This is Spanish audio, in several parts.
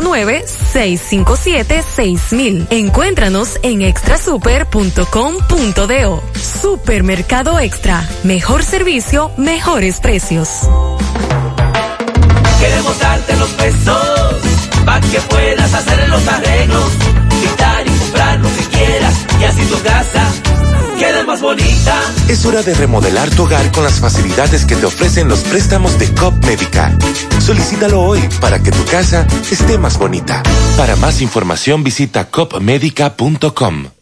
657-6000. Encuéntranos en extrasuper.com.do. Supermercado Extra. Mejor servicio, mejores precios. Queremos darte los pesos para que puedas hacer los arreglos, quitar y comprar lo que quieras y así tu casa más bonita. Es hora de remodelar tu hogar con las facilidades que te ofrecen los préstamos de COP Médica. Solicítalo hoy para que tu casa esté más bonita. Para más información visita copmedica.com.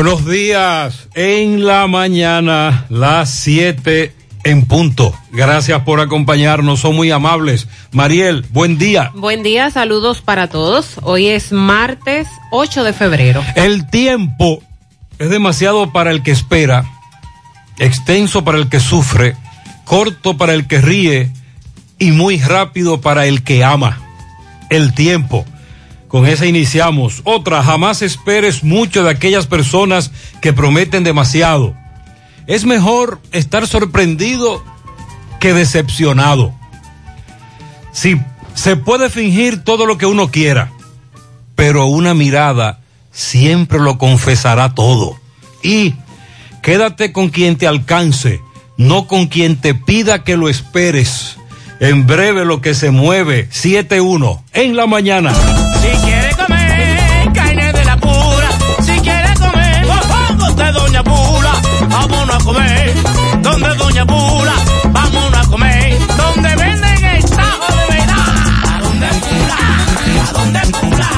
Buenos días. En la mañana, las 7 en punto. Gracias por acompañarnos, son muy amables. Mariel, buen día. Buen día, saludos para todos. Hoy es martes 8 de febrero. El tiempo es demasiado para el que espera, extenso para el que sufre, corto para el que ríe y muy rápido para el que ama. El tiempo. Con esa iniciamos. Otra, jamás esperes mucho de aquellas personas que prometen demasiado. Es mejor estar sorprendido que decepcionado. Si se puede fingir todo lo que uno quiera, pero una mirada siempre lo confesará todo. Y quédate con quien te alcance, no con quien te pida que lo esperes. En breve lo que se mueve, 7-1 en la mañana. Si quiere comer carne de la pura, si quiere comer mofongos de Doña Pula, vámonos a comer donde Doña Pula, vámonos a comer donde venden el tajo de verdad. ¿A dónde Pula? ¿A dónde Pula?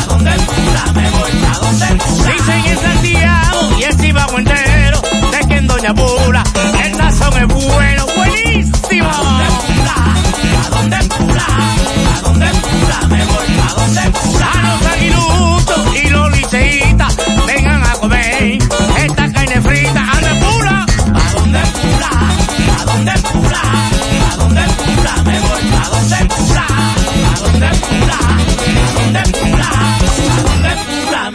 ¿A dónde Pula? Me voy a donde Pula. Dicen en Santiago y el Cibao entero de que en Doña Pula el tazón es bueno, buenísimo. ¿A dónde? ¿A dónde Pula? ¿A dónde Pula? Me voy a donde Pula. A los y los liceitas vengan a comer esta carne frita. ¿A dónde? ¿A dónde Pula? ¿A dónde Pula? ¿A dónde Pula? Me voy a donde Pula. ¿A dónde?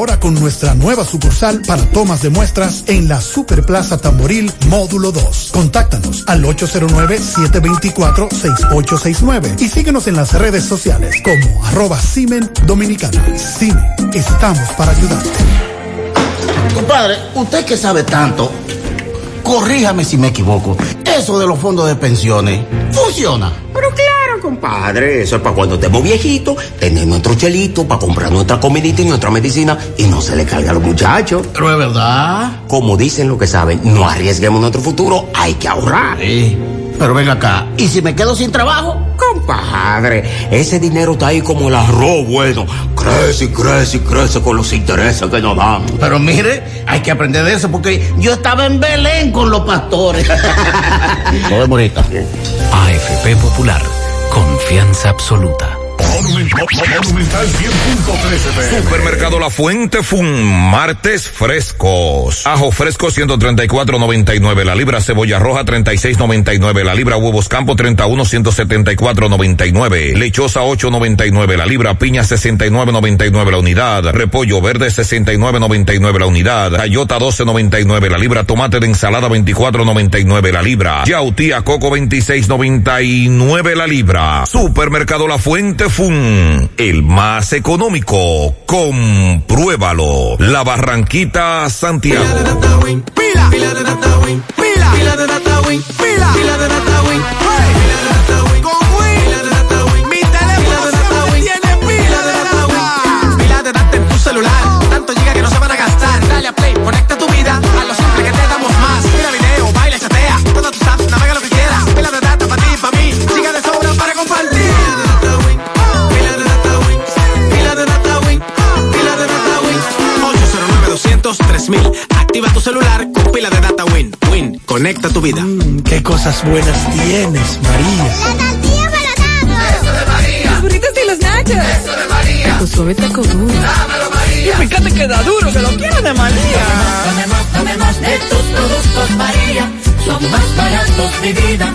ahora con nuestra nueva sucursal para tomas de muestras en la Superplaza Tamboril Módulo 2. Contáctanos al 809-724-6869 y síguenos en las redes sociales como arroba Simen Dominicana. Simen, estamos para ayudarte. Compadre, usted que sabe tanto, corríjame si me equivoco. Eso de los fondos de pensiones, ¿funciona? Compadre, eso es para cuando estemos viejitos, tener nuestro chelito para comprar nuestra comidita y nuestra medicina y no se le caiga a los muchachos. Pero es verdad. Como dicen lo que saben, no arriesguemos nuestro futuro, hay que ahorrar. Sí. Pero ven acá, ¿y si me quedo sin trabajo? Compadre, ese dinero está ahí como el arroz bueno. Crece y crece y crece con los intereses que nos dan. Pero mire, hay que aprender de eso porque yo estaba en Belén con los pastores. Todo bonita. AFP Popular, confianza absoluta. Monumental 100.13 Supermercado La Fuente Fun, martes frescos. Ajo fresco 134.99 la libra, cebolla roja 36.99 la libra, huevos campo 31 174.99, lechosa 8.99 la libra, piña 69.99 la unidad, repollo verde 69.99 la unidad, cayota 12.99 la libra, tomate de ensalada 24.99 la libra, yautía coco 26.99 la libra. Supermercado La Fuente Fun el más económico. Compruébalo. La Barranquita Santiago. Pila, pila de data win, pila, pila de data win, pila, pila de 200, 3000. Activa tu celular compila de data Win. Win, conecta tu vida. Mm, qué cosas buenas tienes, María. La tortilla para los Eso de María. Los burritos y los nachos. Eso de María. Tu suave taco duro. Dámelo, María. Y fíjate que da duro, que lo quiero de María. Tomemos, tomemos, tomemos de tus productos, María. Son más baratos, mi vida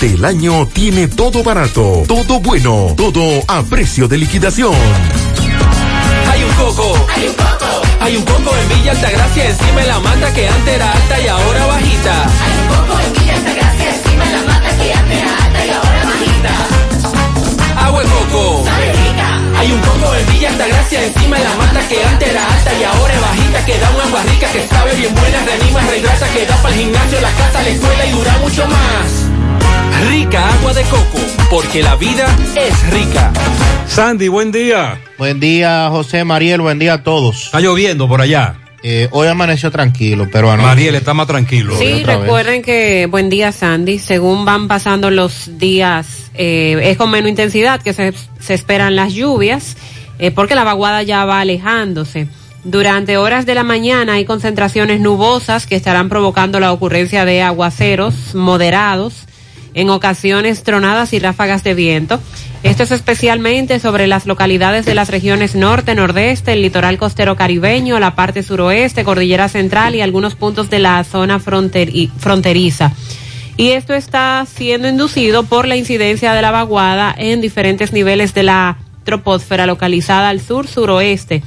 el año tiene todo barato, todo bueno, todo a precio de liquidación. Hay un coco, hay un coco, hay un coco en Villa Altagracia encima de la mata que antes era alta y ahora bajita. Hay un coco en Villa Altagracia encima de la mata que antes era alta y ahora bajita. Agua de coco. Hay un coco en Villa Altagracia encima de la mata que antes era alta y ahora es bajita que da una agua rica que sabe bien buena, reanima, rehidrata, que da para el gimnasio, la casa, la escuela y dura mucho más. Rica agua de coco, porque la vida es rica. Sandy, buen día. Buen día, José Mariel, buen día a todos. Está lloviendo por allá. Eh, hoy amaneció tranquilo, pero anoche... Mariel está más tranquilo. Sí, recuerden que, buen día Sandy, según van pasando los días, eh, es con menos intensidad que se, se esperan las lluvias, eh, porque la vaguada ya va alejándose. Durante horas de la mañana hay concentraciones nubosas que estarán provocando la ocurrencia de aguaceros moderados en ocasiones tronadas y ráfagas de viento. Esto es especialmente sobre las localidades de las regiones norte, nordeste, el litoral costero caribeño, la parte suroeste, cordillera central y algunos puntos de la zona fronteri fronteriza. Y esto está siendo inducido por la incidencia de la vaguada en diferentes niveles de la troposfera localizada al sur-suroeste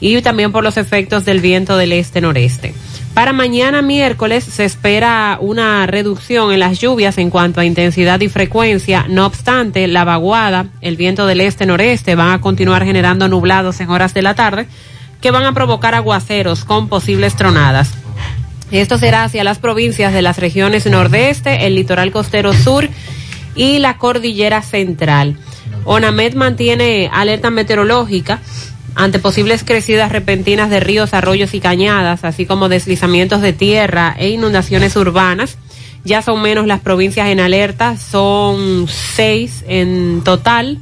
y también por los efectos del viento del este-noreste. Para mañana miércoles se espera una reducción en las lluvias en cuanto a intensidad y frecuencia. No obstante, la vaguada, el viento del este-noreste van a continuar generando nublados en horas de la tarde que van a provocar aguaceros con posibles tronadas. Esto será hacia las provincias de las regiones nordeste, el litoral costero sur y la cordillera central. ONAMED mantiene alerta meteorológica ante posibles crecidas repentinas de ríos, arroyos y cañadas, así como deslizamientos de tierra e inundaciones urbanas. Ya son menos las provincias en alerta, son seis en total.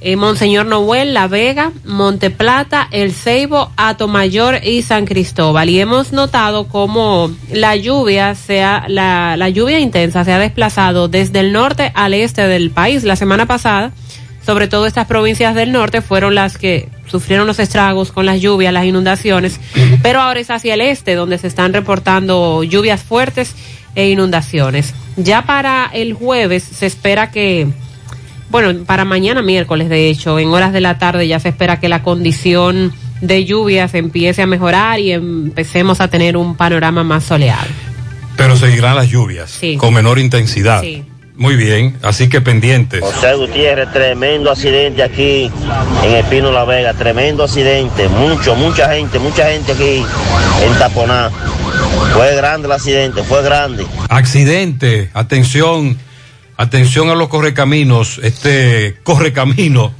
Eh, Monseñor Noel, La Vega, Monte Plata, El Ceibo, Atomayor y San Cristóbal. Y hemos notado cómo la lluvia sea, la lluvia intensa se ha desplazado desde el norte al este del país. La semana pasada, sobre todo estas provincias del norte fueron las que sufrieron los estragos con las lluvias, las inundaciones, pero ahora es hacia el este donde se están reportando lluvias fuertes e inundaciones. Ya para el jueves se espera que bueno, para mañana miércoles, de hecho, en horas de la tarde ya se espera que la condición de lluvias empiece a mejorar y empecemos a tener un panorama más soleado. Pero seguirán las lluvias con menor intensidad. Muy bien, así que pendientes. José Gutiérrez, tremendo accidente aquí en Espino La Vega, tremendo accidente, mucho, mucha gente, mucha gente aquí en Taponá. Fue grande el accidente, fue grande. Accidente, atención, atención a los correcaminos. Este correcamino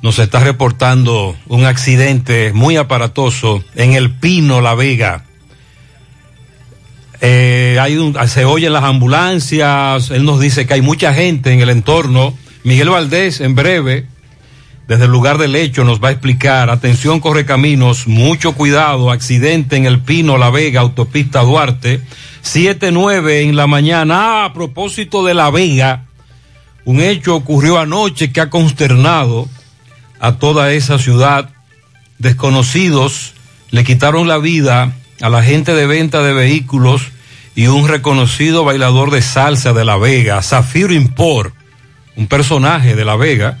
nos está reportando un accidente muy aparatoso en el Pino La Vega. Eh, hay un, se oyen las ambulancias, él nos dice que hay mucha gente en el entorno. Miguel Valdés, en breve, desde el lugar del hecho, nos va a explicar. Atención, correcaminos, mucho cuidado, accidente en el Pino La Vega, autopista Duarte, 7-9 en la mañana. Ah, a propósito de La Vega, un hecho ocurrió anoche que ha consternado a toda esa ciudad. Desconocidos le quitaron la vida a la gente de venta de vehículos y un reconocido bailador de salsa de La Vega, Zafiro Impor, un personaje de La Vega,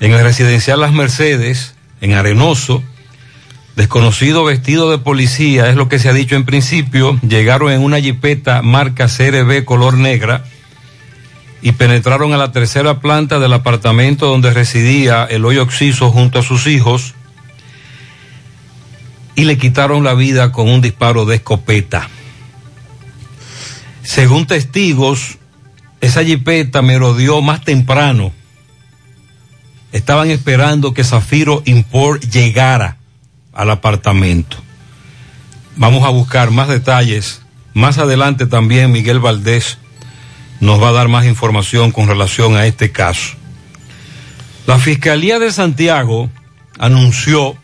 en el residencial Las Mercedes, en Arenoso, desconocido vestido de policía, es lo que se ha dicho en principio, llegaron en una jipeta marca CRB color negra y penetraron a la tercera planta del apartamento donde residía el hoyo Oxiso junto a sus hijos y le quitaron la vida con un disparo de escopeta. Según testigos, esa jipeta merodeó más temprano. Estaban esperando que Zafiro Import llegara al apartamento. Vamos a buscar más detalles. Más adelante también Miguel Valdés nos va a dar más información con relación a este caso. La Fiscalía de Santiago anunció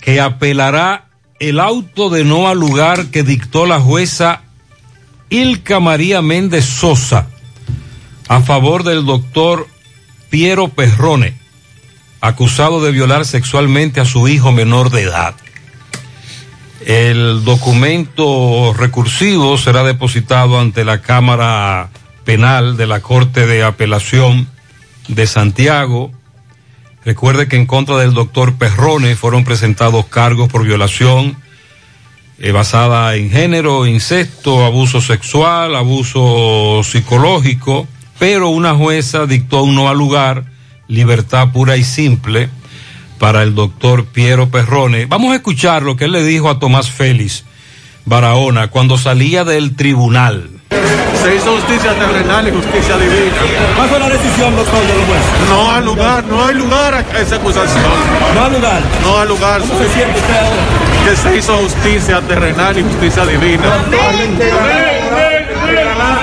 que apelará el auto de no al lugar que dictó la jueza Ilka María Méndez Sosa a favor del doctor Piero Perrone, acusado de violar sexualmente a su hijo menor de edad. El documento recursivo será depositado ante la Cámara Penal de la Corte de Apelación de Santiago. Recuerde que en contra del doctor Perrone fueron presentados cargos por violación eh, basada en género, incesto, abuso sexual, abuso psicológico, pero una jueza dictó un no al lugar, libertad pura y simple para el doctor Piero Perrone. Vamos a escuchar lo que él le dijo a Tomás Félix Barahona cuando salía del tribunal. Se hizo justicia terrenal y justicia divina. ¿Cuál fue la decisión, doctor, de los jueces? No hay lugar, no hay lugar a esa acusación. No hay lugar. No hay lugar. ¿Cómo se siente usted ahora? Que se hizo justicia terrenal y justicia divina.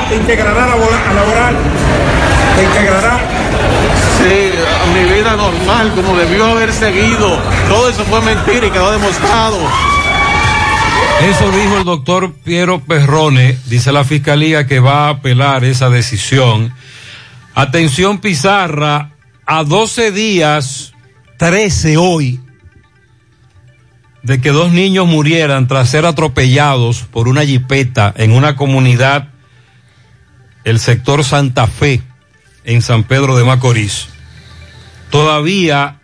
¿Te integrará a la laboral? ¿Te integrará? Sí, a mi vida normal, como debió haber seguido. Todo eso fue mentira y quedó demostrado. Eso dijo el doctor Piero Perrone, dice la fiscalía que va a apelar esa decisión. Atención Pizarra, a 12 días, 13 hoy, de que dos niños murieran tras ser atropellados por una jipeta en una comunidad, el sector Santa Fe, en San Pedro de Macorís. Todavía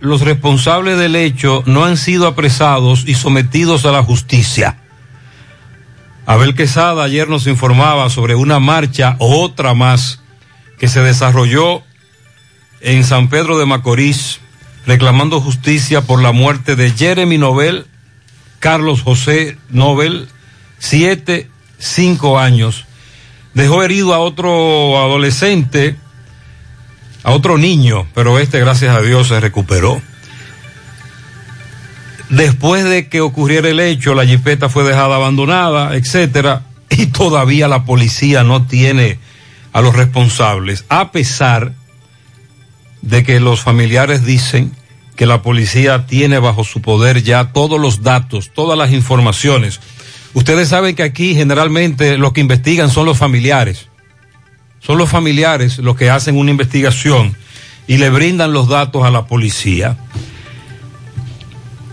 los responsables del hecho no han sido apresados y sometidos a la justicia. Abel Quesada ayer nos informaba sobre una marcha otra más que se desarrolló en San Pedro de Macorís reclamando justicia por la muerte de Jeremy Nobel, Carlos José Nobel, siete, cinco años. Dejó herido a otro adolescente, a otro niño, pero este, gracias a Dios, se recuperó. Después de que ocurriera el hecho, la jipeta fue dejada abandonada, etcétera, y todavía la policía no tiene a los responsables, a pesar de que los familiares dicen que la policía tiene bajo su poder ya todos los datos, todas las informaciones. Ustedes saben que aquí generalmente los que investigan son los familiares. Son los familiares los que hacen una investigación y le brindan los datos a la policía.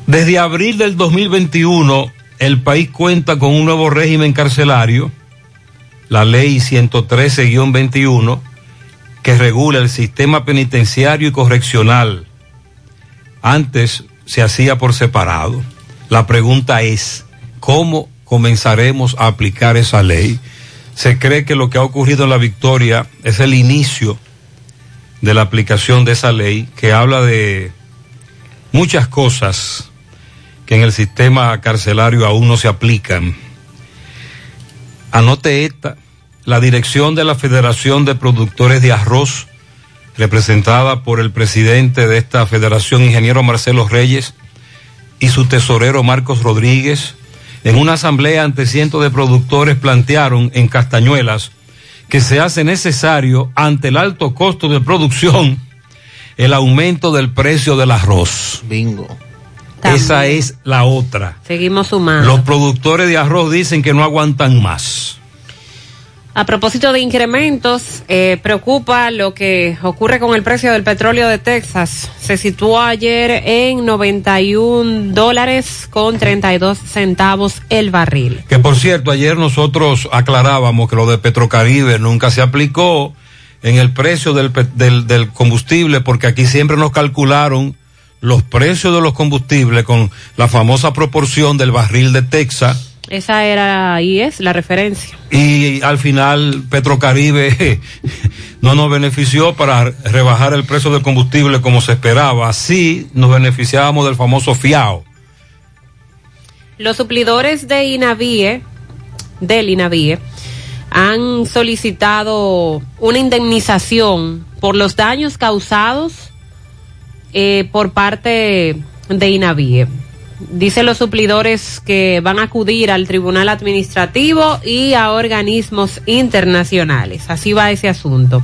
Desde abril del 2021, el país cuenta con un nuevo régimen carcelario, la ley 113-21, que regula el sistema penitenciario y correccional. Antes se hacía por separado. La pregunta es, ¿cómo comenzaremos a aplicar esa ley? Se cree que lo que ha ocurrido en la victoria es el inicio de la aplicación de esa ley que habla de muchas cosas que en el sistema carcelario aún no se aplican. Anote esta, la dirección de la Federación de Productores de Arroz, representada por el presidente de esta federación, ingeniero Marcelo Reyes, y su tesorero Marcos Rodríguez, en una asamblea ante cientos de productores plantearon en Castañuelas que se hace necesario, ante el alto costo de producción, el aumento del precio del arroz. Bingo. Esa es la otra. Seguimos sumando. Los productores de arroz dicen que no aguantan más. A propósito de incrementos, eh, preocupa lo que ocurre con el precio del petróleo de Texas. Se situó ayer en 91 dólares con 32 centavos el barril. Que por cierto, ayer nosotros aclarábamos que lo de Petrocaribe nunca se aplicó en el precio del, del combustible porque aquí siempre nos calcularon los precios de los combustibles con la famosa proporción del barril de Texas Esa era y es la referencia. y al final Petrocaribe no nos benefició para rebajar el precio del combustible como se esperaba. Así nos beneficiábamos del famoso FIAO. Los suplidores de INAVIE, del INAVIE, han solicitado una indemnización por los daños causados eh, por parte de INAVIE. Dicen los suplidores que van a acudir al Tribunal Administrativo y a organismos internacionales. Así va ese asunto.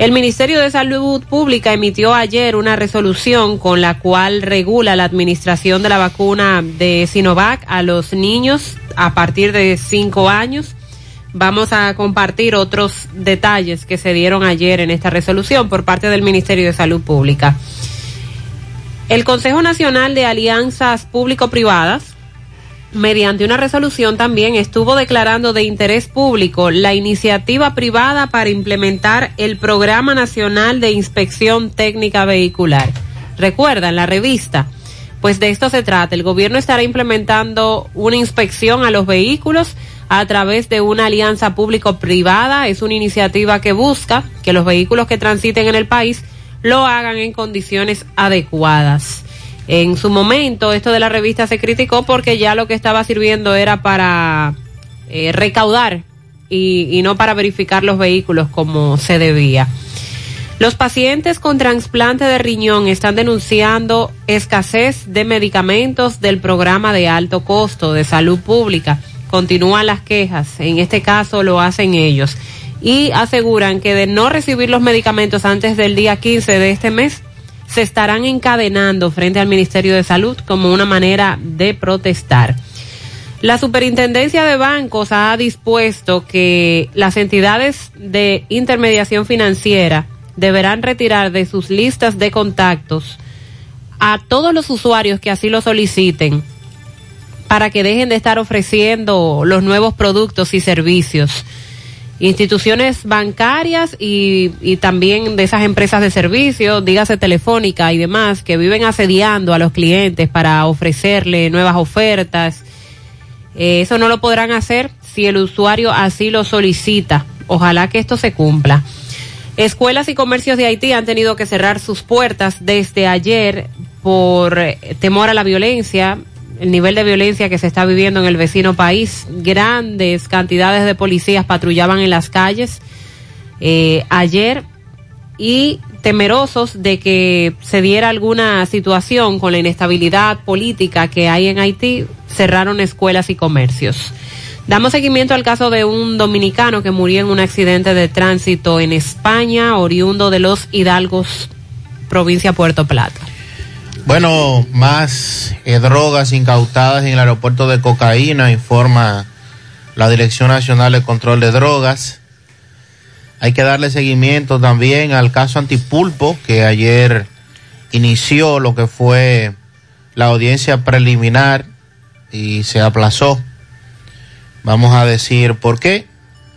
El Ministerio de Salud Pública emitió ayer una resolución con la cual regula la administración de la vacuna de Sinovac a los niños a partir de cinco años. Vamos a compartir otros detalles que se dieron ayer en esta resolución por parte del Ministerio de Salud Pública. El Consejo Nacional de Alianzas Público-Privadas, mediante una resolución también, estuvo declarando de interés público la iniciativa privada para implementar el Programa Nacional de Inspección Técnica Vehicular. Recuerdan la revista. Pues de esto se trata. El gobierno estará implementando una inspección a los vehículos a través de una alianza público-privada. Es una iniciativa que busca que los vehículos que transiten en el país lo hagan en condiciones adecuadas. En su momento, esto de la revista se criticó porque ya lo que estaba sirviendo era para eh, recaudar y, y no para verificar los vehículos como se debía. Los pacientes con trasplante de riñón están denunciando escasez de medicamentos del programa de alto costo de salud pública. Continúan las quejas, en este caso lo hacen ellos, y aseguran que de no recibir los medicamentos antes del día 15 de este mes, se estarán encadenando frente al Ministerio de Salud como una manera de protestar. La Superintendencia de Bancos ha dispuesto que las entidades de intermediación financiera deberán retirar de sus listas de contactos a todos los usuarios que así lo soliciten para que dejen de estar ofreciendo los nuevos productos y servicios. Instituciones bancarias y, y también de esas empresas de servicio, dígase telefónica y demás, que viven asediando a los clientes para ofrecerle nuevas ofertas. Eh, eso no lo podrán hacer si el usuario así lo solicita. Ojalá que esto se cumpla. Escuelas y comercios de Haití han tenido que cerrar sus puertas desde ayer por eh, temor a la violencia, el nivel de violencia que se está viviendo en el vecino país. Grandes cantidades de policías patrullaban en las calles eh, ayer y temerosos de que se diera alguna situación con la inestabilidad política que hay en Haití, cerraron escuelas y comercios. Damos seguimiento al caso de un dominicano que murió en un accidente de tránsito en España, oriundo de los Hidalgos, provincia Puerto Plata. Bueno, más eh, drogas incautadas en el aeropuerto de cocaína, informa la Dirección Nacional de Control de Drogas. Hay que darle seguimiento también al caso Antipulpo, que ayer inició lo que fue la audiencia preliminar y se aplazó. Vamos a decir por qué.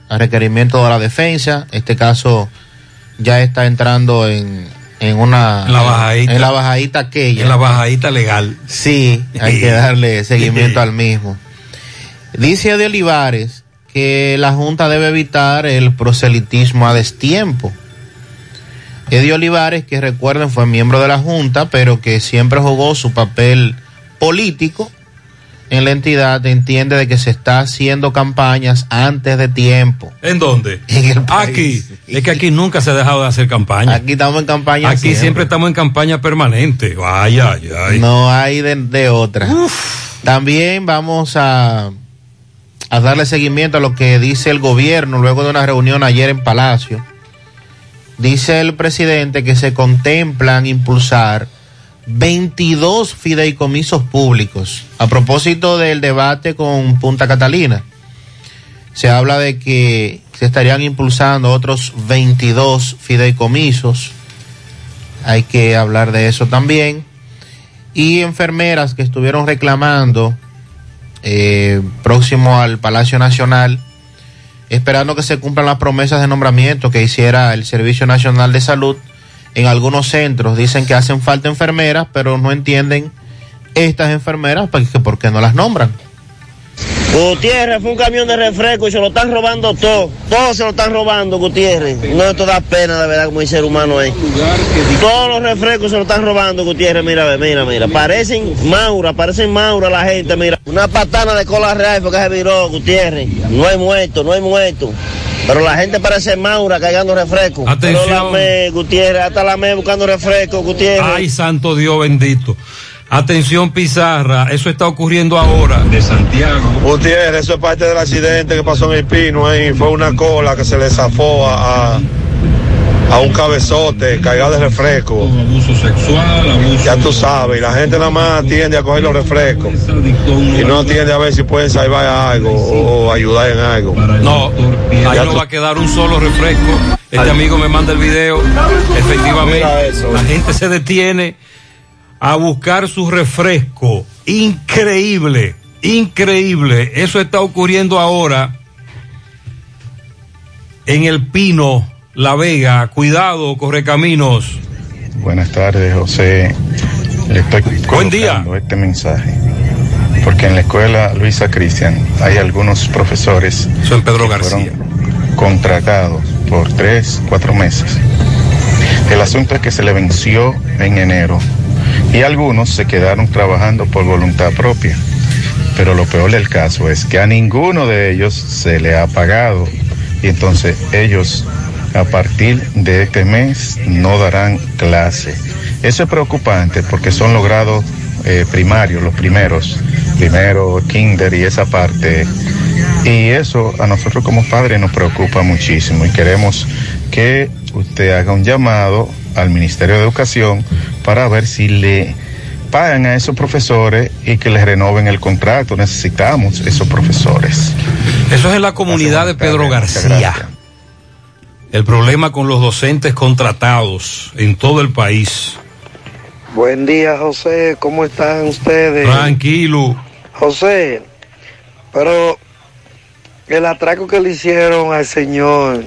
A requerimiento de la defensa. Este caso ya está entrando en, en una. En la bajadita. En la bajadita aquella. En la bajadita legal. Sí, hay que darle seguimiento al mismo. Dice de Olivares que la Junta debe evitar el proselitismo a destiempo. Eddie Olivares, que recuerden fue miembro de la Junta, pero que siempre jugó su papel político en la entidad, entiende de que se está haciendo campañas antes de tiempo. ¿En dónde? En el Aquí. Es que aquí nunca se ha dejado de hacer campaña. Aquí estamos en campaña. Aquí siempre, estamos en campaña permanente. Vaya, ay, ay. No hay de, de otra. También vamos a, a darle seguimiento a lo que dice el gobierno luego de una reunión ayer en Palacio. Dice el presidente que se contemplan impulsar 22 fideicomisos públicos. A propósito del debate con Punta Catalina, se habla de que se estarían impulsando otros 22 fideicomisos. Hay que hablar de eso también. Y enfermeras que estuvieron reclamando eh, próximo al Palacio Nacional, esperando que se cumplan las promesas de nombramiento que hiciera el Servicio Nacional de Salud en algunos centros dicen que hacen falta enfermeras, pero no entienden estas enfermeras porque por qué no las nombran. Gutiérrez fue un camión de refresco y se lo están robando todo. Todos se lo están robando, Gutiérrez. No, esto da pena de verdad como el ser humano es. Todos los refrescos se lo están robando, Gutiérrez. Mira, mira, mira. Parecen Maura, parecen Maura la gente, mira. Una patana de cola real porque se viró, Gutiérrez. No hay muerto, no hay muerto. Pero la gente parece Maura cargando refresco. Atención. Pero la me, Gutiérrez, hasta la me buscando refresco, Gutiérrez. Ay, santo Dios bendito. Atención Pizarra, eso está ocurriendo ahora. De Santiago. Gutiérrez, eso es parte del accidente que pasó en el Pino ahí. Fue una cola que se le zafó a, a, un cabezote cargado de refresco. Abuso sexual, abuso. Ya tú sabes, y la gente nada más tiende a coger los refrescos. Y no tiende a ver si pueden salvar algo o, ayudar en algo. No, ahí Ya no tú- va a quedar un solo refresco. Este amigo me manda el video. Efectivamente, la gente se detiene a buscar su refresco. Increíble, increíble. Eso está ocurriendo ahora en el Pino, La Vega. Cuidado, correcaminos. Buenas tardes, José. Le estoy Buen día. este mensaje. Porque en la escuela Luisa Cristian hay algunos profesores Soy Pedro que García. fueron contratados por tres, cuatro meses. El asunto es que se le venció en enero y algunos se quedaron trabajando por voluntad propia. Pero lo peor del caso es que a ninguno de ellos se le ha pagado y entonces ellos a partir de este mes no darán clase. Eso es preocupante porque son los grados eh, primarios, los primeros, primero, kinder y esa parte. Y eso a nosotros como padres nos preocupa muchísimo y queremos que usted haga un llamado al Ministerio de Educación para ver si le pagan a esos profesores y que les renoven el contrato. Necesitamos esos profesores. Eso es en la comunidad de Pedro García. El problema con los docentes contratados en todo el país. Buen día, José. ¿Cómo están ustedes? Tranquilo. José, pero el atraco que le hicieron al señor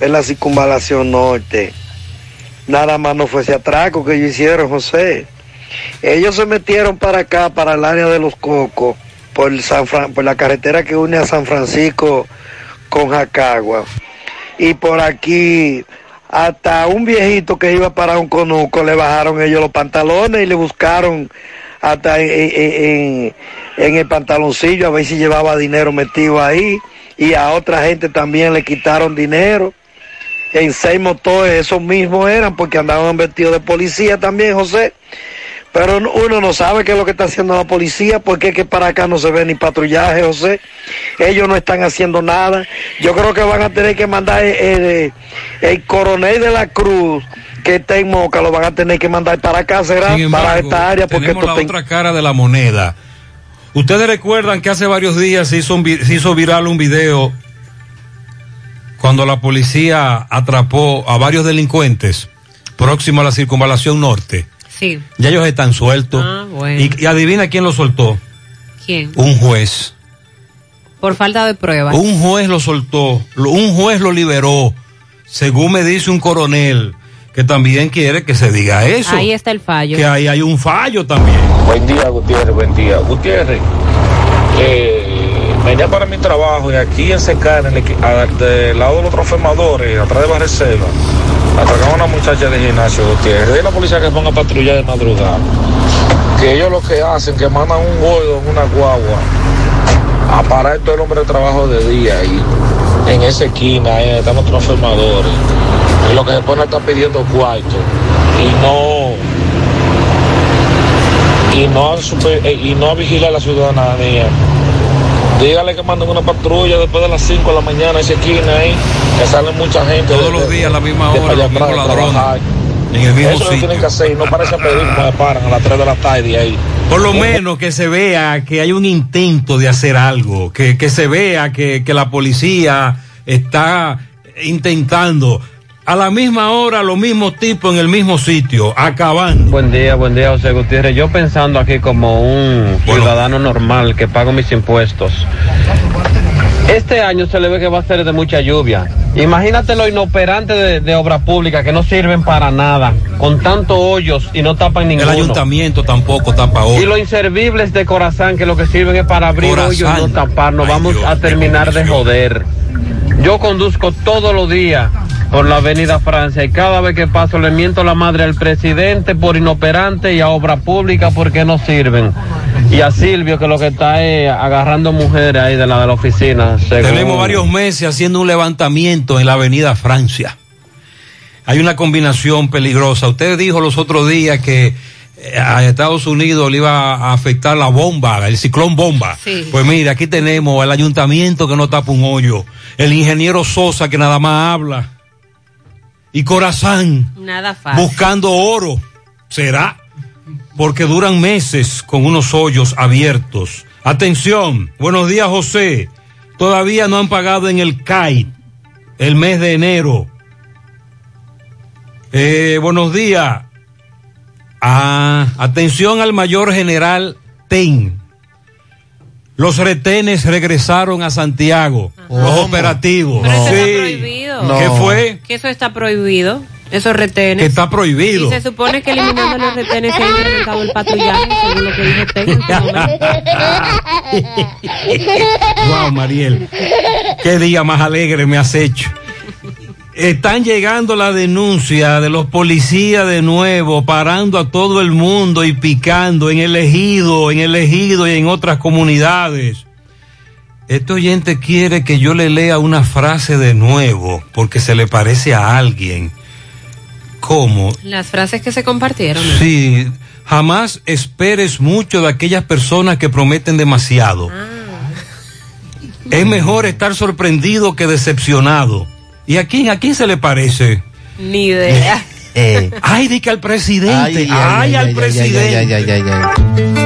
en la circunvalación norte, nada más no fue ese atraco que ellos hicieron, José. Ellos se metieron para acá, para el área de los Cocos, por, San Fran- por la carretera que une a San Francisco con Jacagua. Y por aquí, hasta un viejito que iba para un conuco, le bajaron ellos los pantalones y le buscaron hasta en, el pantaloncillo a ver si llevaba dinero metido ahí. Y a otra gente también le quitaron dinero. En seis motores, esos mismos eran porque andaban vestidos de policía también, José. Pero no- uno no sabe qué es lo que está haciendo la policía, porque es que para acá no se ve ni patrullaje, José. Ellos no están haciendo nada. Yo creo que van a tener que mandar el, el- el coronel de la Cruz, que está en Moca, lo van a tener que mandar para acá, será para esta área, porque tenemos esto la otra cara de la moneda. Ustedes recuerdan que hace varios días se hizo, un se hizo viral un video cuando la policía atrapó a varios delincuentes próximo a la circunvalación norte. Sí. Ya ellos están sueltos. Ah, bueno. y, y adivina quién lo soltó. ¿Quién? Un juez. Por falta de pruebas. Un juez lo soltó. lo- Un juez lo liberó. Según me dice un coronel que también quiere que se diga eso. Ahí está el fallo. Que ahí hay un fallo también. Buen día, Gutiérrez, buen día. Gutiérrez, eh, venía para mi trabajo y aquí en Secana, en del lado de los transformadores, atrás de Barreselva, atracaron a una muchacha de gimnasio, Gutiérrez. De la policía que ponga a patrullar de madrugada. Que ellos lo que hacen, que mandan un gordo en una guagua a parar todo el hombre de trabajo de día ahí, en esa esquina, ahí están los transformadores. Y lo que se pone está pidiendo cuarto. Y no y no super- eh, y no vigilar a la ciudadanía. Dígale que manden una patrulla después de las 5 de la mañana a esa esquina ahí, que sale mucha gente. Todos de- los días a la misma hora, los mismos ladrones. En el mismo Eso sitio. tienen que hacer y no parece pedir como paran a las 3 de la tarde ahí. Por lo menos que se vea que hay un intento de hacer algo, que, que se vea que, que la policía está intentando. A la misma hora, los mismos tipos en el mismo sitio, acabando. Buen día, buen día, José Gutiérrez. Yo pensando aquí como un ciudadano normal que pago mis impuestos. Este año se le ve que va a ser de mucha lluvia. Imagínate lo inoperante de, de obra pública que no sirven para nada, con tantos hoyos y no tapan ninguno. El ayuntamiento tampoco tapa Y hoy. los inservibles de Corazán que lo que sirven es para abrir Corazán. hoyos y no tapar. Nos vamos a terminar de joder. Yo conduzco todos los días por la avenida Francia y cada vez que paso le miento la madre al presidente por inoperante y a obra pública porque no sirven. Y a Silvio que lo que está es agarrando mujeres ahí de la de la oficina. según- Tenemos varios meses haciendo un levantamiento en la avenida Francia. Hay una combinación peligrosa. Usted dijo los otros días que eh, a Estados Unidos le iba a afectar la bomba, el ciclón bomba. Sí. Pues mire, aquí tenemos el ayuntamiento que no tapa un hoyo, el ingeniero Sosa que nada más habla, y Corazán Nada fácil. buscando oro. ¿Será? Porque duran meses con unos hoyos abiertos. Atención, buenos días José. Todavía no han pagado en el CAI el mes de enero. Eh, buenos días. Ah, atención al mayor general Ten. Los retenes regresaron a Santiago. Los operativos. Pero eso está Sí. Prohibido. ¿Qué fue? Que eso está prohibido. Esos retenes. Que está prohibido. Y se supone que eliminando los retenes se ha incrementado el patrullaje, según lo que dijo. Wow, Mariel. Qué día más alegre me has hecho. Están llegando la denuncia de los policías de nuevo, parando a todo el mundo y picando en el ejido, en el ejido y en otras comunidades. Este oyente quiere que yo le lea una frase de nuevo, porque se le parece a alguien. ¿Cómo? Las frases que se compartieron. ¿no? Sí, jamás esperes mucho de aquellas personas que prometen demasiado. Es mejor estar sorprendido que decepcionado. ¿Y a quién, a quién se le parece? Ni idea. Ay, di que al presidente. Ay, Ay, ay, ay, al ay, presidente.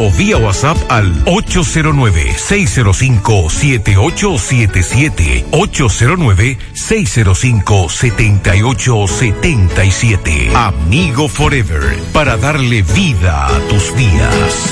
vía WhatsApp al 809-605-7877. 809-605-7877. Amigo Forever, para darle vida a tus días.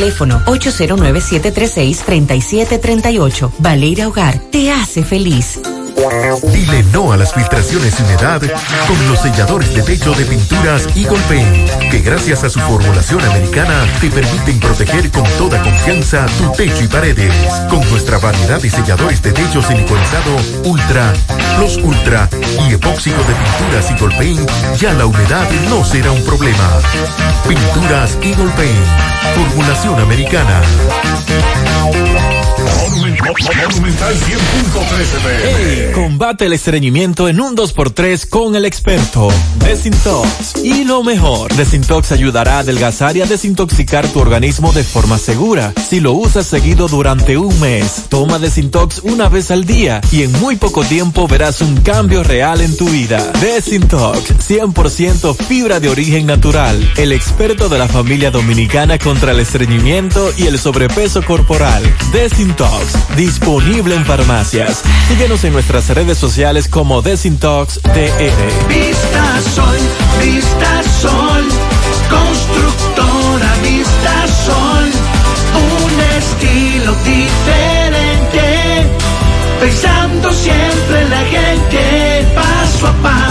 Teléfono 809-736-3738. Valeria Hogar te hace feliz. Dile no a las filtraciones y humedad con los selladores de techo de pinturas Eagle Paint, que gracias a su formulación americana te permiten proteger con toda confianza tu techo y paredes. Con nuestra variedad de selladores de techo siliconizado Ultra, Plus Ultra y epóxico de pinturas Eagle Paint, ya la humedad no será un problema. Pinturas Eagle Paint, formulación americana. Monumental 100.13 Hey, combate el estreñimiento en un 2x3 con el experto Desintox. Y lo mejor, Desintox ayudará a adelgazar y a desintoxicar tu organismo de forma segura. Si lo usas seguido durante un mes, toma Desintox una vez al día y en muy poco tiempo verás un cambio real en tu vida. Desintox, 100% fibra de origen natural. El experto de la familia dominicana contra el estreñimiento y el sobrepeso corporal. Desintox, disponible en farmacias. Síguenos en nuestras redes sociales como Desintox TR. Vista Sol, Vista Sol, constructora Vista Sol, un estilo diferente, pensando siempre en la gente, paso a paso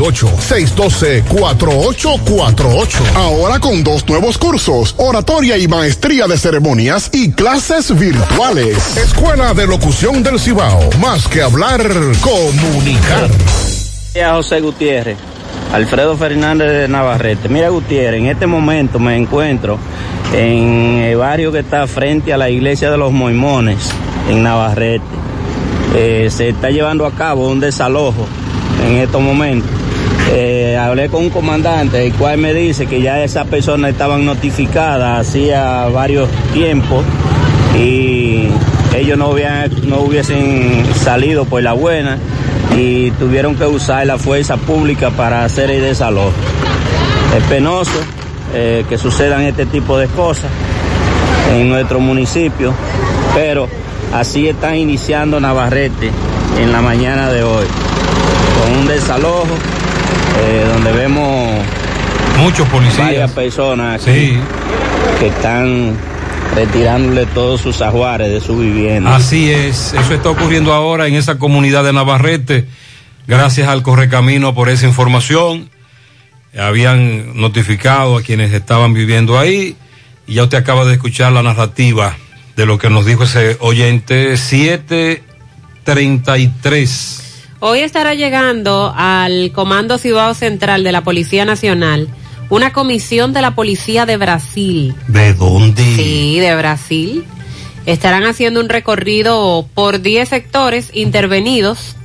612-4848. Ahora con dos nuevos cursos, oratoria y maestría de ceremonias y clases virtuales. Escuela de Locución del Cibao. Más que hablar, comunicar. a José Gutiérrez, Alfredo Fernández de Navarrete. Mira Gutiérrez, en este momento me encuentro en el barrio que está frente a la iglesia de los Moimones, en Navarrete. Eh, se está llevando a cabo un desalojo en estos momentos. Eh, hablé con un comandante, el cual me dice que ya esas personas estaban notificadas hacía varios tiempos y ellos no, habían, no hubiesen salido por la buena y tuvieron que usar la fuerza pública para hacer el desalojo. Es penoso eh, que sucedan este tipo de cosas en nuestro municipio, pero así están iniciando Navarrete en la mañana de hoy, con un desalojo eh, donde vemos muchos policías, varias personas aquí que están retirándole todos sus ajuares de su vivienda. Así es, eso está ocurriendo ahora en esa comunidad de Navarrete. Gracias al Correcamino por esa información. Habían notificado a quienes estaban viviendo ahí y ya usted acaba de escuchar la narrativa de lo que nos dijo ese oyente 733. Hoy estará llegando al Comando Ciudad Central de la Policía Nacional una comisión de la Policía de Brasil. ¿De dónde? Sí, de Brasil. Estarán haciendo un recorrido por 10 sectores intervenidos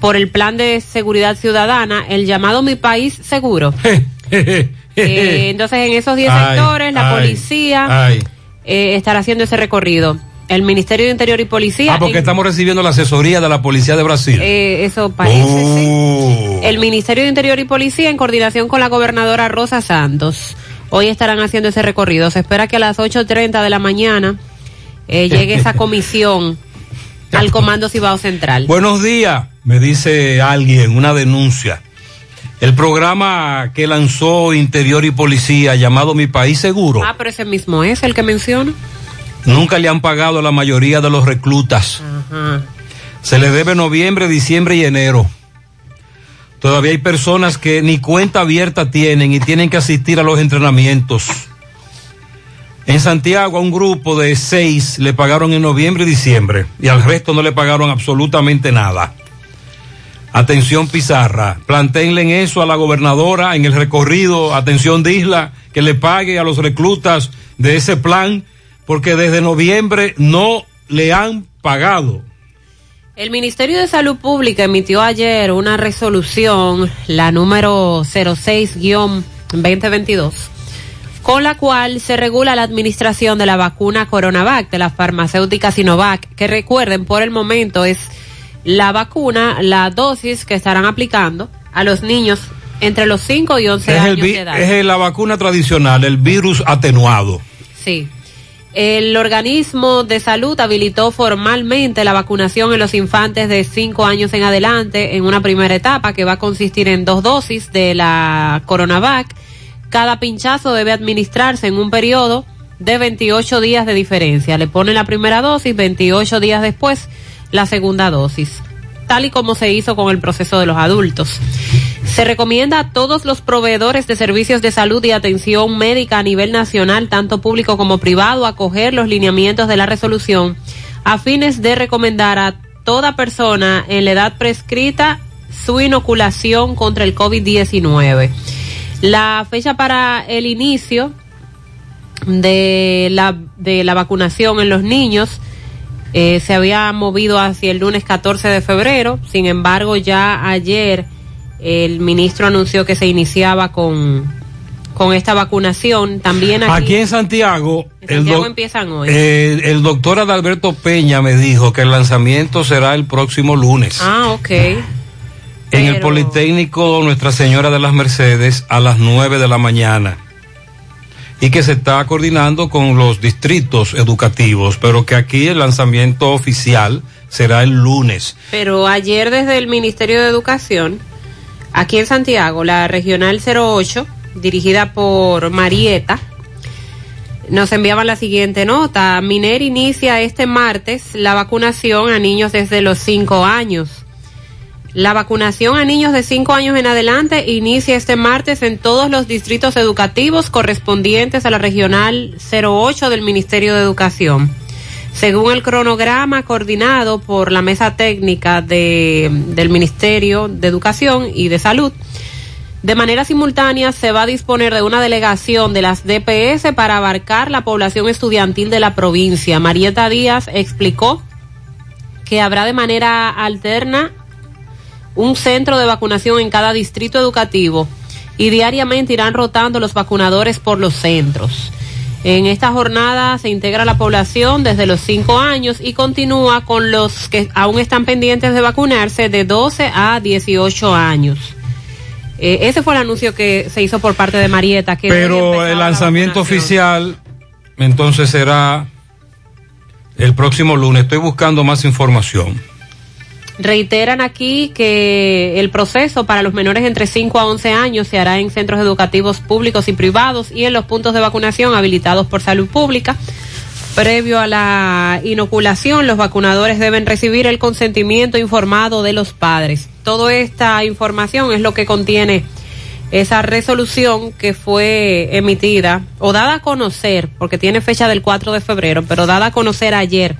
por el Plan de Seguridad Ciudadana, el llamado Mi País Seguro. Eh, entonces, en esos 10 Ay, sectores, la ay, policía ay. eh, estará haciendo ese recorrido. El Ministerio de Interior y Policía. Ah, porque estamos recibiendo la asesoría de la Policía de Brasil. eh, eso parece, sí. Oh. El Ministerio de Interior y Policía, en coordinación con la gobernadora Rosa Santos, hoy estarán haciendo ese recorrido. Se espera que a las 8.30 de la mañana eh, llegue esa comisión al Comando Cibao Central. Buenos días, me dice alguien, una denuncia. El programa que lanzó Interior y Policía llamado Mi País Seguro, Ah, pero ese mismo es el que menciona. Nunca le han pagado a la mayoría de los reclutas. Se le debe noviembre, diciembre y enero. Todavía hay personas que ni cuenta abierta tienen y tienen que asistir a los entrenamientos. En Santiago a un grupo de seis le pagaron en noviembre y diciembre y al resto no le pagaron absolutamente nada. Atención Pizarra, plantéenle en eso a la gobernadora en el recorrido, atención de Isla, que le pague a los reclutas de ese plan, porque desde noviembre no le han pagado. El Ministerio de Salud Pública emitió ayer una resolución, la número 06-2022, con la cual se regula la administración de la vacuna Coronavac de la farmacéutica Sinovac, que recuerden, por el momento es la vacuna, la dosis que estarán aplicando a los niños entre los 5 y 11 Es, el años vi- de edad. es la vacuna tradicional, el virus atenuado. Sí. El organismo de salud habilitó formalmente la vacunación en los infantes de 5 años en adelante en una primera etapa que va a consistir en dos dosis de la Coronavac. Cada pinchazo debe administrarse en un periodo de 28 días de diferencia. Le ponen la primera dosis, 28 días después la segunda dosis, tal y como se hizo con el proceso de los adultos. Se recomienda a todos los proveedores de servicios de salud y atención médica a nivel nacional, tanto público como privado, acoger los lineamientos de la resolución a fines de recomendar a toda persona en la edad prescrita su inoculación contra el COVID-19. La fecha para el inicio de la, de la vacunación en los niños eh, se había movido hacia el lunes 14 de febrero, sin embargo ya ayer el ministro anunció que se iniciaba con, con esta vacunación. También aquí, Aquí en Santiago, en el, Santiago doc- empiezan hoy. eh, el doctor Adalberto Peña me dijo que el lanzamiento será el próximo lunes. ah, ok. en el Politécnico Nuestra Señora de las Mercedes a las 9 de la mañana. Y que se está coordinando con los distritos educativos, pero que aquí el lanzamiento oficial será el lunes. Pero ayer desde el Ministerio de Educación, aquí en Santiago, la Regional 08, dirigida por Marieta, nos enviaban la siguiente nota. Miner inicia este martes la vacunación a niños desde los 5 años. La vacunación a niños de 5 años en adelante inicia este martes en todos los distritos educativos correspondientes a la Regional 08 del Ministerio de Educación. Según el cronograma coordinado por la mesa técnica de, del Ministerio de Educación y de Salud, de manera simultánea se va a disponer de una delegación de las DPS para abarcar la población estudiantil de la provincia. Marieta Díaz explicó que habrá de manera alterna un centro de vacunación en cada distrito educativo y diariamente irán rotando los vacunadores por los centros. En esta jornada se integra la población desde los 5 años y continúa con los que aún están pendientes de vacunarse de 12 a 18 años. Eh, ese fue el anuncio que se hizo por parte de Marieta. Que Pero el lanzamiento oficial entonces será el próximo lunes. Estoy buscando más información. Reiteran aquí que el proceso para los menores entre 5 a 11 años se hará en centros educativos públicos y privados y en los puntos de vacunación habilitados por salud pública. Previo a la inoculación, los vacunadores deben recibir el consentimiento informado de los padres. Toda esta información es lo que contiene esa resolución que fue emitida o dada a conocer, porque tiene fecha del 4 de febrero, pero dada a conocer ayer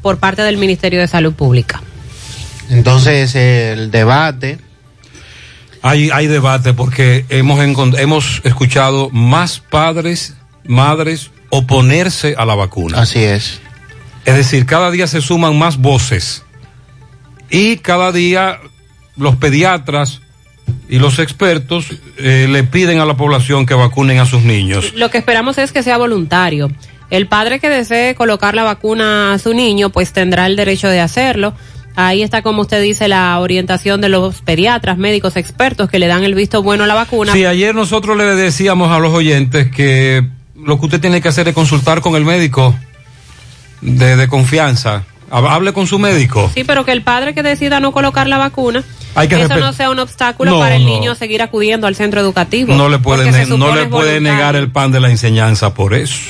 por parte del Ministerio de Salud Pública. Entonces, el debate. Hay, hay debate porque hemos, hemos escuchado más padres, madres oponerse a la vacuna. Así es. Es decir, cada día se suman más voces y cada día los pediatras y los expertos eh, le piden a la población que vacunen a sus niños. Lo que esperamos es que sea voluntario. El padre que desee colocar la vacuna a su niño, pues tendrá el derecho de hacerlo. Ahí está, como usted dice, la orientación de los pediatras, médicos, expertos que le dan el visto bueno a la vacuna. Sí, ayer nosotros le decíamos a los oyentes que lo que usted tiene que hacer es consultar con el médico de, de confianza. Hable con su médico. Sí, pero que el padre que decida no colocar la vacuna, Hay que eso no sea un obstáculo No, para el no. niño seguir acudiendo al centro educativo. No le puede, no le puede voluntario. negar el pan de la enseñanza por eso.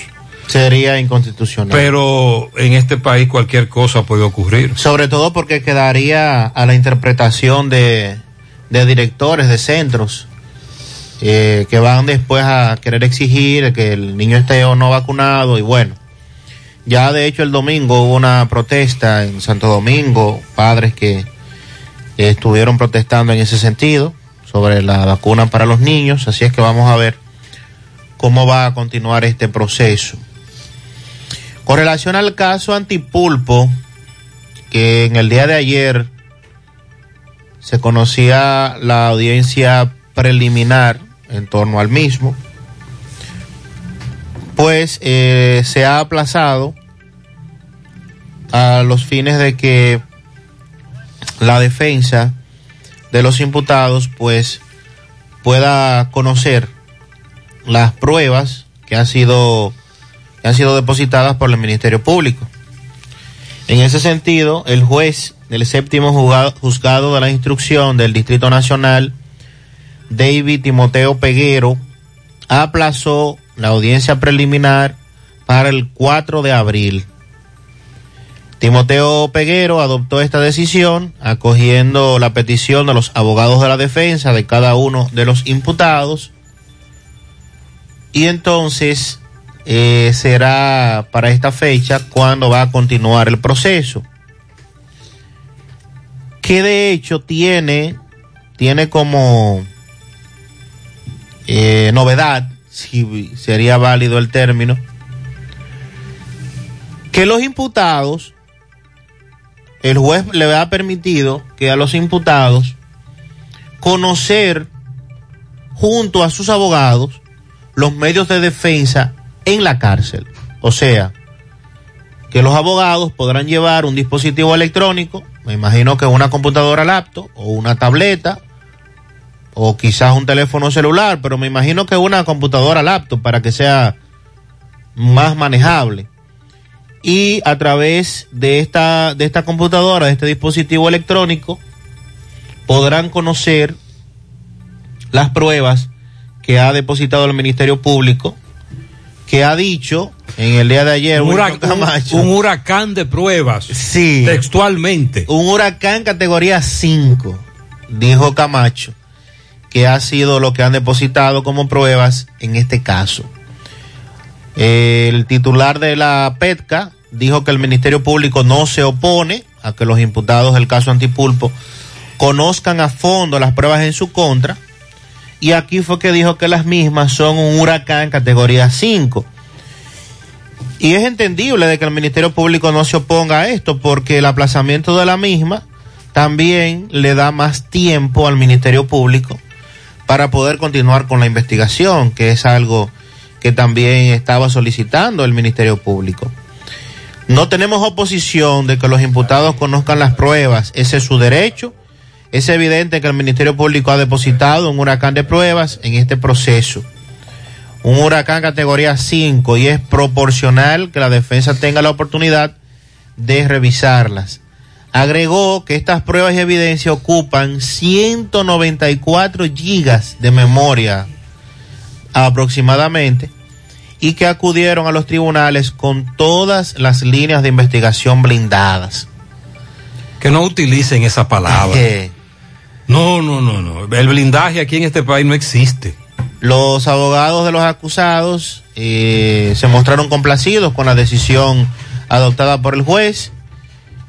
Sería inconstitucional. Pero en este país cualquier cosa puede ocurrir. Sobre todo porque quedaría a la interpretación de, de directores de centros eh, que van después a querer exigir que el niño esté o no vacunado y bueno. Ya de hecho el domingo hubo una protesta en Santo Domingo, padres que estuvieron protestando en ese sentido sobre la vacuna para los niños, así es que vamos a ver cómo va a continuar este proceso. Con relación al caso Antipulpo, que en el día de ayer se conocía la audiencia preliminar en torno al mismo, pues eh, se ha aplazado a los fines de que la defensa de los imputados pues pueda conocer las pruebas que han sido han sido depositadas por el Ministerio Público. En ese sentido, el juez del séptimo juzgado, juzgado de la instrucción del Distrito Nacional, David Timoteo Peguero, aplazó la audiencia preliminar para el 4 de abril. Timoteo Peguero adoptó esta decisión acogiendo la petición de los abogados de la defensa de cada uno de los imputados y entonces eh, será para esta fecha cuando va a continuar el proceso. Que de hecho tiene, tiene como eh, novedad, si sería válido el término, que los imputados, el juez le ha permitido que a los imputados conocer junto a sus abogados los medios de defensa en la cárcel. O sea, que los abogados podrán llevar un dispositivo electrónico, me imagino que una computadora laptop o una tableta o quizás un teléfono celular, pero me imagino que una computadora laptop para que sea más manejable. Y a través de esta, de esta computadora, de este dispositivo electrónico, podrán conocer las pruebas que ha depositado el Ministerio Público, que ha dicho en el día de ayer Un, Wilson hurac- Camacho, un- un huracán de pruebas. Sí. Textualmente. un huracán categoría 5. dijo Camacho que ha sido lo que han depositado como pruebas en este caso. El titular de la PETCA dijo que el Ministerio Público no se opone a que los imputados del caso Antipulpo conozcan a fondo las pruebas en su contra. Y aquí fue que dijo que las mismas son un huracán categoría 5. Y es entendible de que el Ministerio Público no se oponga a esto porque el aplazamiento de la misma también le da más tiempo al Ministerio Público para poder continuar con la investigación, que es algo que también estaba solicitando el Ministerio Público. No tenemos oposición de que los imputados conozcan las pruebas, ese es su derecho. Es evidente que el Ministerio Público ha depositado un huracán de pruebas en este proceso. Un huracán categoría 5 y es proporcional que la defensa tenga la oportunidad de revisarlas. Agregó que estas pruebas y evidencia ocupan 194 gigas de memoria aproximadamente y que acudieron a los tribunales con todas las líneas de investigación blindadas. Que no utilicen esa palabra. No, no, no, no. El blindaje aquí en este país no existe. Los abogados de los acusados eh, se mostraron complacidos con la decisión adoptada por el juez.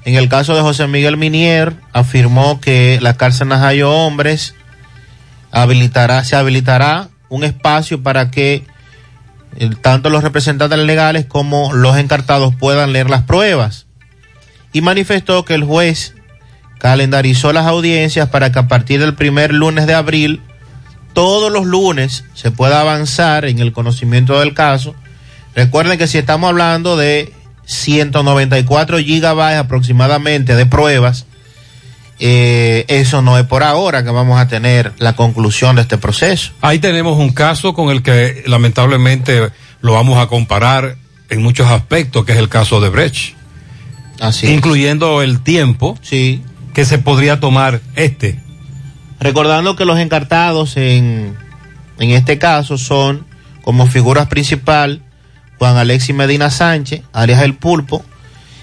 En el caso de José Miguel Minier, afirmó que la cárcel Najayo Hombres habilitará, se habilitará un espacio para que eh, tanto los representantes legales como los encartados puedan leer las pruebas. Y manifestó que el juez calendarizó las audiencias para que a partir del primer lunes de abril, todos los lunes, se pueda avanzar en el conocimiento del caso. Recuerden que si estamos hablando de 194 gigabytes aproximadamente de pruebas, eh, eso no es por ahora que vamos a tener la conclusión de este proceso. Ahí tenemos un caso con el que lamentablemente lo vamos a comparar en muchos aspectos, que es el caso de Brecht. Así incluyendo el tiempo sí. Que se podría tomar este. Recordando que los encartados en, en este caso son como figuras principal Juan Alexis Medina Sánchez, Arias El Pulpo,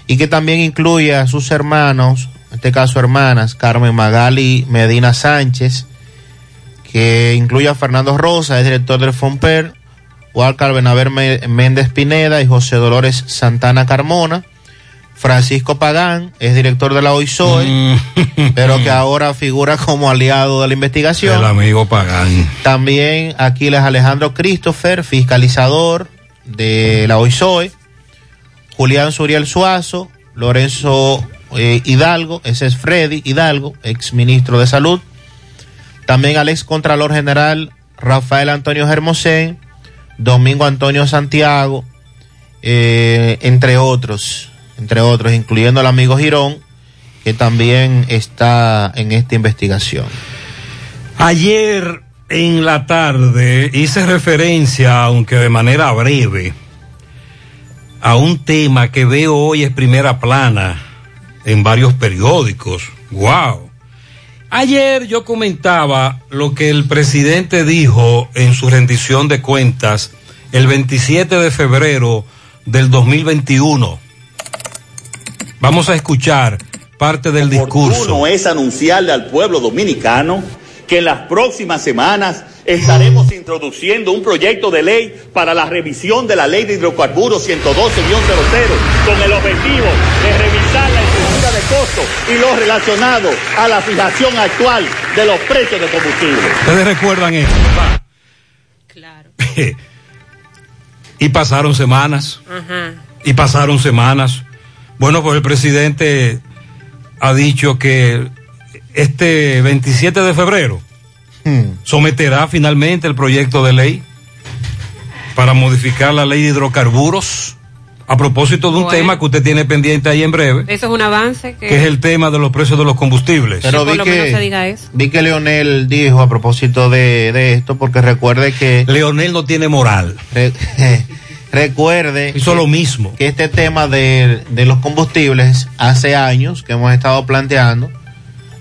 y que también incluye a sus hermanos, en este caso hermanas, Carmen Magali Medina Sánchez, que incluye a Fernando Rosa, es director del FOMPER, Walcar Benaver Méndez Pineda y José Dolores Santana Carmona. Francisco Pagán es director de la OISOE, pero que ahora figura como aliado de la investigación. El amigo Pagán. También Aquiles Alejandro Christopher, fiscalizador de la OISOE. Julián Suriel Suazo, Lorenzo eh, Hidalgo, ese es Freddy Hidalgo, ex ministro de Salud. También al ex Contralor General Rafael Antonio Hermosén, Domingo Antonio Santiago, eh, entre otros, entre otros, incluyendo al amigo Girón, que también está en esta investigación. Ayer en la tarde hice referencia, aunque de manera breve, a un tema que veo hoy es primera plana en varios periódicos. ¡Wow! Ayer yo comentaba lo que el presidente dijo en su rendición de cuentas el 27 de febrero del 2021. Vamos a escuchar parte del discurso. Uno es anunciarle al pueblo dominicano que en las próximas semanas estaremos introduciendo un proyecto de ley para la revisión de la ley de hidrocarburos 112-00 con el objetivo de revisar la estructura de costos y lo relacionado a la fijación actual de los precios de combustible. Ustedes recuerdan esto. Claro. y pasaron semanas. Ajá. Y pasaron semanas. Bueno, pues el presidente ha dicho que este 27 de febrero someterá finalmente el proyecto de ley para modificar la ley de hidrocarburos a propósito de un Bueno. tema que usted tiene pendiente ahí en breve, Eso es un avance que, que es el tema de los precios de los combustibles. Pero vi menos se que, diga eso. vi que Leonel dijo a propósito de, de esto, porque recuerde que... Leonel no tiene moral. Re- recuerde Hizo lo mismo. que este tema de, de los combustibles hace años que hemos estado planteando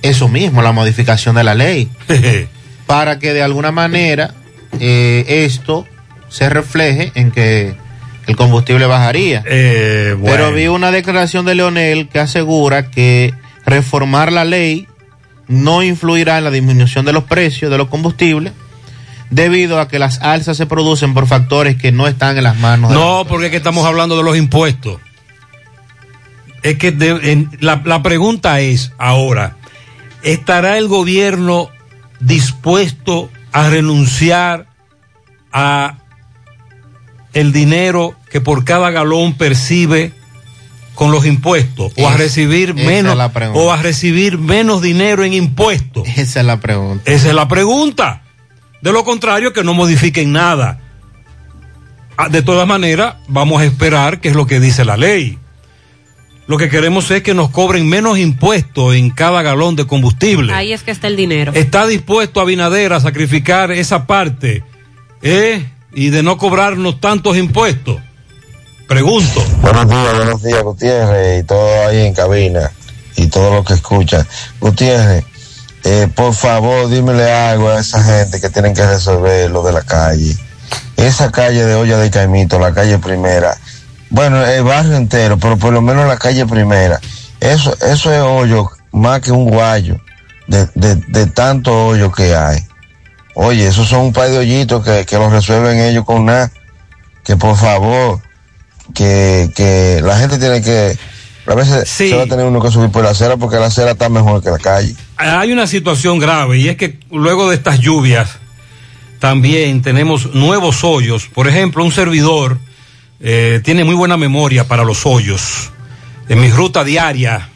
eso mismo, la modificación de la ley, para que de alguna manera eh, esto se refleje en que el combustible bajaría. Eh, bueno. Pero vi una declaración de Leonel que asegura que reformar la ley no influirá en la disminución de los precios de los combustibles debido a que las alzas se producen por factores que no están en las manos. de No, porque es que estamos hablando de los impuestos. Es que de- en- la, la pregunta es ahora, ¿estará el gobierno dispuesto a renunciar a el dinero que por cada galón percibe con los impuestos o a recibir menos o a recibir menos dinero en impuestos? Esa es la pregunta. Esa es la pregunta. De lo contrario, que no modifiquen nada. Ah, De todas maneras, vamos a esperar qué es lo que dice la ley. Lo que queremos es que nos cobren menos impuestos en cada galón de combustible. Ahí es que está el dinero. ¿Está dispuesto Abinader a sacrificar esa parte eh? y de no cobrarnos tantos impuestos? Pregunto. Buenos días, buenos días, Gutiérrez, y todo ahí en cabina, y todo lo que escuchan. Gutiérrez, eh, por favor, dímele algo a esa gente que tienen que resolver lo de la calle. Esa calle de Olla de Caimito, la calle primera, bueno, el barrio entero, pero por lo menos la calle primera, eso, eso es hoyo más que un guayo, de, de, de tanto hoyo que hay. Oye, esos son un par de hoyitos que, que los resuelven ellos con nada. Que por favor, que, que la gente tiene que, a veces se va a tener uno que subir por la acera porque la acera está mejor que la calle. Hay una situación grave y es que luego de estas lluvias también tenemos nuevos hoyos. Por ejemplo, un servidor eh, tiene muy buena memoria para los hoyos. En mi ruta diaria,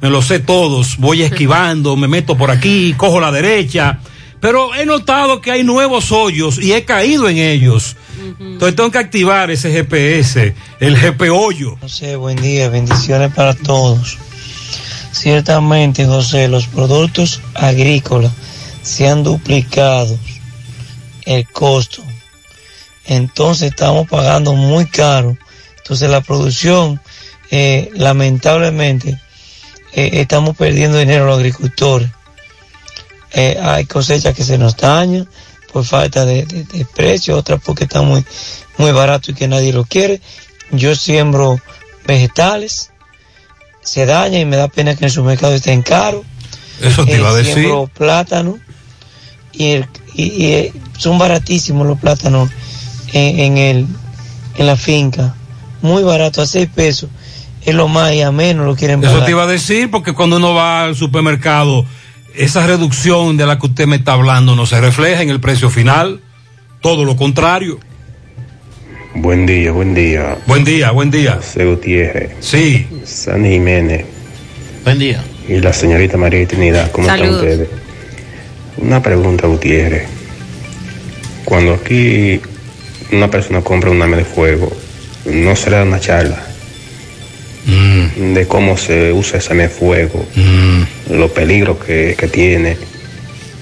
me los sé todos, voy esquivando, me meto por aquí, cojo la derecha, pero he notado que hay nuevos hoyos y he caído en ellos. Entonces tengo que activar ese GPS, el GP hoyo. José, buen día, bendiciones para todos. Ciertamente, José, los productos agrícolas se han duplicado el costo. Entonces estamos pagando muy caro. Entonces la producción, eh, lamentablemente, eh, estamos perdiendo dinero los agricultores. Eh, hay cosechas que se nos dañan por falta de, de- precio, otras porque están muy, muy barato y que nadie lo quiere. Yo siembro vegetales, se daña y me da pena que en su mercado estén caros. Eso te iba a Eh, decir. Plátano y, el- y- y, eh, son baratísimos los plátanos en, en el, en la finca. Muy barato, a 6 pesos. Es lo más y a menos lo quieren Eso pagar. te iba a decir porque cuando uno va al supermercado, esa reducción de la que usted me está hablando no se refleja en el precio final. Todo lo contrario. Buen día, buen día. Buen día, buen día. José Gutiérrez. Sí. Sandy Jiménez. Buen día. Y la señorita María Trinidad, ¿cómo Saludos. están ustedes? Una pregunta, Gutiérrez. Cuando aquí una persona compra un arma de fuego, no se le da una charla de cómo se usa ese arma de fuego, los peligros que, que tiene,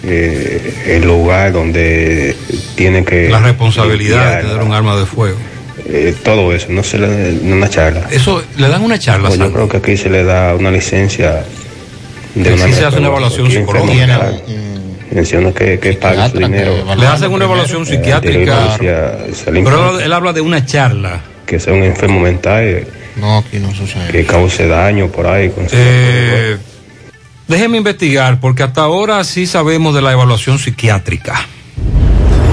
eh, el lugar donde tiene que... La responsabilidad de tener un arma de fuego. eh, todo eso, no se le da una charla. Eso, le dan una charla, Pues yo creo que aquí se le da una licencia de Sí, una se hace una evaluación psicológica. Menciona que, que paga su dinero. Le hacen una evaluación Eh, psiquiátrica. le Pero él, habla de una charla. que sea un enfermo mental eh, No, aquí no sucede. que cause daño por ahí. con- Eh, déjeme investigar porque hasta ahora sí sabemos de la evaluación psiquiátrica.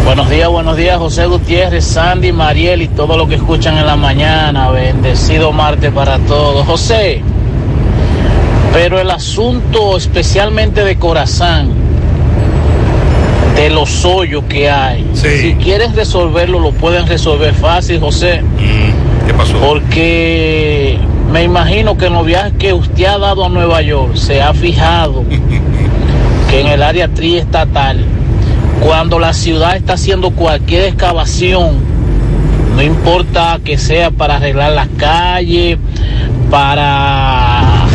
Buenos días, buenos días, José Gutiérrez, Sandy, Mariel y todo lo que escuchan en la mañana. Bendecido martes para todos. José, pero el asunto especialmente de Corazán, de los hoyos que hay, si quieres resolverlo, lo pueden resolver fácil, José. ¿Qué pasó? Porque me imagino que en los viajes que usted ha dado a Nueva York se ha fijado que en el área triestatal, cuando la ciudad está haciendo cualquier excavación, no importa que sea para arreglar las calles, para,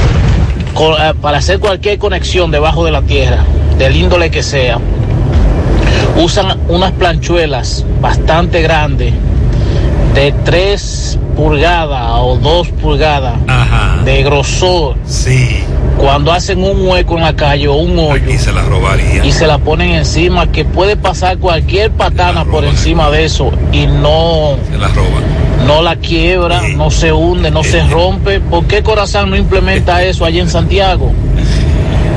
eh, para hacer cualquier conexión debajo de la tierra, del índole que sea, usan unas planchuelas bastante grandes de 3 pulgadas o 2 pulgadas de grosor. Sí. Cuando hacen un hueco en la calle o un hoyo. Y se la robaría. Y se la ponen encima, que puede pasar cualquier patana por encima de eso y no. Se la roban. No la quiebra, no se hunde, no se rompe. ¿Por qué Corazón no implementa eso allá en Santiago?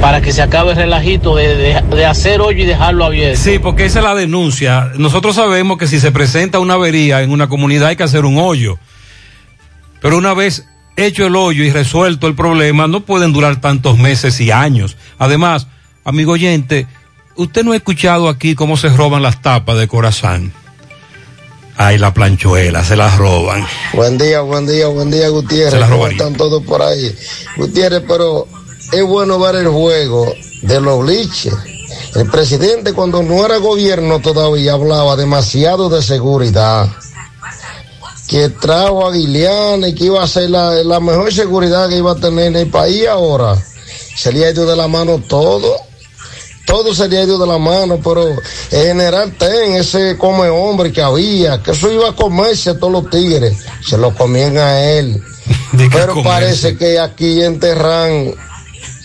Para que se acabe el relajito de, de- de hacer hoyo y dejarlo abierto. Sí, porque esa es la denuncia. Nosotros sabemos que si se presenta una avería en una comunidad hay que hacer un hoyo. Pero una vez hecho el hoyo y resuelto el problema, no pueden durar tantos meses y años. Además, amigo oyente, usted no ha escuchado aquí cómo se roban las tapas de corazón. Ay, la planchuela, se las roban. Buen día, buen día, buen día, Se Gutiérrez. la ¿Cómo robaría. están todos por ahí? Gutiérrez, pero es bueno ver el juego de los bliches. El presidente cuando no era gobierno todavía hablaba demasiado de seguridad. Que trajo a Guiliana y que iba a ser la, la mejor seguridad que iba a tener en el país ahora. Se le ha ido de la mano todo. Todo se le ha ido de la mano, pero el general Ten, ese come hombre que había, que eso iba a comerse a todos los tigres, se lo comían a él. Pero comerse. parece que aquí enterran, el,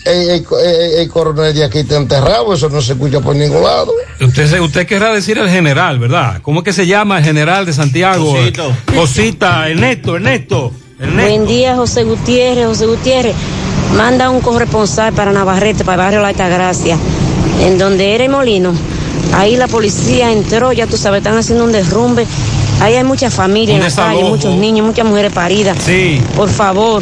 el- el- el coronel de aquí está enterrado, eso no se escucha por ningún lado. Usted, usted querrá decir el general, ¿verdad? ¿Cómo es que se llama el general de Santiago? Cosito. Cosita, Ernesto, Ernesto. Ernesto. Buen día, José Gutiérrez. José Gutiérrez, manda un corresponsal para Navarrete, para el barrio La Altagracia, en donde era el molino. Ahí la policía entró, ya tú sabes, están haciendo un derrumbe. Ahí hay muchas familias en la calle, muchos niños, muchas mujeres paridas. Sí. Por favor.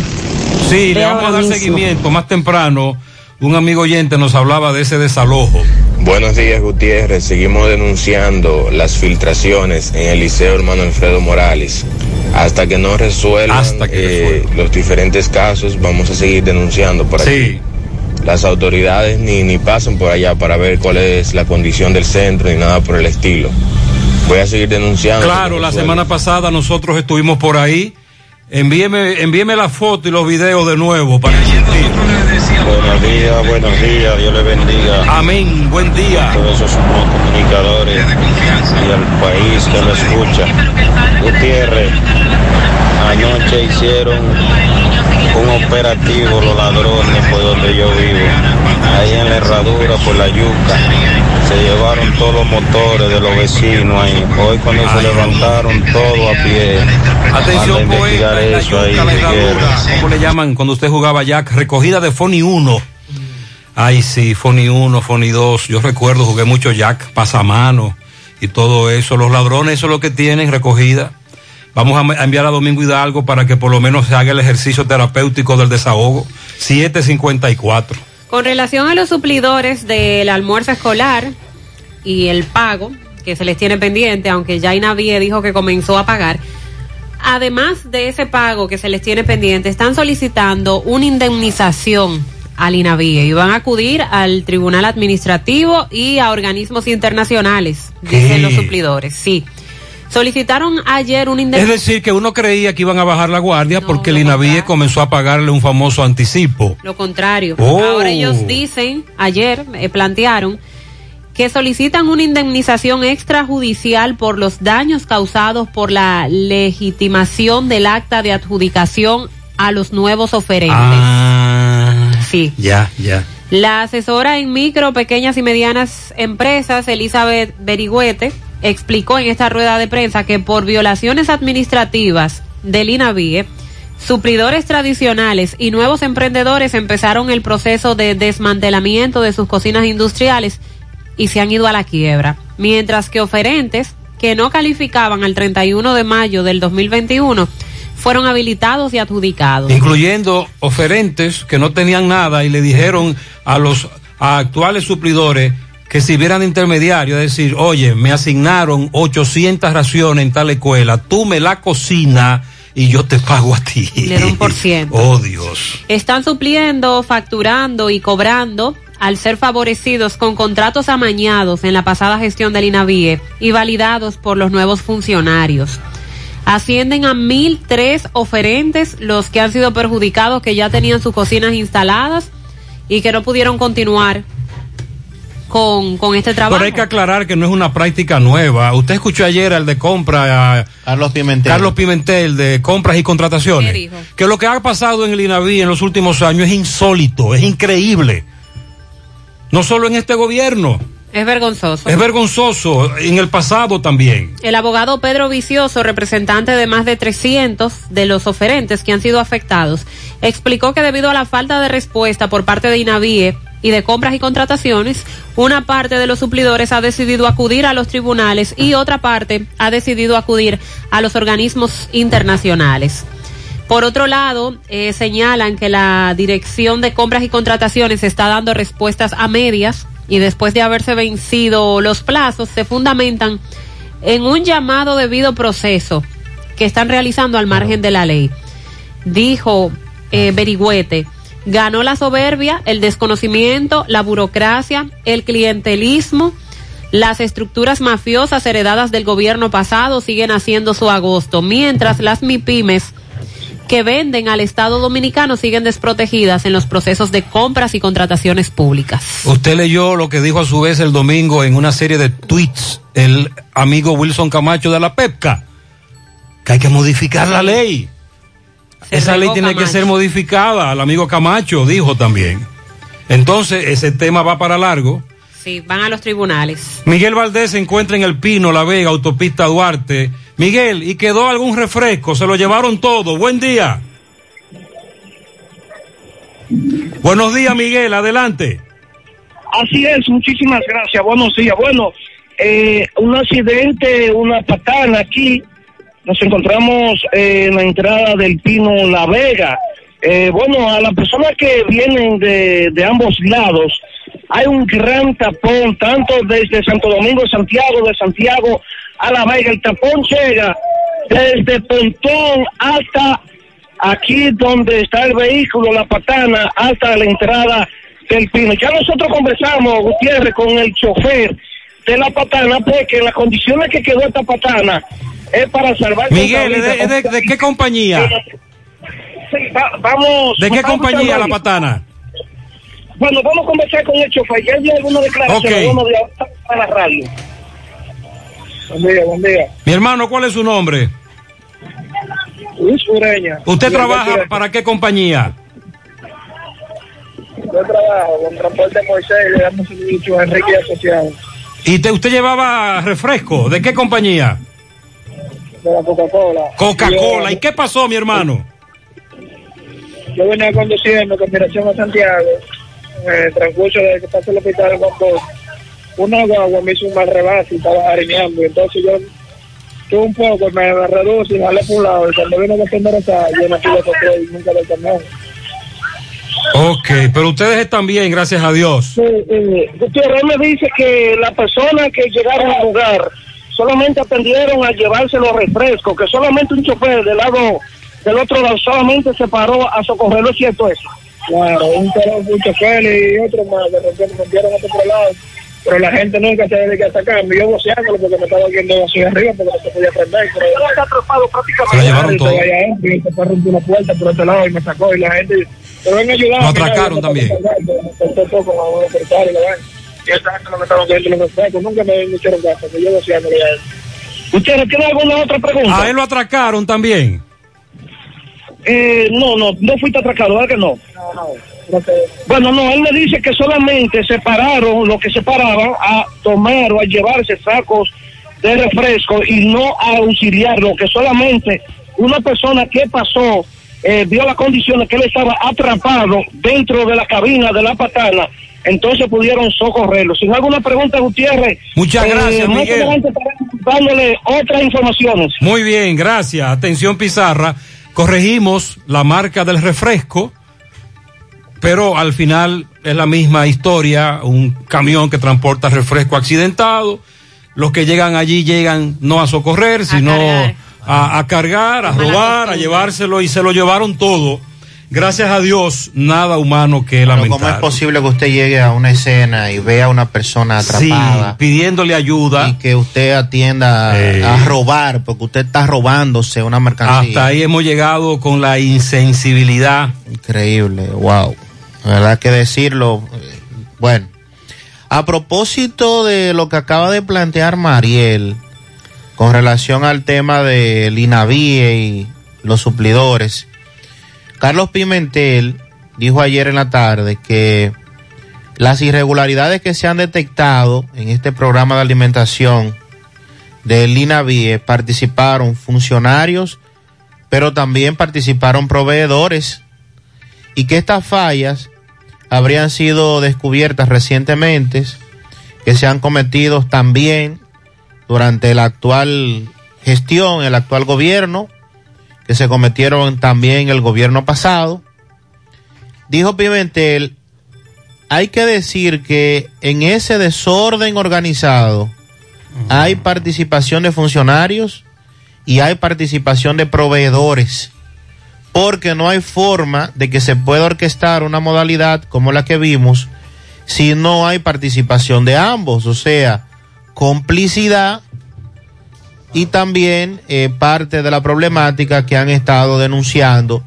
Sí, le vamos a dar mismo. seguimiento. Más temprano, un amigo oyente nos hablaba de ese desalojo. Buenos días, Gutiérrez. Seguimos denunciando las filtraciones en el Liceo Hermano Alfredo Morales. Hasta que no resuelvan eh, los diferentes casos, vamos a seguir denunciando por aquí. Las autoridades ni, ni pasan por allá para ver cuál es la condición del centro ni nada por el estilo. Voy a seguir denunciando. Claro, la semana pasada nosotros estuvimos por ahí. Envíeme, envíeme la foto y los videos de nuevo para. Buenos días, buenos días, Dios le bendiga. Amén, buen día. A todos esos comunicadores y al país que lo escucha. Gutiérrez, anoche hicieron un operativo los ladrones por donde yo vivo, ahí en la herradura por la yuca. Se llevaron todos los motores de los vecinos ahí. Hoy cuando se levantaron todo a pie. Atención, Manda a investigar poeta, en la eso ahí, yuca, la herradura. ¿Cómo le llaman cuando usted jugaba Jack? Recogida de Fony 1. Ay, sí, Fony 1, Fony 2. Yo recuerdo, jugué mucho Jack, pasamano y todo eso. Los ladrones, eso es lo que tienen, recogida. Vamos a enviar a Domingo Hidalgo para que por lo menos se haga el ejercicio terapéutico del desahogo. 754. Con relación a los suplidores del almuerzo escolar y el pago que se les tiene pendiente, aunque ya Inavie dijo que comenzó a pagar, además de ese pago que se les tiene pendiente, están solicitando una indemnización al INAVIE y van a acudir al Tribunal Administrativo y a organismos internacionales, dicen los suplidores. Sí. Solicitaron ayer Es indemnización. decir, que uno creía que iban a bajar la guardia porque el INAVIE comenzó a pagarle un famoso anticipo. Lo contrario. Oh. Ahora ellos dicen, ayer eh, plantearon que solicitan una indemnización extrajudicial por los daños causados por la legitimación del acta de adjudicación a los nuevos oferentes. sí. Ya, ya. La asesora en micro, pequeñas y medianas empresas, Elizabeth Berigüete, explicó en esta rueda de prensa que por violaciones administrativas del INAVIE, suplidores tradicionales y nuevos emprendedores empezaron el proceso de desmantelamiento de sus cocinas industriales y se han ido a la quiebra, mientras que oferentes que no calificaban al 31 de mayo del 2021 fueron habilitados y adjudicados. incluyendo oferentes que no tenían nada y le dijeron a los actuales suplidores que sirvieran de intermediario, es decir, oye, me asignaron 800 raciones en tal escuela, tú me la cocina y yo te pago a ti. Le da un por ciento. Oh, Dios. están supliendo, facturando y cobrando al ser favorecidos con contratos amañados en la pasada gestión del INAVIE y validados por los nuevos funcionarios. Ascienden a 1.003 oferentes los que han sido perjudicados que ya tenían sus cocinas instaladas y que no pudieron continuar con, con este trabajo. Pero hay que aclarar que no es una práctica nueva. Usted escuchó ayer al de compra, Carlos Pimentel. Carlos Pimentel, de compras y contrataciones. ¿Qué dijo? Que lo que ha pasado en el INAVI en los últimos años es insólito, es increíble. No solo en este gobierno, Es vergonzoso. es vergonzoso, en el pasado también. El abogado Pedro Vicioso, representante de más de 300 de los oferentes que han sido afectados, explicó que debido a la falta de respuesta por parte de INAVIE y de compras y contrataciones, una parte de los suplidores ha decidido acudir a los tribunales y otra parte ha decidido acudir a los organismos internacionales. Por otro lado, eh, señalan que la Dirección de Compras y Contrataciones está dando respuestas a medias y después de haberse vencido los plazos, se fundamentan en un llamado debido proceso que están realizando al margen de la ley. Dijo eh, Berigüete, ganó la soberbia, el desconocimiento, la burocracia, el clientelismo, las estructuras mafiosas heredadas del gobierno pasado siguen haciendo su agosto, mientras las MIPIMES que venden al Estado dominicano siguen desprotegidas en los procesos de compras y contrataciones públicas. Usted leyó lo que dijo a su vez el domingo en una serie de tweets el amigo Wilson Camacho de la PEPCA, que hay que modificar la ley. Se Esa ley tiene que ser modificada, el amigo Camacho dijo también. Entonces, ese tema va para largo. Sí, van a los tribunales. Miguel Valdés se encuentra en El Pino, La Vega, Autopista Duarte. Miguel, ¿y quedó algún refresco? Se lo llevaron todo. Buen día. Buenos días, Miguel. Adelante. Así es, muchísimas gracias. Buenos días. Bueno, eh, un accidente, una patana aquí. Nos encontramos eh, en la entrada del Pino La Vega. Eh, bueno, a las personas que vienen de, de ambos lados, hay un gran tapón, tanto desde Santo Domingo, Santiago, de Santiago a La Vega. El tapón llega desde Pontón hasta aquí donde está el vehículo, la patana, hasta la entrada del Pino. Ya nosotros conversamos, Gutiérrez, con el chofer de la patana, porque en las condiciones que quedó esta patana es para salvar... Miguel, ¿de, de- de qué compañía? Sí, va- vamos... ¿De qué vamos compañía a la patana? Bueno, vamos a conversar con el chofer. Ya dio alguna declaración Ok. bueno, de a la radio. Buen día, buen día. Mi hermano, ¿cuál es su nombre? Luis Ureña. ¿Usted trabaja para qué compañía? Yo trabajo con Transporte Moisés y le damos servicio a Enrique Asociado ¿Y te- usted llevaba refresco? ¿De qué compañía? De la Coca-Cola. Coca-Cola. ¿Y qué pasó, mi hermano? Yo venía conduciendo con dirección a Santiago, en el transcurso de que pasé el hospital en Bombón. Una guagua me hizo un mal rebase y estaba harineando. Entonces yo tuve un poco, me, me reduje y jalé por un lado. Y cuando vino a defender esa, yo no pude control y nunca lo tomé. Ok, pero ustedes están bien, gracias a Dios. Sí, sí. Gutiérrez me dice que las personas que llegaron al lugar solamente atendieron a llevarse los refrescos, que solamente un chofer del lado del otro lado solamente se paró a socorrerlo, ¿es cierto eso? Claro, un, un chofer y otro más, de repente me enviaron a otro lado, pero la gente nunca se dedica a sacarme, yo voceándolo porque me estaba viendo hacia arriba porque no se podía prender, pero está atrapado prácticamente. Se lo llevaron todo. Y se fue a romper una puerta por otro lado y me sacó y la gente, pero ven a ayudar. Lo atracaron también. Y esa gente lo que estaban viendo los refrescos, nunca me, me caso, que yo voceándole a él. ¿Ustedes tienen alguna otra pregunta? ¿A él lo atracaron también? Eh, no, no, no fuiste atracado, ¿verdad que no? No, no. Bueno, no, él me dice que solamente se pararon, lo que se paraban, a tomar o a llevarse sacos de refresco y no a auxiliarlo, que solamente una persona que pasó eh, vio las condiciones que él estaba atrapado dentro de la cabina de la patana, entonces pudieron socorrerlo. Sin alguna pregunta, Gutiérrez. Muchas gracias, Miguel. adelante estaremos dándole otras informaciones. Muy bien, gracias. Atención Pizarra, corregimos la marca del refresco, pero al final es la misma historia, un camión que transporta refresco accidentado, los que llegan allí llegan no a socorrer, sino a, a cargar, a robar, a llevárselo y se lo llevaron todo. Gracias a Dios, nada humano que Pero lamentar. ¿cómo es posible que usted llegue a una escena y vea a una persona Sí, atrapada? pidiéndole ayuda. Y que usted atienda Eh. a robar, porque usted está robándose una mercancía. Hasta ahí hemos llegado con la insensibilidad. Increíble, wow. La verdad que decirlo, eh, bueno. A propósito de lo que acaba de plantear Mariel con relación al tema del INAVIE y los suplidores, Carlos Pimentel dijo ayer en la tarde que las irregularidades que se han detectado en este programa de alimentación del INAVIE participaron funcionarios, pero también participaron proveedores y que estas fallas habrían sido descubiertas recientemente, que se han cometido también durante la actual gestión, el actual gobierno, que se cometieron también el gobierno pasado. Dijo Pimentel, hay que decir que en ese desorden organizado hay participación de funcionarios y hay participación de proveedores, porque no hay forma de que se pueda orquestar una modalidad como la que vimos si no hay participación de ambos, o sea, complicidad y también eh, parte de la problemática que han estado denunciando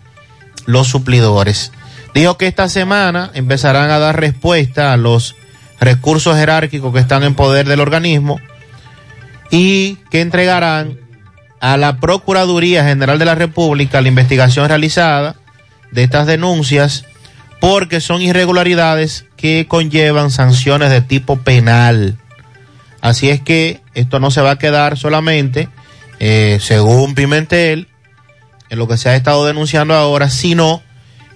los suplidores. Dijo que esta semana empezarán a dar respuesta a los recursos jerárquicos que están en poder del organismo y que entregarán a la Procuraduría General de la República la investigación realizada de estas denuncias porque son irregularidades que conllevan sanciones de tipo penal. Así es que esto no se va a quedar solamente, eh, según Pimentel, en lo que se ha estado denunciando ahora, sino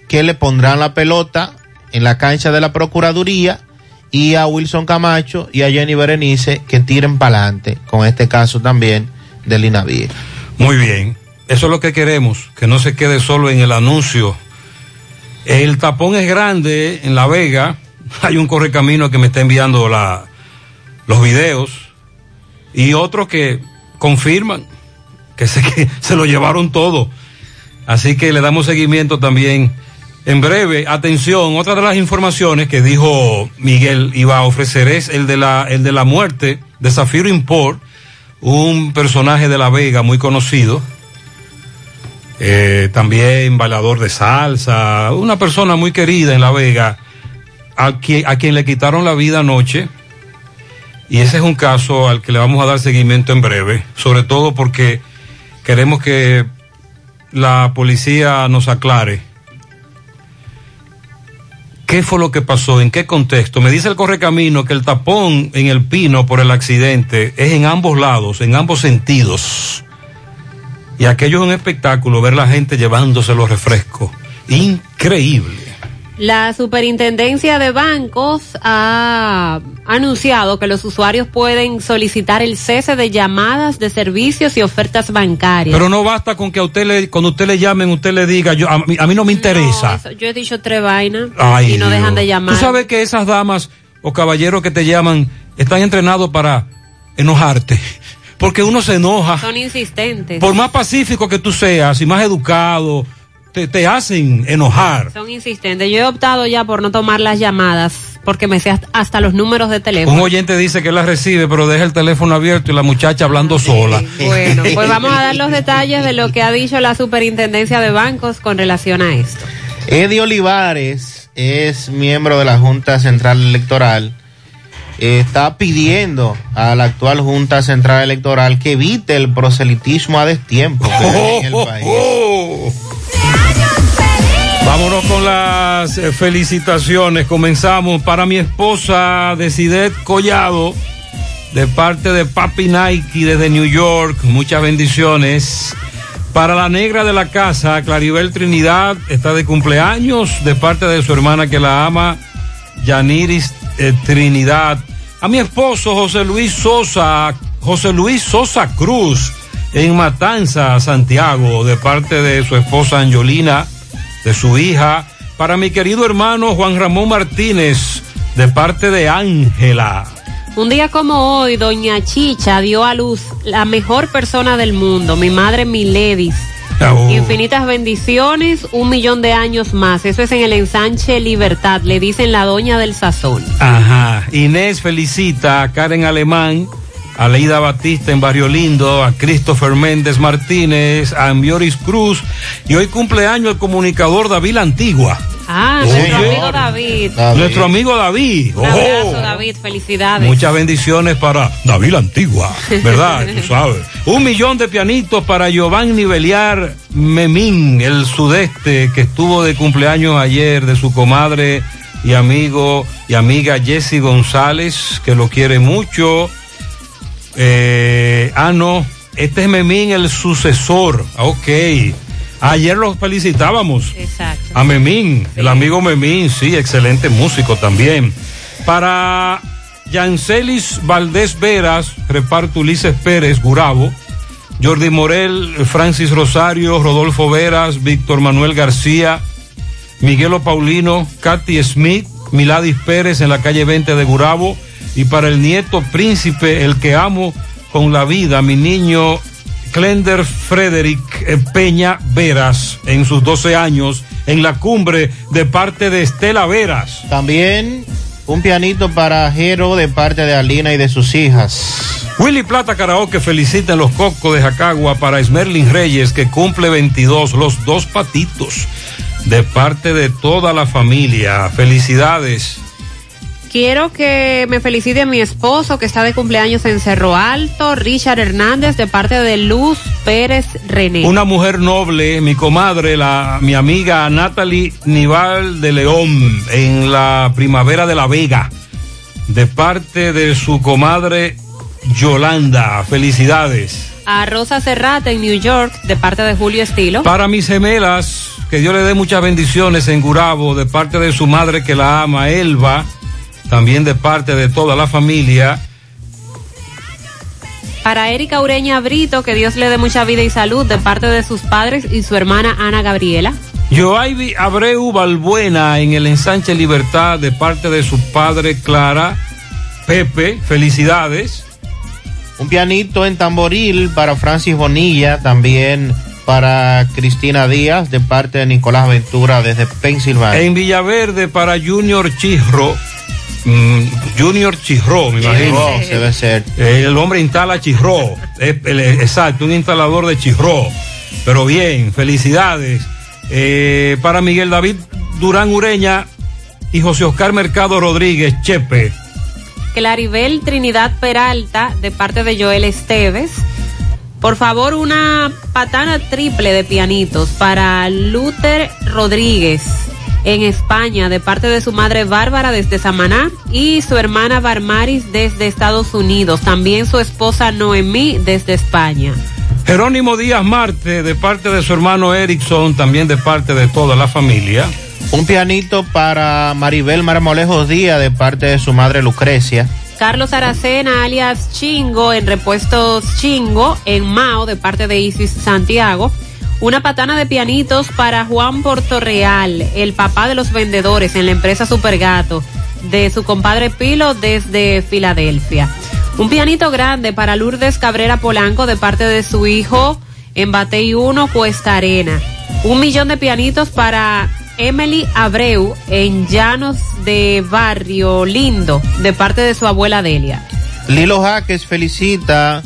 que le pondrán la pelota en la cancha de la Procuraduría y a Wilson Camacho y a Jenny Berenice que tiren para adelante con este caso también del INAVIE. Muy bien, eso es lo que queremos, que no se quede solo en el anuncio. El tapón es grande en La Vega, hay un correcamino que me está enviando la, los videos y otros que confirman que se, que se lo llevaron todo. Así que le damos seguimiento también. En breve, atención, otra de las informaciones que dijo Miguel iba a ofrecer es el de la, el de la muerte de Zafiro Import, un personaje de La Vega muy conocido, eh, también bailador de salsa, una persona muy querida en La Vega, a a quien le quitaron la vida anoche. Y ese es un caso al que le vamos a dar seguimiento en breve, sobre todo porque queremos que la policía nos aclare qué fue lo que pasó, en qué contexto. Me dice el correcamino que el tapón en el pino por el accidente es en ambos lados, en ambos sentidos. Y aquello es un espectáculo, ver la gente llevándose los refrescos. Increíble. La superintendencia de bancos ha anunciado que los usuarios pueden solicitar el cese de llamadas de servicios y ofertas bancarias. Pero no basta con que a usted le, cuando usted le llamen, usted le diga, yo, a, mí, a mí no me interesa. No, eso- yo he dicho tres vainas Ay, y no dejan de llamar. Tú sabes que esas damas o caballeros que te llaman están entrenados para enojarte. Porque uno se enoja. Son insistentes. Por más pacífico que tú seas y más educado, te, te hacen enojar. Son insistentes. Yo he optado ya por no tomar las llamadas porque me sé hasta- hasta los números de Un teléfono. oyente dice que la recibe, pero deja el teléfono abierto y la muchacha hablando sola. Bueno, pues vamos a dar los detalles de lo que ha dicho la superintendencia de bancos con relación a esto. Eddie Olivares es miembro de la Junta Central Electoral. Está pidiendo a la actual Junta Central Electoral que evite el proselitismo a destiempo que hay en el país. Vámonos con las eh, felicitaciones. Comenzamos para mi esposa Desidet Collado, de parte de Papi Nike desde New York. Muchas bendiciones. Para la negra de la casa, Claribel Trinidad, está de cumpleaños, de parte de su hermana que la ama, Yaniris eh, Trinidad. A mi esposo José Luis Sosa, José Luis Sosa Cruz, en Matanza, Santiago, de parte de su esposa Angelina, de su hija. Para mi querido hermano Juan Ramón Martínez, de parte de Ángela. Un día como hoy, doña Chicha dio a luz la mejor persona del mundo, mi madre Miledis. Oh. Infinitas bendiciones, un millón de años más. Eso es en el ensanche Libertad, le dicen la doña del sazón. Ajá. Inés felicita a Karen Alemán, a Leida Batista en Barrio Lindo, a Christopher Méndez Martínez, a Ambioris Cruz y hoy cumpleaños el comunicador David La Antigua. Ah, Oye. nuestro amigo David. Nuestro amigo David. Un abrazo, Oh. David, felicidades. Muchas bendiciones para David La Antigua, ¿verdad? Tú sabes. Un millón de pianitos para Giovanni Beliar Memín, el sudeste, que estuvo de cumpleaños ayer de su comadre y amigo y amiga Jessy González, que lo quiere mucho. Eh, ah, no, este es Memín, el sucesor. Ah, Ok. Ayer los felicitábamos. Exacto. A Memín, el amigo Memín, sí, excelente músico también. Para Yancelis Valdés Veras, reparto Ulises Pérez, Gurabo. Jordi Morel, Francis Rosario, Rodolfo Veras, Víctor Manuel García, Miguelo Paulino, Katy Smith, Miladis Pérez en la calle 20 de Gurabo. Y para el nieto príncipe, el que amo con la vida, mi niño Clender Frederick eh, Peña Veras, en sus 12 años, en la cumbre de parte de Estela Veras. También un pianito para Jero de parte de Alina y de sus hijas. Willy Plata Karaoke felicita en los Cocos de Jacagua para Esmerlin Reyes, que cumple 22, los dos patitos, de parte de toda la familia. Felicidades. Quiero que me felicite a mi esposo que está de cumpleaños en Cerro Alto, Richard Hernández, de parte de Luz Pérez René. Una mujer noble, mi comadre, la, mi amiga Natalie Nival de León, en la primavera de La Vega, de parte de su comadre Yolanda. Felicidades. A Rosa Serrata en New York, de parte de Julio Estilo. Para mis gemelas, que Dios le dé muchas bendiciones en Gurabo, de parte de su madre que la ama, Elba, también de parte de toda la familia. Para Erika Ureña Brito, que Dios le dé mucha vida y salud, de parte de sus padres y su hermana Ana Gabriela. Joaibi Abreu Balbuena en el ensanche Libertad, de parte de su padre Clara. Pepe, felicidades. Un pianito en tamboril para Francis Bonilla, también para Cristina Díaz, de parte de Nicolás Ventura desde Pensilvania. En Villaverde para Junior Chirro. Mm, Junior Chirro, me imagino. Chirro, debe ser. Eh, el hombre instala Chirro. Exacto, un instalador de Chirro. Pero bien, felicidades. Eh, para Miguel David Durán Ureña y José Oscar Mercado Rodríguez, Chepe. Claribel Trinidad Peralta, de parte de Joel Esteves. Por favor, una patana triple de pianitos para Luther Rodríguez en España, de parte de su madre Bárbara desde Samaná y su hermana Barmaris desde Estados Unidos. También su esposa Noemí desde España. Jerónimo Díaz Marte, de parte de su hermano Erickson, también de parte de toda la familia. Un pianito para Maribel Marmolejos Díaz, de parte de su madre Lucrecia. Carlos Aracena, alias Chingo, en Repuestos Chingo, en Mao, de parte de Isis Santiago. Una patana de pianitos para Juan Portorreal, el papá de los vendedores en la empresa Supergato, de su compadre Pilo desde Filadelfia. Un pianito grande para Lourdes Cabrera Polanco, de parte de su hijo en Batey 1, Cuesta Arena. Un millón de pianitos para Emily Abreu en Llanos de Barrio Lindo, de parte de su abuela Delia. Lilo Jaques felicita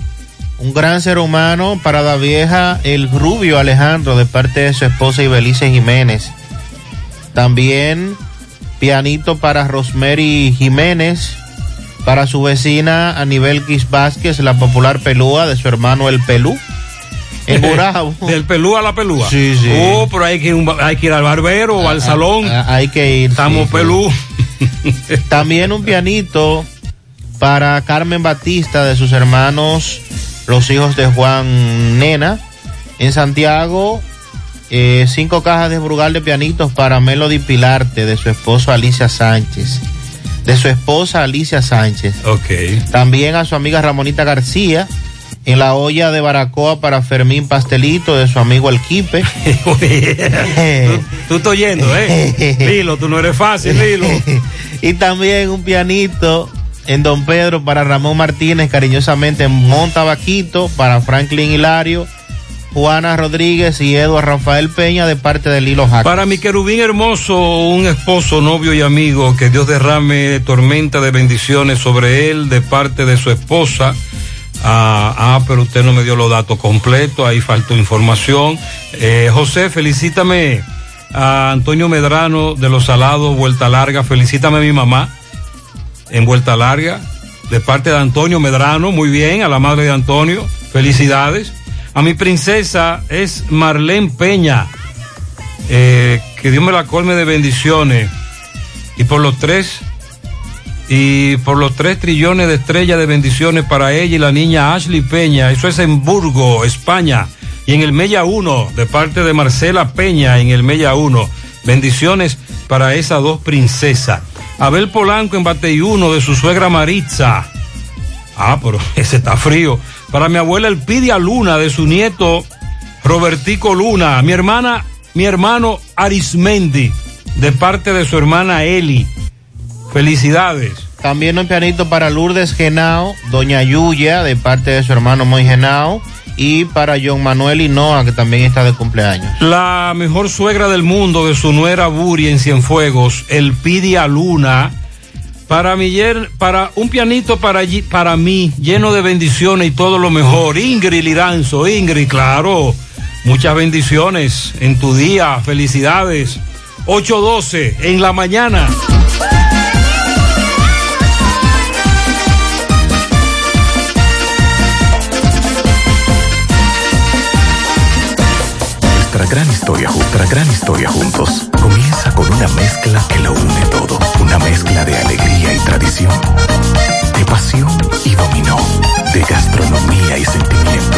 un gran ser humano para la vieja el rubio Alejandro de parte de su esposa Ibelice Jiménez. También pianito para Rosemary Jiménez, para su vecina Anibel Quis Vázquez, la popular pelúa de su hermano El Pelú. En Gurabo. Del pelúa a la pelúa. Sí, sí. Oh, pero hay que, ir hay que ir al barbero o al salón. hay que ir. Estamos sí, pelú. También un pianito para Carmen Batista de sus hermanos, los hijos de Juan Nena. En Santiago, eh, cinco cajas de Brugal de pianitos para Melody Pilarte de su esposa Alicia Sánchez. De su esposa Alicia Sánchez. Ok. También a su amiga Ramonita García. En la olla de Baracoa para Fermín Pastelito de su amigo El Quipe. tú, tú estás oyendo, ¿eh? Lilo, tú no eres fácil, Lilo. y también un pianito en Don Pedro para Ramón Martínez, cariñosamente en Montabaquito, para Franklin Hilario, Juana Rodríguez y Eduardo Rafael Peña de parte de Lilo Jack. Para mi querubín hermoso, un esposo, novio y amigo, que Dios derrame tormenta de bendiciones sobre él de parte de su esposa. Ah, ah, pero usted no me dio los datos completos, ahí faltó información. Eh, José, felicítame a Antonio Medrano de Los Salados, Vuelta Larga, felicítame a mi mamá en Vuelta Larga, de parte de Antonio Medrano, muy bien, a la madre de Antonio, felicidades. A mi princesa es Marlene Peña, eh, que Dios me la colme de bendiciones. Y por los tres, y por los tres trillones de estrellas de bendiciones para ella y la niña Ashley Peña. Eso es en Burgo, España. y en el Mella 1, de parte de Marcela Peña en el Mella 1. Bendiciones para esas dos princesas. Abel Polanco en Bateyuno de su suegra Maritza. Ah, pero ese está frío. Para mi abuela Elpidia Luna de su nieto Robertico Luna. Mi hermana, mi hermano Arismendi de parte de su hermana Eli. Felicidades. También un pianito para Lourdes Genao, Doña Yuya, de parte de su hermano Moy Genao. Y para John Manuel Hinoa, que también está de cumpleaños. La mejor suegra del mundo de su nuera Buri en Cienfuegos, Elpidia Luna. Para, mi, para un pianito para, allí- para mí, lleno de bendiciones y todo lo mejor. Ingrid Liranzo, Ingrid, claro. Muchas bendiciones en tu día. Felicidades. 8.12 en la mañana. Gran historia, ju- nuestra gran historia juntos comienza con una mezcla que lo une todo. Una mezcla de alegría y tradición, de pasión y dominó, de gastronomía y sentimiento.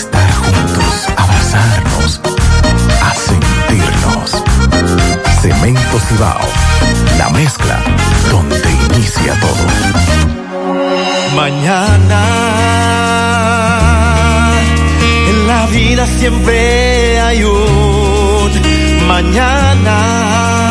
estar juntos, abrazarnos, a sentirnos. Cemento Cibao, la mezcla donde inicia todo. Mañana en la vida siempre hay un mañana.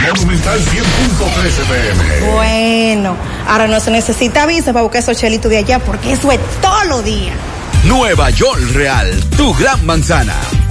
Monumental 100.13 pm. Bueno, ahora no se necesita visa para buscar esos chelitos de allá porque eso es todo lo día. Nueva York Real, tu gran manzana.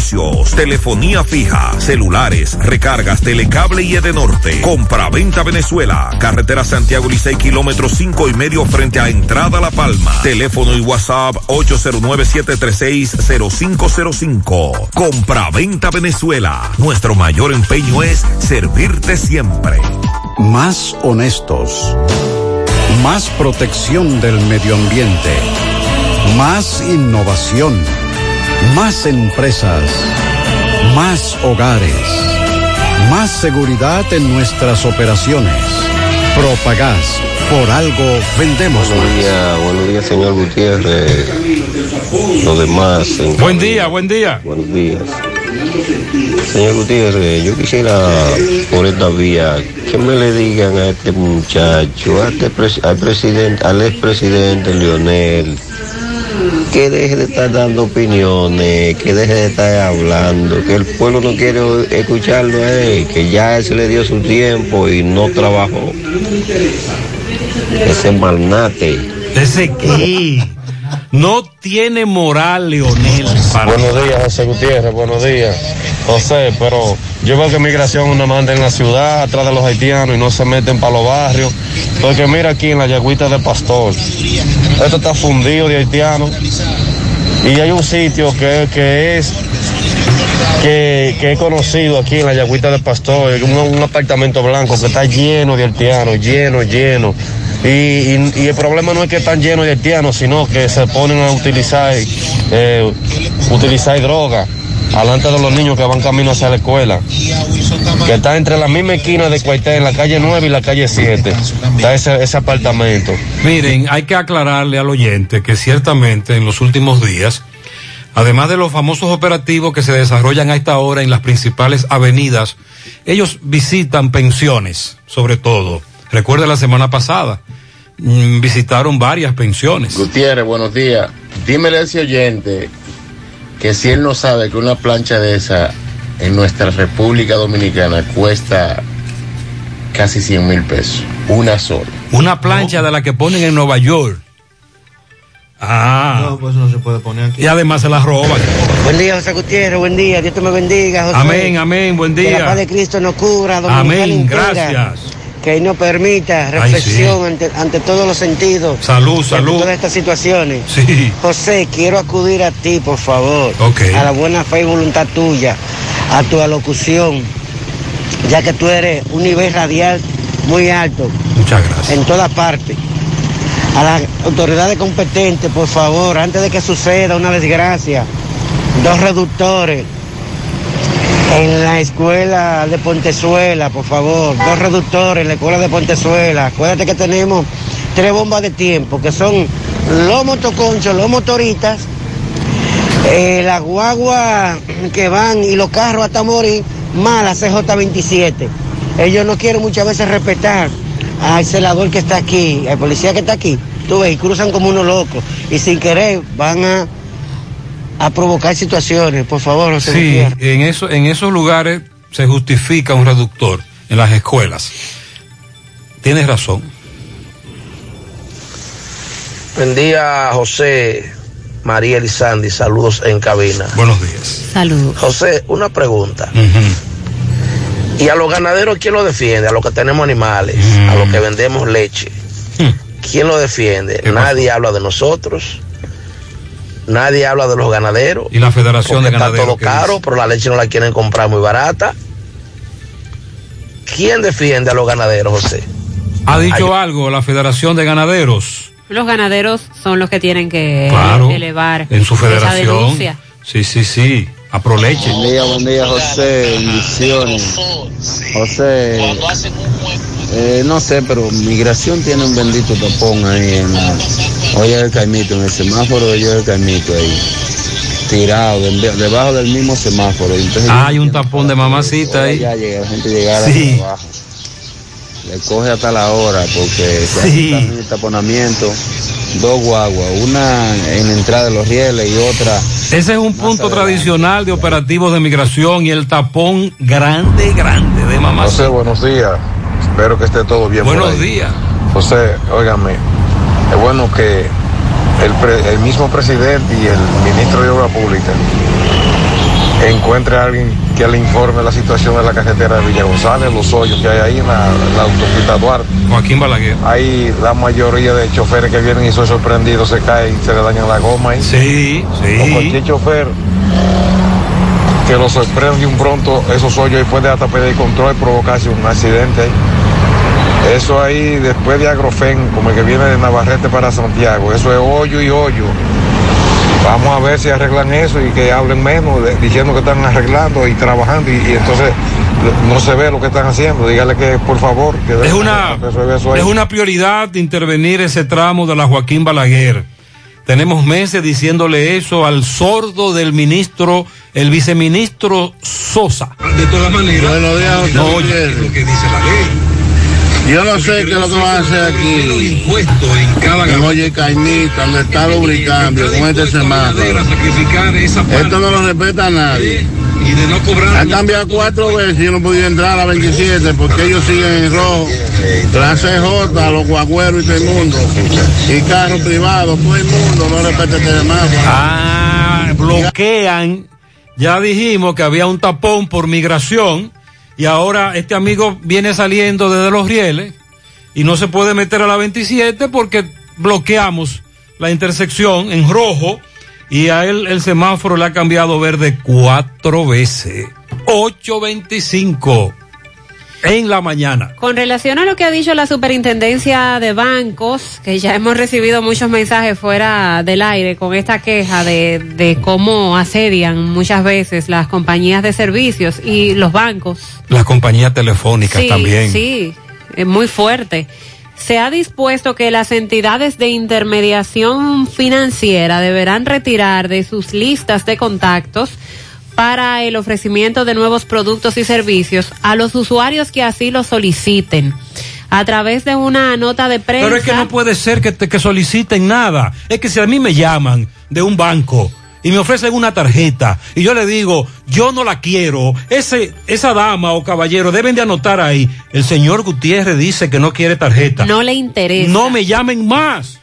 servicios. Telefonía fija, celulares, recargas, telecable y Edenorte. Compra-venta Venezuela. Carretera Santiago Licey, kilómetro cinco y medio frente a Entrada La Palma. Teléfono y WhatsApp 809-736-0505. Compra-venta Venezuela. Nuestro mayor empeño es servirte siempre. Más honestos. Más protección del medio ambiente. Más innovación. Más empresas. Más hogares. Más seguridad en nuestras operaciones. Propagás. Por algo vendemos Buenos más. días, buenos días, señor Gutiérrez. Lo demás. en Buen día, buen día. Buenos días. Señor Gutiérrez, yo quisiera por esta vía que me le digan a este muchacho, a este pres- al presidente, al expresidente Leonel, que deje de estar dando opiniones, que deje de estar hablando, que el pueblo no quiere escucharlo a él, que ya se le dio su tiempo y no trabajó. Ese magnate. ¿Ese qué? No tiene moral, Leonel. Para... Buenos días, José Gutiérrez, buenos días. José, pero yo veo que migración una manda en la ciudad, atrás de los haitianos y no se meten para los barrios. Porque mira aquí en la yagüita de Pastor, esto está fundido de haitianos. Y hay un sitio que, que es que, que he conocido aquí en la Yagüita de Pastor, un, un apartamento blanco que está lleno de haitianos, lleno, lleno. Y, y- y el problema no es que están llenos de haitianos, sino que se ponen a utilizar, eh, utilizar droga alante de los niños que van camino hacia la escuela. Que está entre la misma esquina de Cuaité, en la calle 9 y la calle 7. Está ese, ese apartamento. Miren, hay que aclararle al oyente que ciertamente en los últimos días, además de los famosos operativos que se desarrollan a esta hora en las principales avenidas, ellos visitan pensiones, sobre todo. Recuerda la semana pasada, mm, visitaron varias pensiones. Gutiérrez, buenos días. Dímele a ese oyente que si él no sabe que una plancha de esa en nuestra República Dominicana cuesta casi 100 mil pesos. Una sola. Una plancha de la que ponen en Nueva York. Ah. No, pues no se puede poner aquí. Y además se las roban. Buen día, José Gutiérrez, buen día, Dios te me bendiga, José. Amén, amén, buen Que la día. paz de Cristo nos cubra, dominicana Amén, entera. gracias. Que Él nos permita reflexión ante, ante todos los sentidos. Salud, ante salud. todas estas situaciones. Sí. José, quiero acudir a ti, por favor. Ok. A la buena fe y voluntad tuya, a tu alocución, ya que tú eres un nivel radial muy alto. Muchas gracias. En todas partes. A las autoridades competentes, por favor, antes de que suceda una desgracia, dos reductores en la escuela de Pontezuela, por favor, dos reductores en la escuela de Pontezuela. Acuérdate que tenemos tres bombas de tiempo, que son los motoconchos, los motoristas, eh, las guaguas que van y los carros hasta morir, más la CJ27. Ellos no quieren muchas veces respetar al celador que está aquí, al policía que está aquí. Tú ves, y cruzan como unos locos. Y sin querer van a, a provocar situaciones. Por favor, no se Sí, en, eso, en esos lugares se justifica un reductor en las escuelas. Tienes razón. Buen día, José, María Elizandi, saludos en cabina. Buenos días. Saludos. José, una pregunta. ¿Y a los ganaderos quién lo defiende? A los que tenemos animales, a los que vendemos leche. ¿Quién lo defiende? Nadie habla de nosotros. Nadie habla de los ganaderos. Y la Federación de porque Ganaderos. Está todo ¿qué caro, dice? pero la leche no la quieren comprar muy barata. ¿Quién defiende a los ganaderos, José? ¿Ha dicho algo la Federación de Ganaderos? Los ganaderos son los que tienen que Claro, elevar En su esa federación. denuncia. Sí, sí, sí. A Proleche. Buen día, buen día, José. Bendiciones. José, eh, no sé, pero migración tiene un bendito tapón ahí en la olla del Caimito, en el semáforo de olla del Caimito ahí. Tirado, de- debajo del mismo semáforo. Entonces, Ah, hay un tapón de mamacita ahí. ya llega, la gente llegara Sí. abajo. Le coge hasta la hora porque se Sí. hace también el taponamiento. Dos guaguas, una en la entrada de los rieles y otra Ese es un punto tradicional de operativos de migración y el tapón grande, grande de mamacita. José, buenos días. Espero que esté todo bien. por Buenos ahí. días. José, óigame, es bueno que el, pre- el mismo presidente y el ministro de Obra Pública encuentre a alguien que le informe la situación de la carretera de Villa González, los hoyos que hay ahí en la, en la autopista Duarte. Joaquín Balaguer. Ahí la mayoría de choferes que vienen y son sorprendidos se caen y se le dañan la goma ahí. Sí, sí. O cualquier chofer que lo sorprende de un pronto, esos hoyos ahí puede hasta pedir control y provocarse un accidente ahí. Eso ahí después de Agrofen, como el que viene de Navarrete para Santiago, eso es hoyo y hoyo. Vamos a ver si arreglan eso y que hablen menos, de- diciendo que están arreglando y trabajando y, y entonces no se ve lo que están haciendo. Dígale que por favor, que Es una, es una prioridad intervenir ese tramo de la Joaquín Balaguer. Tenemos meses diciéndole eso al sordo del ministro, el viceministro Sosa. De todas maneras, No, es lo que dice la ley. Yo no sé qué es lo que van a hacer aquí. En Oye Caimita, donde está lubricando con este semáforo. Esto no lo respeta a nadie. y. Han cambiado cuatro veces y yo no he podido entrar a la 27 porque ellos siguen en rojo. La CJ, los guagüeros y todo el mundo. Y carros privados, todo el mundo no respeta este semáforo. Ah, bloquean. Ya dijimos que había un tapón por migración y ahora este amigo viene saliendo desde los rieles y no se puede meter a la 27 porque bloqueamos la intersección en rojo y a él el semáforo le ha cambiado verde cuatro veces. 8.25 en la mañana. Con relación a lo que ha dicho la superintendencia de bancos, que ya hemos recibido muchos mensajes fuera del aire con esta queja de, de cómo asedian muchas veces las compañías de servicios y los bancos. Las compañías telefónicas Sí, también. sí, es muy fuerte. Se ha dispuesto que las entidades de intermediación financiera deberán retirar de sus listas de contactos para el ofrecimiento de nuevos productos y servicios a los usuarios que así lo soliciten. A través de una nota de prensa. Pero es que no puede ser que, te- que soliciten nada. Es que si a mí me llaman de un banco y me ofrecen una tarjeta y yo le digo, yo no la quiero, ese, esa dama o caballero deben de anotar ahí, el señor Gutiérrez dice que no quiere tarjeta. No le interesa. No me llamen más.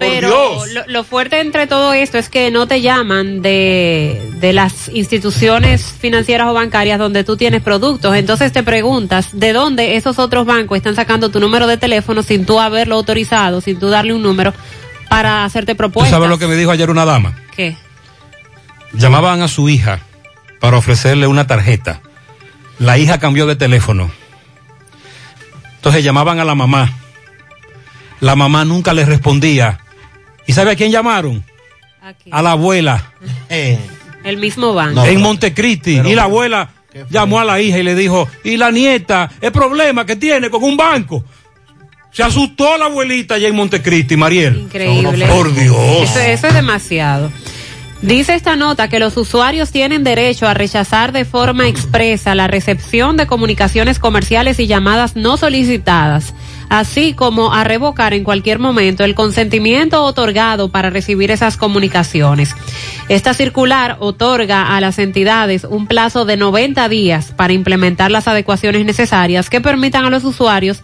Pero. Lo, lo fuerte entre todo esto es que no te llaman de, de las instituciones financieras o bancarias donde tú tienes productos. Entonces te preguntas de dónde esos otros bancos están sacando tu número de teléfono sin tú haberlo autorizado, sin tú darle un número para hacerte ¿Tú propuestas. sabes lo que me dijo ayer una dama? ¿Qué? Llamaban a su hija para ofrecerle una tarjeta. La hija cambió de teléfono. Entonces llamaban a la mamá. La mamá nunca les respondía. ¿Y sabe a quién llamaron? A la abuela. El mismo banco. en Montecristi. y la abuela llamó a la hija y le dijo, y la nieta, el problema que tiene con un banco. Se asustó la abuelita allá en Montecristi, Mariel. Increíble. Por Dios. Eso, eso es demasiado. Dice esta nota que los usuarios tienen derecho a rechazar de forma expresa la recepción de comunicaciones comerciales y llamadas no solicitadas, así como a revocar en cualquier momento el consentimiento otorgado para recibir esas comunicaciones. Esta circular otorga a las entidades un plazo de 90 días para implementar las adecuaciones necesarias que permitan a los usuarios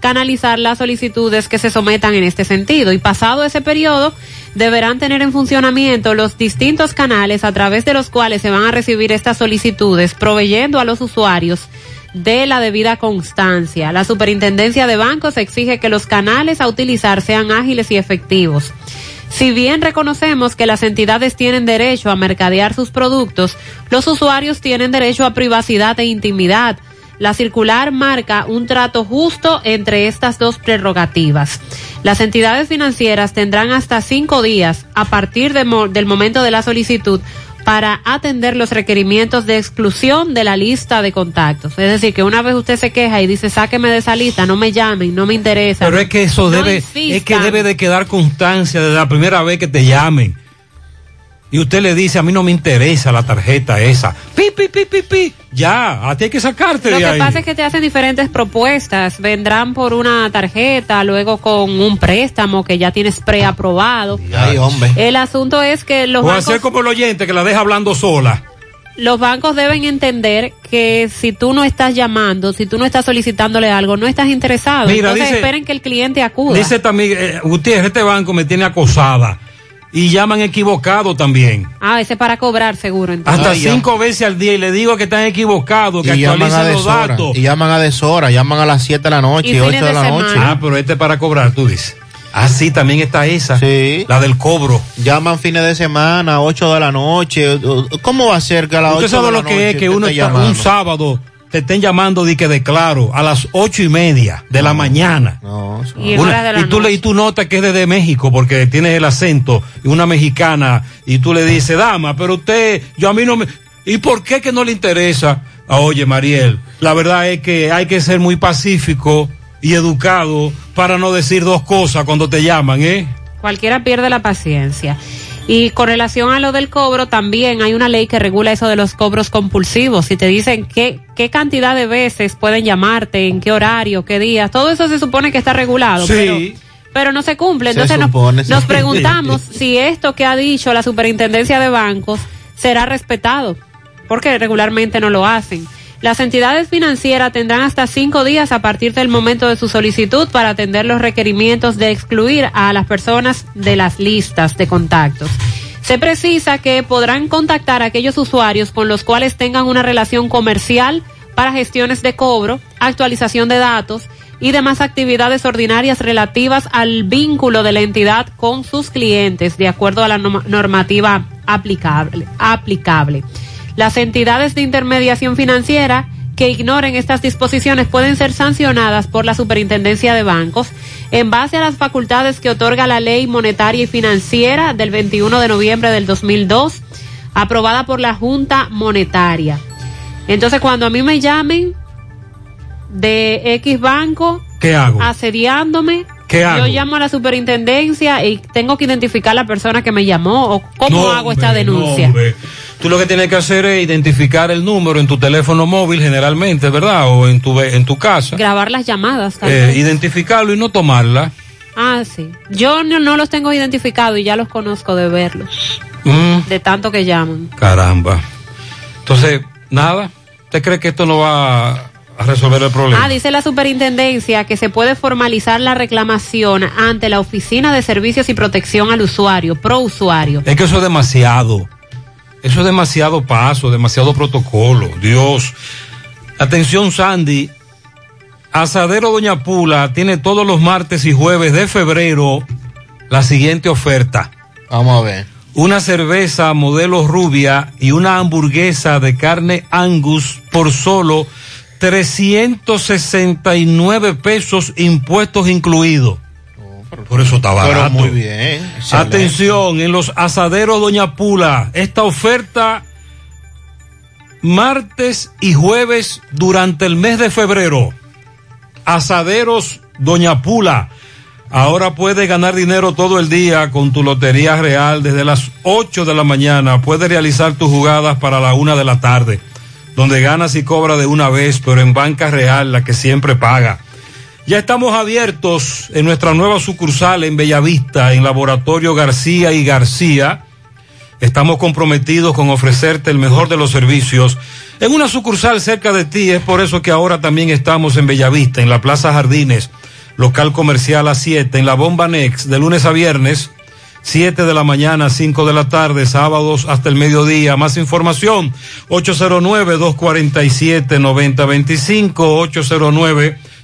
canalizar las solicitudes que se sometan en este sentido. Y pasado ese periodo, deberán tener en funcionamiento los distintos canales a través de los cuales se van a recibir estas solicitudes, proveyendo a los usuarios de la debida constancia. La Superintendencia de Bancos exige que los canales a utilizar sean ágiles y efectivos. Si bien reconocemos que las entidades tienen derecho a mercadear sus productos, los usuarios tienen derecho a privacidad e intimidad. La circular marca un trato justo entre estas dos prerrogativas. Las entidades financieras tendrán hasta cinco días a partir del momento de la solicitud para atender los requerimientos de exclusión de la lista de contactos. Es decir, que una vez usted se queja y dice, sáqueme de esa lista, no me llamen, no me interesa. Pero es que eso No debe, es que debe de quedar constancia desde la primera vez que te llamen. Y usted le dice, a mí no me interesa la tarjeta esa. Pi, pi, pi, pi, pi. Ya, a ti hay que sacarte Lo de que ahí. pasa es que te hacen diferentes propuestas. Vendrán por una tarjeta, luego con un préstamo que ya tienes preaprobado. Ay, hombre. El asunto es que los O bancos, hacer como el oyente que la deja hablando sola. los bancos deben entender que si tú no estás llamando, si tú no estás solicitándole algo, no estás interesado. Mira, Entonces dice- esperen que el cliente acuda. Dice también, eh, Gutiérrez, este banco me tiene acosada. Y llaman equivocado también. Ah, ese es para cobrar seguro. Entonces. Hasta cinco veces al día y le digo que están equivocados, que Y llaman a actualicen los deshora. datos. Y llaman a deshora, llaman a las 7 de la noche, Y 8 fines de de la semana. noche. Ah, pero este es para cobrar, tú dices. Ah, sí, también está esa. Sí. La del cobro. Llaman fines de semana, 8 de la noche. ¿Cómo va a ser que a las 8 Usted de sabe la lo que noche es que uno está- un sábado te estén llamando de que declaro a las ocho y media de la mañana. Y Una- de la y tú, le, y tú notas que es desde México porque tienes el acento y una mexicana y tú le dices, dama, pero usted, yo a mí no me... ¿Y por qué que no le interesa? Ah, oye, Mariel, la verdad es que hay que ser muy pacífico y educado para no decir dos cosas cuando te llaman, ¿eh? Cualquiera pierde la paciencia. Y con relación a lo del cobro, también hay una ley que regula eso de los cobros compulsivos. Si te dicen qué, qué cantidad de veces pueden llamarte, en qué horario, qué días, todo eso se supone que está regulado. Sí. Pero, pero no se cumple. Entonces nos- supone, nos, preguntamos si esto que ha dicho la superintendencia de bancos será respetado, porque regularmente no lo hacen. Las entidades financieras tendrán hasta cinco días a partir del momento de su solicitud para atender los requerimientos de excluir a las personas de las listas de contactos. Se precisa que podrán contactar a aquellos usuarios con los cuales tengan una relación comercial para gestiones de cobro, actualización de datos y demás actividades ordinarias relativas al vínculo de la entidad con sus clientes, de acuerdo a la norma- normativa aplicable. aplicable. Las entidades de intermediación financiera que ignoren estas disposiciones pueden ser sancionadas por la Superintendencia de Bancos en base a las facultades que otorga la Ley Monetaria y Financiera del 21 de noviembre del 2002, aprobada por la Junta Monetaria. Entonces, cuando a mí me llamen de X banco ¿Qué hago? asediándome, ¿Qué yo hago? llamo a la superintendencia y tengo que identificar la persona que me llamó o cómo No, hago esta hombre, denuncia. no. Tú lo que tienes que hacer es identificar el número en tu teléfono móvil generalmente, ¿verdad? O en tu, en tu casa. Grabar las llamadas Eh, también. identificarlo y no tomarla. Ah, sí. Yo no, no los tengo identificados y ya los conozco de verlos, Mm, de tanto que llaman. caramba. Entonces, nada. ¿Usted cree que esto no va a resolver el problema. Ah, dice la superintendencia que se puede formalizar la reclamación ante la Oficina de Servicios y Protección al Usuario, pro usuario. Es que eso es demasiado. Eso es demasiado paso, demasiado protocolo. Dios. Atención, Sandy. Asadero Doña Pula tiene todos los martes y jueves de febrero la siguiente oferta. Vamos a ver. Una cerveza modelo rubia y una hamburguesa de carne Angus por solo 369 pesos impuestos incluidos. Por eso está barato. Pero muy bien. excelente. Atención, en los asaderos Doña Pula, esta oferta martes y jueves durante el mes de febrero. Asaderos Doña Pula. Ahora puedes ganar dinero todo el día con tu Lotería Real desde las 8 de la mañana. Puedes realizar tus jugadas para la una de la tarde, donde ganas y cobras de una vez, pero en Banca Real, la que siempre paga. Ya estamos abiertos en nuestra nueva sucursal en Bellavista, en Laboratorio García y García. Estamos comprometidos con ofrecerte el mejor de los servicios en una sucursal cerca de ti. Es por eso que ahora también estamos en Bellavista, en la Plaza Jardines, local comercial a 7, en la Bomba Next, de lunes a viernes, 7 de la mañana, 5 de la tarde, sábados hasta el mediodía. Más información, 809-247-9025,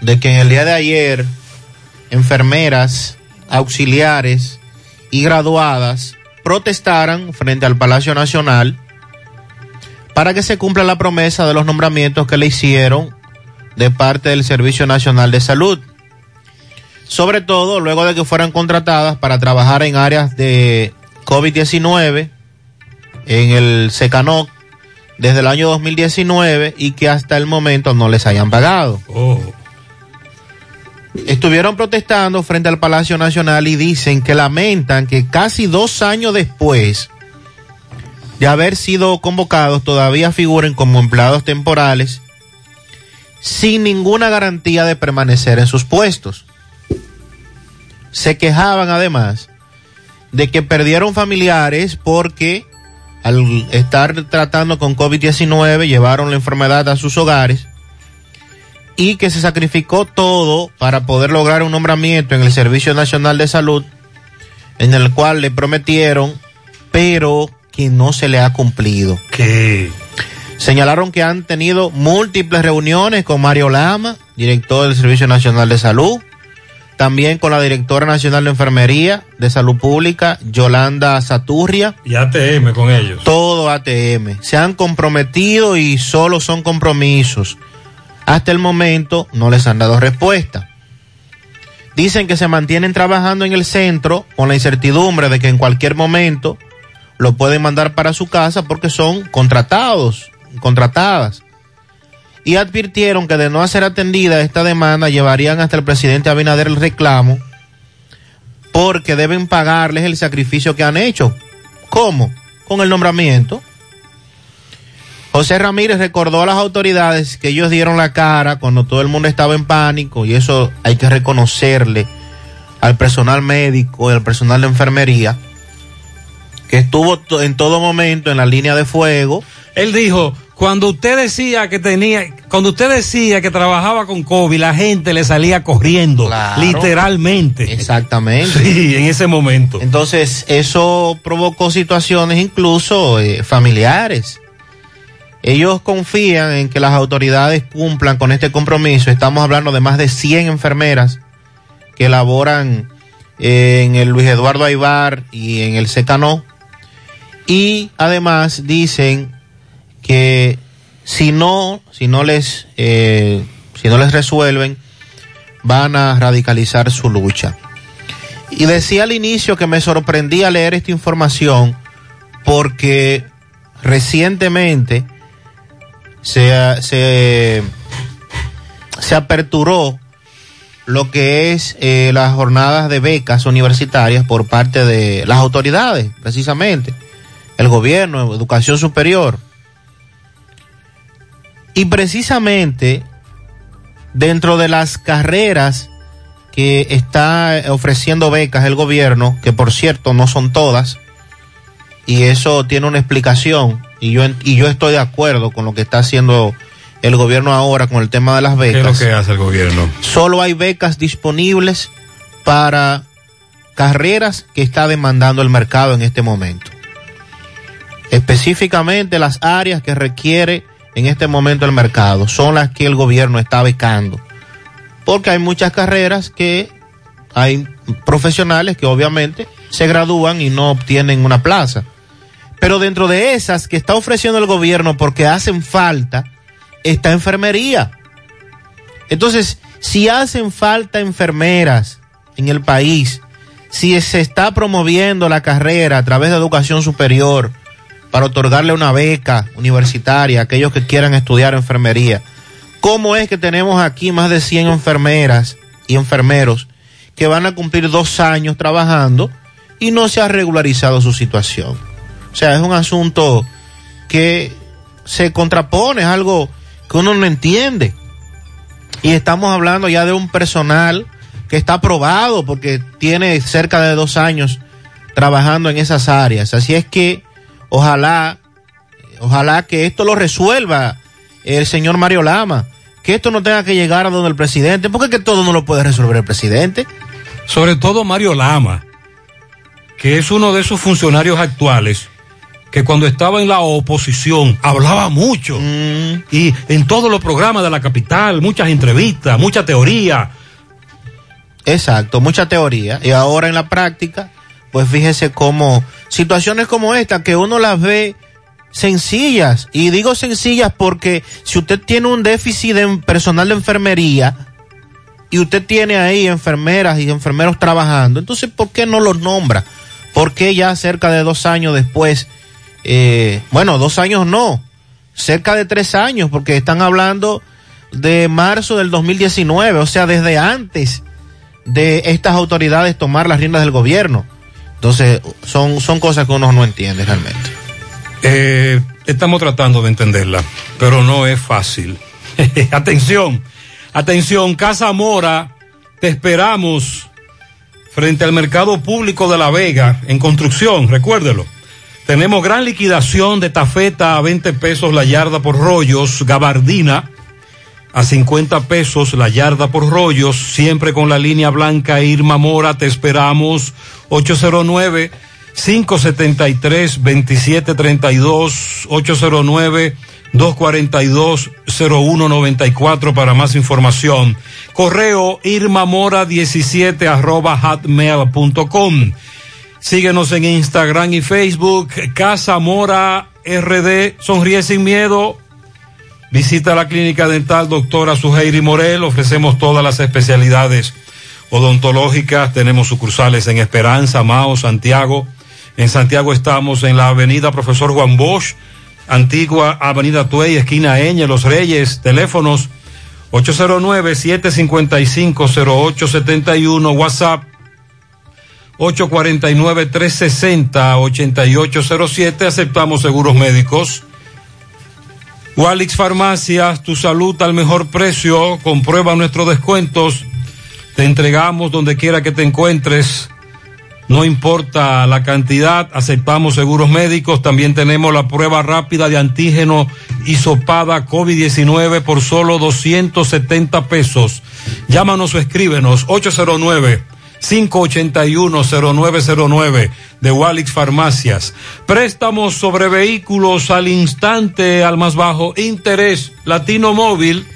de que en el día de ayer enfermeras, auxiliares y graduadas protestaran frente al Palacio Nacional para que se cumpla la promesa de los nombramientos que le hicieron de parte del Servicio Nacional de Salud. Sobre todo luego de que fueran contratadas para trabajar en áreas de COVID-19 en el SECANOC desde el año 2019 y que hasta el momento no les hayan pagado. Estuvieron protestando frente al Palacio Nacional y dicen que lamentan que casi dos años después de haber sido convocados todavía figuren como empleados temporales sin ninguna garantía de permanecer en sus puestos. Se quejaban además de que perdieron familiares porque al estar tratando con COVID-19 llevaron la enfermedad a sus hogares y que se sacrificó todo para poder lograr un nombramiento en el Servicio Nacional de Salud en el cual le prometieron, pero que no se le ha cumplido. ¿Qué? Señalaron que han tenido múltiples reuniones con Mario Lama, director del Servicio Nacional de Salud, también con la directora nacional de Enfermería de Salud Pública, Yolanda Saturria. Y ATM con ellos. Todo ATM. Se han comprometido y solo son compromisos. Hasta el momento no les han dado respuesta. Dicen que se mantienen trabajando en el centro con la incertidumbre de que en cualquier momento lo pueden mandar para su casa porque son contratados, contratadas. Y advirtieron que de no ser atendida esta demanda llevarían hasta el presidente Abinader el reclamo porque deben pagarles el sacrificio que han hecho. ¿Cómo? Con el nombramiento. José Ramírez recordó a las autoridades que ellos dieron la cara cuando todo el mundo estaba en pánico y eso hay que reconocerle al personal médico y al personal de enfermería que estuvo en todo momento en la línea de fuego. Él dijo, cuando usted decía que tenía, cuando usted decía que trabajaba con COVID, la gente le salía corriendo, Claro. literalmente. Exactamente. Sí, en ese momento. Entonces, eso provocó situaciones incluso eh, familiares. Ellos confían en que las autoridades cumplan con este compromiso. Estamos hablando de más de 100 enfermeras que laboran eh, en el Luis Eduardo Aibar y en el Secano. Y además dicen que si no, si no les, eh, si no les resuelven, van a radicalizar su lucha. Y decía al inicio que me sorprendía leer esta información porque recientemente se, se se aperturó lo que es eh, las jornadas de becas universitarias por parte de las autoridades, precisamente, el gobierno, educación superior. Y precisamente dentro de las carreras que está ofreciendo becas el gobierno, que por cierto no son todas, y eso tiene una explicación, y yo, y yo estoy de acuerdo con lo que está haciendo el gobierno ahora con el tema de las ¿Qué es lo becas. que hace el gobierno? Solo hay becas disponibles para carreras que está demandando el mercado en este momento. Específicamente las áreas que requiere en este momento el mercado son las que el gobierno está becando. Porque hay muchas carreras que hay profesionales que obviamente se gradúan y no obtienen una plaza. Pero dentro de esas que está ofreciendo el gobierno porque hacen falta, está enfermería. Entonces, si hacen falta enfermeras en el país, si se está promoviendo la carrera a través de educación superior para otorgarle una beca universitaria a aquellos que quieran estudiar enfermería, ¿cómo es que tenemos aquí más de 100 enfermeras y enfermeros que van a cumplir dos años trabajando y no se ha regularizado su situación? O sea, es un asunto que se contrapone, es algo que uno no entiende. Y estamos hablando ya de un personal que está aprobado porque tiene cerca de dos años trabajando en esas áreas. Así es que ojalá, ojalá que esto lo resuelva el señor Mario Lama, que esto no tenga que llegar a donde el presidente, porque es que todo no lo puede resolver el presidente. Sobre todo Mario Lama, que es uno de esos funcionarios actuales que cuando estaba en la oposición hablaba mucho y en todos los programas de la capital, muchas entrevistas, mucha teoría. Exacto, mucha teoría. Y ahora en la práctica, pues fíjese cómo situaciones como esta que uno las ve sencillas. Y digo sencillas porque si usted tiene un déficit de personal de enfermería y usted tiene ahí enfermeras y enfermeros trabajando, entonces ¿por qué no los nombra? ¿Por qué ya cerca de dos años después, eh, bueno, dos años no, cerca de tres años, porque están hablando de marzo del 2019, o sea, desde antes de estas autoridades tomar las riendas del gobierno. Entonces, son, son cosas que uno no entiende realmente. Eh, estamos tratando de entenderla, pero no es fácil. atención, atención, Casa Mora, te esperamos frente al mercado público de La Vega, en construcción, recuérdelo. Tenemos gran liquidación de tafeta a 20 pesos la yarda por rollos, gabardina a 50 pesos la yarda por rollos, siempre con la línea blanca Irma Mora, te esperamos 809 573 2732 809 242 0194 para más información. Correo irmamora 17 arroba hotmail.com. Síguenos en Instagram y Facebook, Casa Mora RD, sonríe sin miedo. Visita la clínica dental doctora Suheiri Morel, ofrecemos todas las especialidades odontológicas, tenemos sucursales en Esperanza, Mao, Santiago. En Santiago estamos en la avenida Profesor Juan Bosch, antigua avenida Tuey, esquina Eñe, Los Reyes, teléfonos 809-755-0871, WhatsApp 849-360-8807, aceptamos seguros médicos. Walix Farmacias, tu salud al mejor precio, comprueba nuestros descuentos, te entregamos donde quiera que te encuentres, no importa la cantidad, aceptamos seguros médicos, también tenemos la prueba rápida de antígeno hisopada COVID-19 por solo 270 pesos. Llámanos o escríbenos 809 581-0909 de Walix Farmacias. Préstamos sobre vehículos al instante, al más bajo interés. Latino Móvil,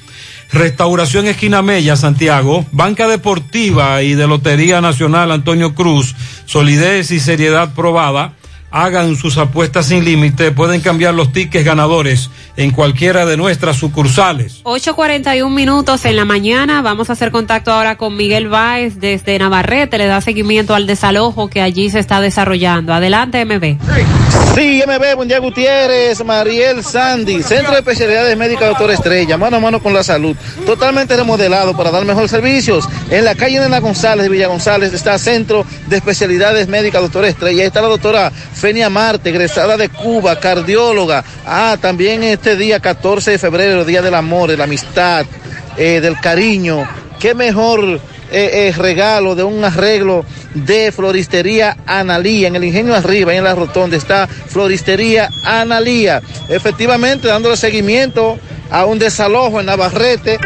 Restauración Esquina Mella, Santiago, Banca Deportiva y de Lotería Nacional Antonio Cruz, solidez y seriedad probada. Hagan sus apuestas sin límite. Pueden cambiar los tickets ganadores en cualquiera de nuestras sucursales. 8.41 minutos en la mañana. Vamos a hacer contacto ahora con Miguel Báez desde Navarrete. Le da seguimiento al desalojo que allí se está desarrollando. Adelante, MB. Sí, MB, buen día Gutiérrez, Mariel Sandy, Centro de Especialidades Médicas Doctor Estrella, mano a mano con la salud, totalmente remodelado para dar mejores servicios. En la calle Nena González de Villa González está Centro de Especialidades Médicas Doctor Estrella, ahí está la doctora Fenia Marte, egresada de Cuba, cardióloga. Ah, también este día 14 de febrero, Día del Amor, de la Amistad, eh, del Cariño. Qué mejor eh, eh, regalo de un arreglo de Floristería Analía, en el Ingenio Arriba, en la Rotonda, está Floristería Analía. Efectivamente, dándole seguimiento a un desalojo en Navarrete,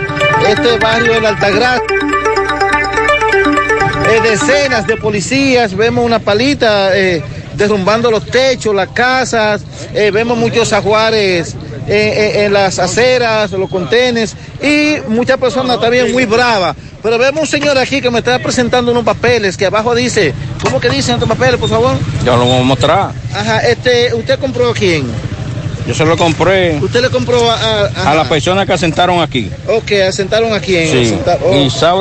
este barrio del Altagracia. Decenas de policías, vemos una palita derrumbando los techos, las casas, eh, vemos muchos ajuares eh, eh, en las aceras, los contenes y muchas personas también muy bravas. Pero vemos un señor aquí que me está presentando unos papeles que abajo dice, ¿cómo que dicen estos papeles, por favor? Yo lo voy a mostrar. Ajá, este, ¿usted compró a quién? Yo se lo compré ¿Usted le compró a, a- a la persona que asentaron aquí. Ok, asentaron a quién? Sí. Asenta- oh.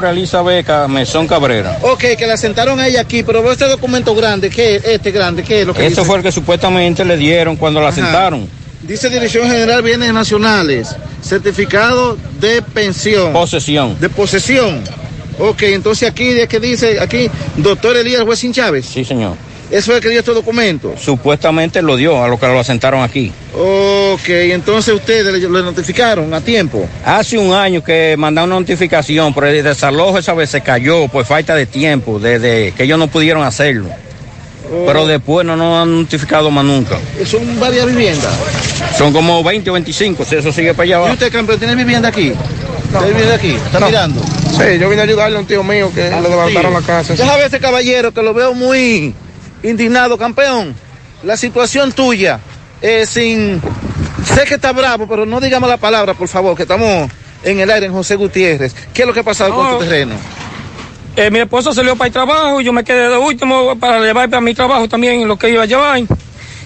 Elizabeth Mesón Cabrera. Ok, que la asentaron a ella aquí, pero veo este documento grande, ¿qué es este grande? ¿Qué es lo que Eso dice? fue el que supuestamente le dieron cuando la Ajá. asentaron. Dice Dirección General Bienes Nacionales, certificado de pensión. Posesión. De posesión. Ok, entonces aquí es que dice, aquí, doctor Elías Huesin Chávez. Sí, señor. Eso es el que dio este documento. Supuestamente lo dio a lo que lo asentaron aquí. Ok, entonces ustedes le, le notificaron a tiempo. Hace un año que mandaron una notificación, pero el desalojo esa vez se cayó por falta de tiempo, desde que ellos no pudieron hacerlo. Oh. Pero después no nos han notificado más nunca. Son varias viviendas. Son como 20 o 25, si eso sigue para allá ¿Y abajo. usted, campeón, tiene vivienda aquí? ¿Usted vive aquí? ¿Está No. mirando? Sí, yo vine a ayudarle a un tío mío que le levantaron la casa. Ver ese caballero que lo veo muy indignado, campeón. La situación tuya, eh, sin... Sé que está bravo, pero no digamos la palabra, por favor, que estamos en el aire en José Gutiérrez. ¿Qué es lo que ha pasado con No. tu terreno? Eh, mi esposo salió para el trabajo y yo me quedé de último para llevar para mi trabajo también lo que iba a llevar.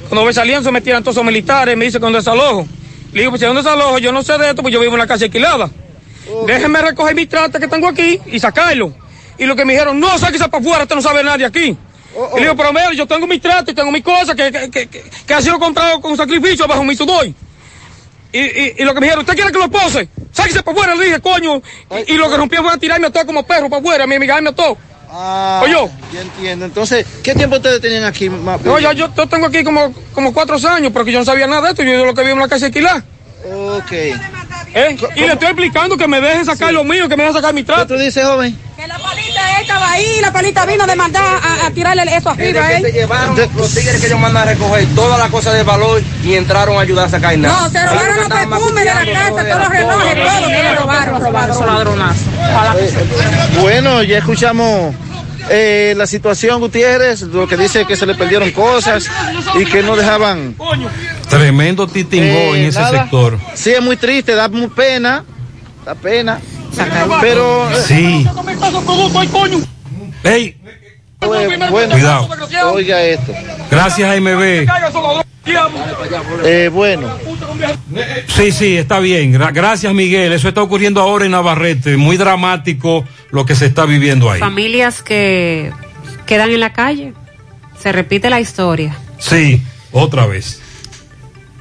Cuando voy saliendo se metieron todos los militares, me dice que un desalojo. Le digo, pues si un desalojo, yo no sé de esto, pues yo vivo en la casa alquilada. Déjenme recoger mi trata que tengo aquí y sacarlo. Y lo que me dijeron, no, sáquese para afuera, usted no sabe nadie aquí. Y le digo, pero mira, yo tengo mi trata y tengo mis cosas que, que, que, que- ha sido comprado con sacrificio bajo mi sudor. Y, y, y lo que me dijeron, ¿usted quiere que lo pose? Sáquese para afuera, le dije, coño. Y, y lo que rompieron fue a tirarme a todo como perro para afuera, mi amiga me todo. Ah, Oye. Ya entiendo. Entonces, ¿qué tiempo ustedes tenían aquí? No, ya yo, yo tengo aquí como, como cuatro años, porque yo no sabía nada de esto, yo lo que vivo en la casa alquilada. Ok. ¿Eh? Y le estoy explicando que me dejen sacar lo mío, que me dejen sacar mi trato. ¿Qué tú dices, joven? Que la palita estaba ahí, la palita vino de mandar a, a tirarle eso arriba, Desde que ¿eh? se llevaron los tigres que ellos mandan a recoger todas las cosas de valor y entraron a ayudar a sacar nada. No, se robaron los perfumes de la casa, todos los relojes, todo, que lo robaron, robaron, que se- Bueno, ya escuchamos eh, la situación, Gutiérrez, lo que dice que se le perdieron cosas y que no dejaban. Tremendo titingó Eh, en ese nada. sector. Sí, es muy triste, da muy pena, da pena. Pero. Sí. ¡Ey! Bueno, Cuidado. Oiga esto. Gracias, AMB. Eh, bueno. Sí, sí, está bien. Gra- Gracias, Miguel. Eso está ocurriendo ahora en Navarrete. Muy dramático lo que se está viviendo ahí. Familias que quedan en la calle. Se repite la historia. Sí, otra vez.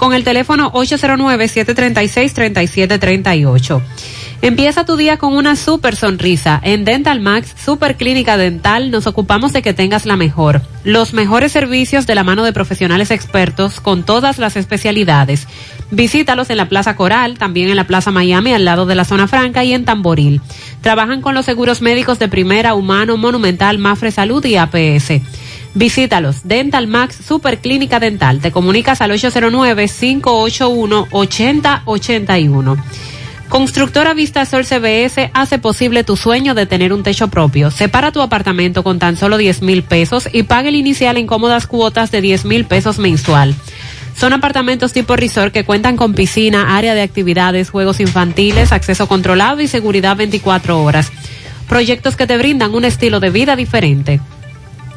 con el teléfono 809-736-3738. Empieza tu día con una super sonrisa. En Dental Max, Super Clínica Dental, nos ocupamos de que tengas la mejor. Los mejores servicios de la mano de profesionales expertos con todas las especialidades. Visítalos en la Plaza Coral, también en la Plaza Miami, al lado de la zona franca y en Tamboril. Trabajan con los seguros médicos de primera, humano, monumental, Mafre Salud y APS. Visítalos, Dental Max Super Clínica Dental. Te comunicas al 809-581-8081. Constructora Vista Sol CBS hace posible tu sueño de tener un techo propio. Separa tu apartamento con tan solo 10 mil pesos y pague el inicial en cómodas cuotas de 10 mil pesos mensual. Son apartamentos tipo resort que cuentan con piscina, área de actividades, juegos infantiles, acceso controlado y seguridad 24 horas. Proyectos que te brindan un estilo de vida diferente.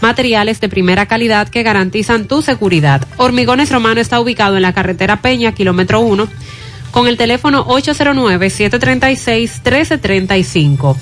Materiales de primera calidad que garantizan tu seguridad. Hormigones Romano está ubicado en la carretera Peña, kilómetro 1, con el teléfono 809-736-1335.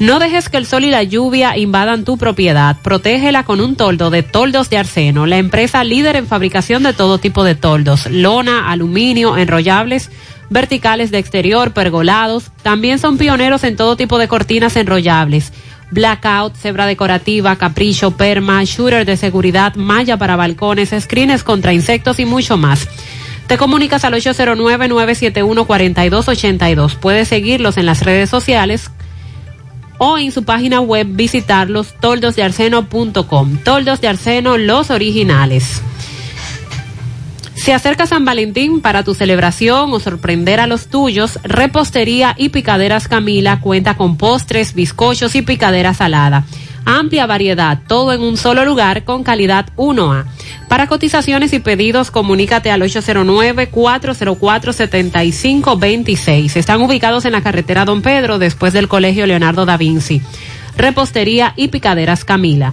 No dejes que el sol y la lluvia invadan tu propiedad. Protégela con un toldo de toldos de Arseno, la empresa líder en fabricación de todo tipo de toldos, lona, aluminio, enrollables, verticales de exterior, pergolados. También son pioneros en todo tipo de cortinas enrollables. Blackout, cebra decorativa, capricho, perma, shooter de seguridad, malla para balcones, screens contra insectos y mucho más. Te comunicas al 809-971-4282. Puedes seguirlos en las redes sociales o en su página web visitarlos toldosdearseno.com. Toldos de Arseno, los originales. Se acerca San Valentín para tu celebración o sorprender a los tuyos. Repostería y Picaderas Camila cuenta con postres, bizcochos y picadera salada. Amplia variedad, todo en un solo lugar con calidad 1A. Para cotizaciones y pedidos, comunícate al 809-404-7526. Están ubicados en la carretera Don Pedro, después del Colegio Leonardo da Vinci. Repostería y Picaderas Camila.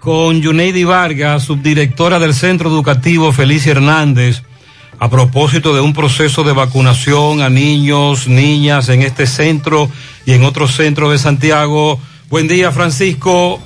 con Yuneidi Vargas, subdirectora del Centro Educativo Felicia Hernández, a propósito de un proceso de vacunación a niños, niñas en este centro y en otros centros de Santiago. Buen día, Francisco.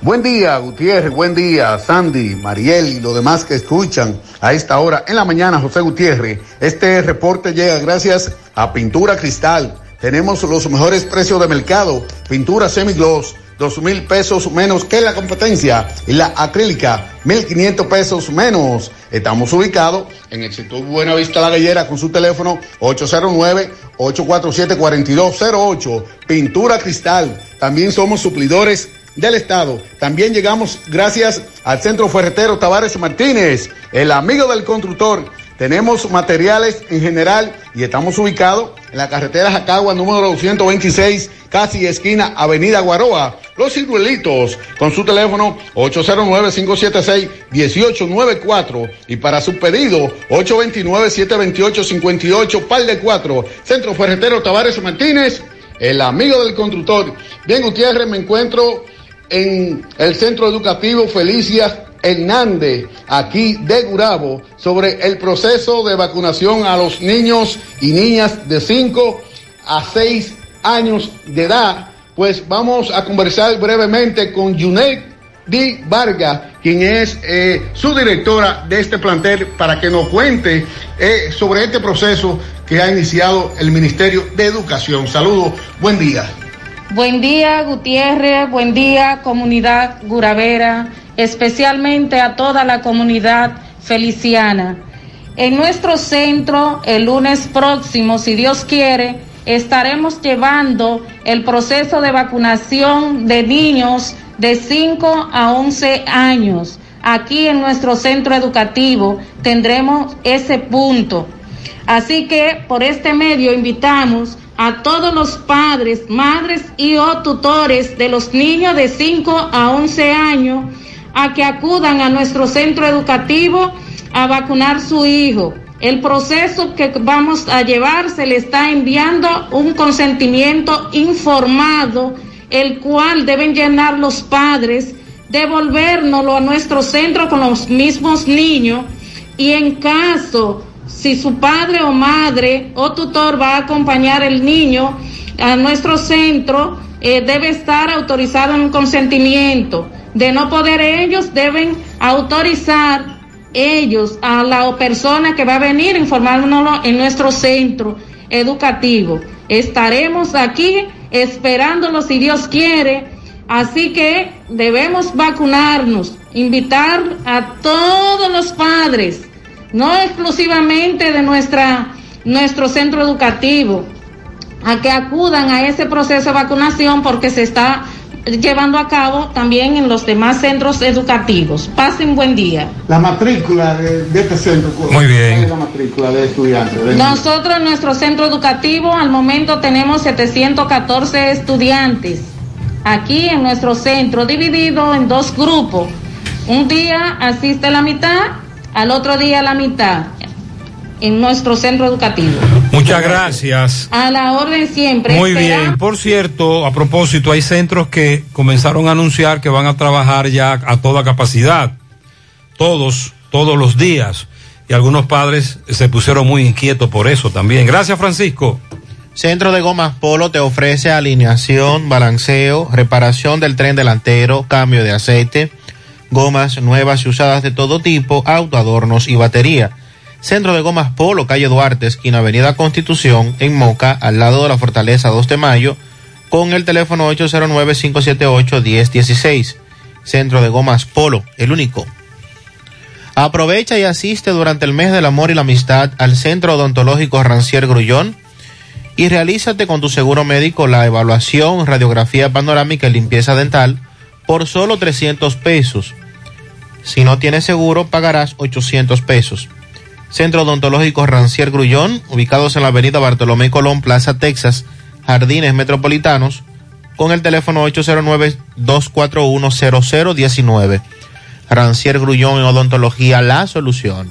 Buen día, Gutiérrez, buen día, Sandy, Mariel y los demás que escuchan a esta hora en la mañana, José Gutiérrez. Este reporte llega gracias a Pintura Cristal. Tenemos los mejores precios de mercado. Pintura semigloss, dos mil pesos menos que la competencia. Y la acrílica, mil quinientos pesos menos. Estamos ubicados en el sector Buena Vista La Gallera con su teléfono 809-847-4208. Pintura Cristal. También somos suplidores del Estado. También llegamos gracias al Centro Ferretero Tavares Martínez, el amigo del constructor. Tenemos materiales en general y estamos ubicados en la carretera Jacagua número 226, casi esquina Avenida Guaroa. Los ciruelitos con su teléfono 809-576-1894 y para su pedido 829-728-58, par de 4. Centro Ferretero Tavares Martínez, el amigo del constructor. Bien, Gutiérrez, me encuentro en el Centro Educativo Felicia Hernández, aquí de Gurabo, sobre el proceso de vacunación a los niños y niñas de 5 a 6 años de edad. Pues vamos a conversar brevemente con Junet Di Vargas, quien es eh, su directora de este plantel, para que nos cuente eh, sobre este proceso que ha iniciado el Ministerio de Educación. Saludos, buen día. Buen día, Gutiérrez. Buen día, comunidad guravera, especialmente a toda la comunidad feliciana. En nuestro centro, el lunes próximo, si Dios quiere, estaremos llevando el proceso de vacunación de niños de 5 a 11 años. Aquí en nuestro centro educativo tendremos ese punto. Así que por este medio invitamos a todos los padres, madres y o tutores de los niños de 5 a 11 años a que acudan a nuestro centro educativo a vacunar su hijo. El proceso que vamos a llevar se le está enviando un consentimiento informado, el cual deben llenar los padres, devolvérnoslo a nuestro centro con los mismos niños y en caso si su padre o madre o tutor va a acompañar el niño a nuestro centro, eh, debe estar autorizado en un consentimiento. De no poder ellos, deben autorizar ellos a la persona que va a venir informándonos en nuestro centro educativo. Estaremos aquí esperándolo si Dios quiere. Así que debemos vacunarnos, invitar a todos los padres, no exclusivamente de nuestra, nuestro centro educativo, a que acudan a ese proceso de vacunación porque se está llevando a cabo también en los demás centros educativos. Pasen buen día. La matrícula de, de este centro. Muy bien. ¿cuál es la matrícula de estudiantes? de Nosotros en nuestro centro educativo al momento tenemos 714 estudiantes aquí en nuestro centro dividido en dos grupos. Un día asiste la mitad, al otro día la mitad en nuestro centro educativo. Muchas gracias. A la orden siempre. Muy Espera- bien. Por cierto, a propósito, hay centros que comenzaron a anunciar que van a trabajar ya a toda capacidad. Todos, todos los días. Y algunos padres se pusieron muy inquietos por eso también. Gracias, Francisco. Centro de Gomas Polo te ofrece alineación, balanceo, reparación del tren delantero, cambio de aceite, gomas nuevas y usadas de todo tipo, autoadornos y batería. Centro de Gomas Polo, calle Duarte, esquina Avenida Constitución, en Moca, al lado de la Fortaleza 2 de Mayo, con el teléfono 809-578-1016. Centro de Gomas Polo, el único. Aprovecha y asiste durante el mes del amor y la amistad al Centro Odontológico Rancier Grullón y realízate con tu seguro médico la evaluación, radiografía panorámica y limpieza dental por solo 300 pesos. Si no tienes seguro, pagarás 800 pesos. Centro Odontológico Rancier Grullón, ubicados en la avenida Bartolomé Colón, Plaza Texas, Jardines Metropolitanos, con el teléfono 809-241-0019. Rancier Grullón en Odontología, la solución.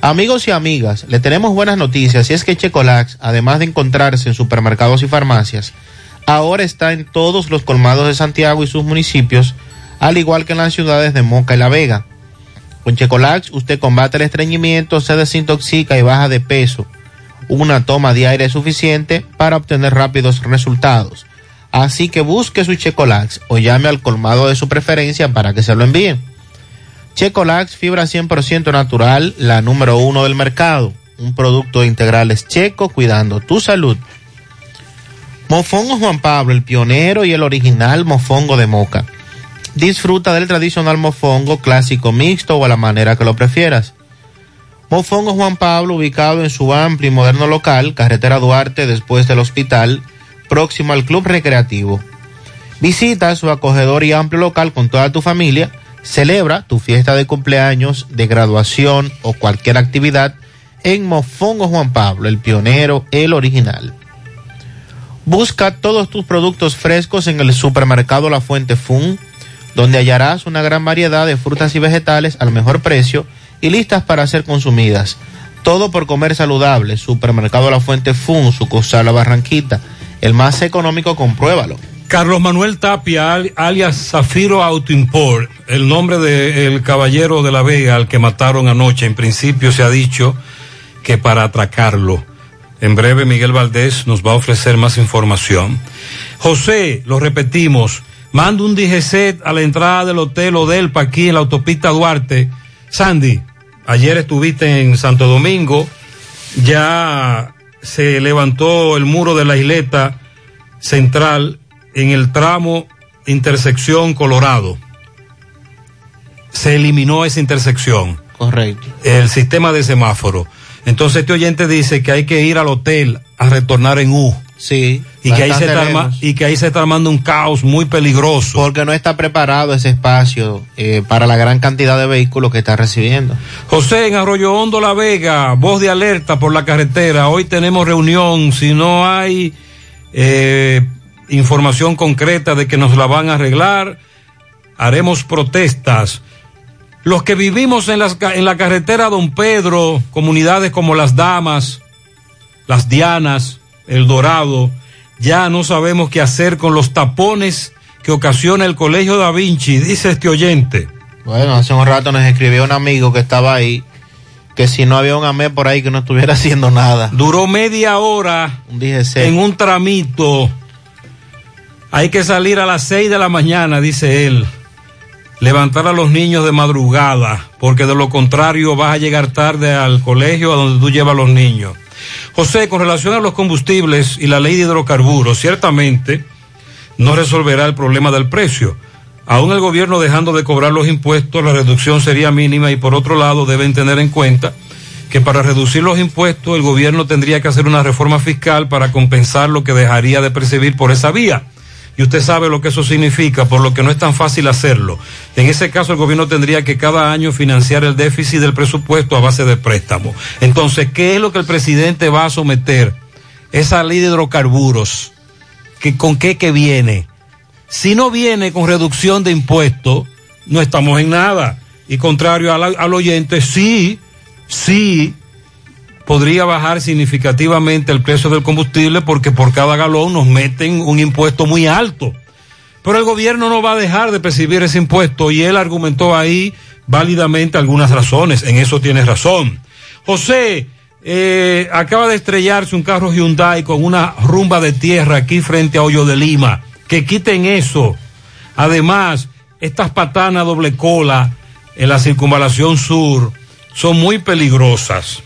Amigos y amigas, le tenemos buenas noticias y es que Checolax, además de encontrarse en supermercados y farmacias, ahora está en todos los colmados de Santiago y sus municipios, al igual que en las ciudades de Moca y La Vega. Con Checolax usted combate el estreñimiento, se desintoxica y baja de peso. Una toma diaria es suficiente para obtener rápidos resultados. Así que busque su Checolax o llame al colmado de su preferencia para que se lo envíen. Checolax, fibra 100% natural, la número uno del mercado. Un producto de integrales checo cuidando tu salud. Mofongo Juan Pablo, el pionero y el original mofongo de moca. Disfruta del tradicional mofongo clásico mixto o a la manera que lo prefieras. Mofongo Juan Pablo, ubicado en su amplio y moderno local, carretera Duarte, después del hospital, próximo al Club Recreativo. Visita su acogedor y amplio local con toda tu familia. Celebra tu fiesta de cumpleaños, de graduación o cualquier actividad en Mofongo Juan Pablo, el pionero, el original. Busca todos tus productos frescos en el supermercado La Fuente Fun, donde hallarás una gran variedad de frutas y vegetales al mejor precio y listas para ser consumidas. Todo por comer saludable. Supermercado La Fuente Fun, sucursal La Barranquita, el más económico, compruébalo. Carlos Manuel Tapia, al- alias Zafiro Auto Import, el nombre del caballero de la Vega al que mataron anoche. En principio se ha dicho que para atracarlo. En breve Miguel Valdés nos va a ofrecer más información. José, lo repetimos, manda un DGC a la entrada del Hotel Odelpa aquí en la autopista Duarte. Sandy, ayer estuviste en Santo Domingo, ya se levantó el muro de la isleta central en el tramo intersección Colorado. Se eliminó esa intersección. Correcto. El sistema de semáforo. Entonces este oyente dice que hay que ir al hotel a retornar en U. Sí. Y que, ahí se está arma- y que ahí se está armando un caos muy peligroso. Porque no está preparado ese espacio eh, para la gran cantidad de vehículos que está recibiendo. José, en Arroyo Hondo, La Vega, voz de alerta por la carretera. Hoy tenemos reunión. Si no hay eh, información concreta de que nos la van a arreglar, haremos protestas. Los que vivimos en, las en la carretera Don Pedro, comunidades como Las Damas, Las Dianas, El Dorado, ya no sabemos qué hacer con los tapones que ocasiona el Colegio Da Vinci, dice este oyente. Bueno, hace un rato nos escribió un amigo que estaba ahí, que si no había un AME por ahí que no estuviera haciendo nada. Duró media hora Un en un tramito. Hay que salir a las seis de la mañana, dice él. Levantar a los niños de madrugada, porque de lo contrario vas a llegar tarde al colegio a donde tú llevas a los niños. José, con relación a los combustibles y la ley de hidrocarburos, ciertamente no resolverá el problema del precio. Aún el gobierno dejando de cobrar los impuestos, la reducción sería mínima y por otro lado deben tener en cuenta que para reducir los impuestos el gobierno tendría que hacer una reforma fiscal para compensar lo que dejaría de percibir por esa vía. Y usted sabe lo que eso significa, por lo que no es tan fácil hacerlo. En ese caso el gobierno tendría que cada año financiar el déficit del presupuesto a base de préstamo. Entonces, ¿qué es lo que el presidente va a someter? Esa ley de hidrocarburos. ¿Que, ¿Con qué que viene? Si no viene con reducción de impuestos, no estamos en nada. Y contrario al, al oyente, sí, sí, podría bajar significativamente el precio del combustible porque por cada galón nos meten un impuesto muy alto. Pero el gobierno no va a dejar de percibir ese impuesto y él argumentó ahí válidamente algunas razones. En eso tiene razón. José, eh, acaba de estrellarse un carro Hyundai con una rumba de tierra aquí frente a Hoyo de Lima. Que quiten eso. Además, estas patanas doble cola en la circunvalación sur son muy peligrosas.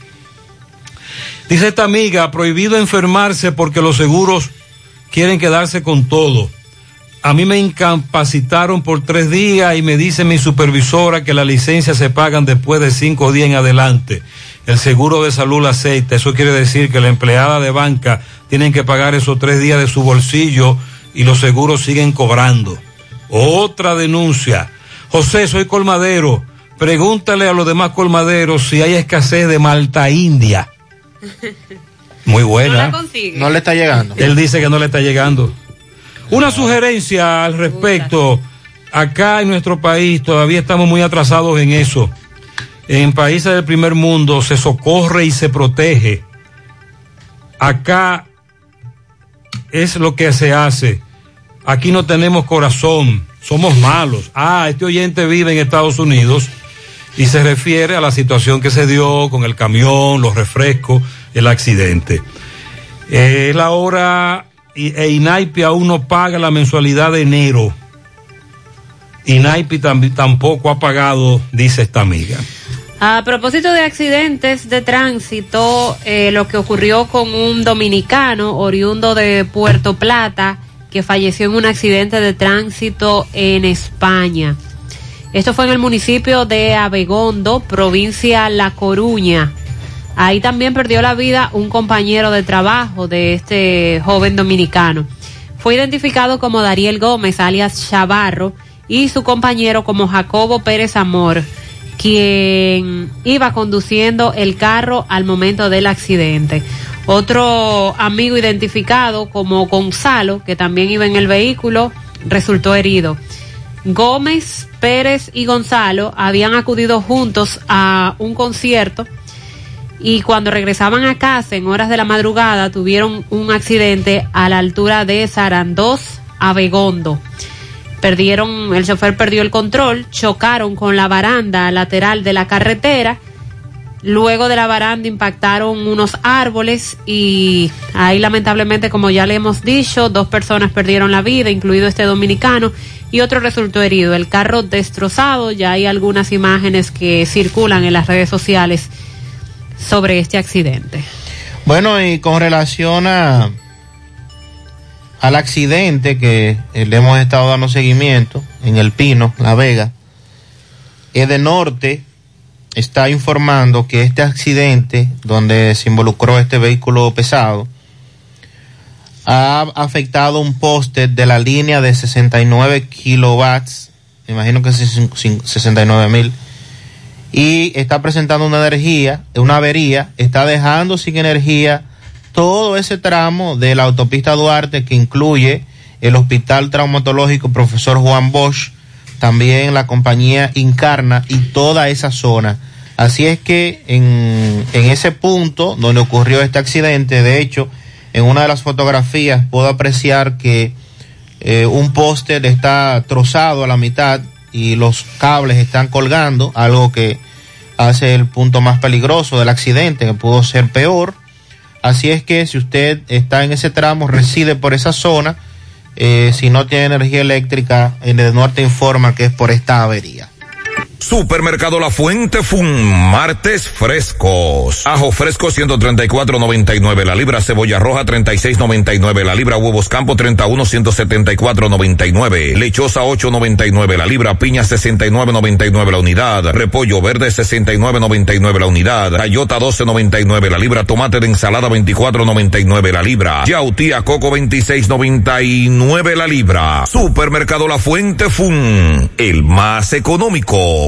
Dice esta amiga, prohibido enfermarse porque los seguros quieren quedarse con todo. A mí me incapacitaron por tres días y me dice mi supervisora que las licencias se pagan después de cinco días en adelante. El seguro de salud la aceita. Eso quiere decir que la empleada de banca tienen que pagar esos tres días de su bolsillo y los seguros siguen cobrando. Otra denuncia. José, soy colmadero. Pregúntale a los demás colmaderos si hay escasez de Malta India. Muy buena. No le está llegando. Él dice que no le está llegando. Una sugerencia al respecto. Acá en nuestro país todavía estamos muy atrasados en eso. En países del primer mundo se socorre y se protege. Acá es lo que se hace. Aquí no tenemos corazón, somos malos. Ah, este oyente vive en Estados Unidos y se refiere a la situación que se dio con el camión, los refrescos, el accidente. Es la hora y, e INAIPI aún no paga la mensualidad de enero. INAIPI tam- tampoco ha pagado, dice esta amiga. A propósito de accidentes de tránsito, eh, lo que ocurrió con un dominicano oriundo de Puerto Plata que falleció en un accidente de tránsito en España. Esto fue en el municipio de Abegondo, provincia La Coruña. Ahí también perdió la vida un compañero de trabajo de este joven dominicano. Fue identificado como Dariel Gómez, alias Chavarro, y su compañero como Jacobo Pérez Amor, quien iba conduciendo el carro al momento del accidente. Otro amigo identificado como Gonzalo, que también iba en el vehículo, resultó herido. Gómez, Pérez y Gonzalo habían acudido juntos a un concierto y cuando regresaban a casa en horas de la madrugada tuvieron un accidente a la altura de Sarandós, Abegondo. Perdieron, el chofer perdió el control, chocaron con la baranda lateral de la carretera. Luego de la baranda impactaron unos árboles y ahí lamentablemente, como ya le hemos dicho, dos personas perdieron la vida, incluido este dominicano, y otro resultó herido. El carro destrozado, ya hay algunas imágenes que circulan en las redes sociales sobre este accidente. Bueno, y con relación a al accidente que eh, le hemos estado dando seguimiento en El Pino, La Vega, Edenorte está informando que este accidente donde se involucró este vehículo pesado ha afectado un poste de la línea de 69 kilowatts, me imagino que es 69 mil, y está presentando una energía, una avería, está dejando sin energía todo ese tramo de la autopista Duarte que incluye el Hospital Traumatológico Profesor Juan Bosch, también la compañía Incarna y toda esa zona. Así es que en, en ese punto donde ocurrió este accidente, de hecho, en una de las fotografías puedo apreciar que eh, un poste está trozado a la mitad y los cables están colgando, algo que hace el punto más peligroso del accidente, que pudo ser peor. Así es que si usted está en ese tramo, reside por esa zona, eh, si no tiene energía eléctrica, el norte informa que es por esta avería. Supermercado La Fuente Fun, martes frescos. Ajo fresco 134.99 la libra, cebolla roja 36.99 la libra, huevos campo 31 174.99, lechosa 8.99 la libra, piña 69.99 la unidad, repollo verde 69.99 la unidad, gallota 12.99 la libra, tomate de ensalada 24.99 la libra, yautía coco 26.99 la libra. Supermercado La Fuente Fun, el más económico.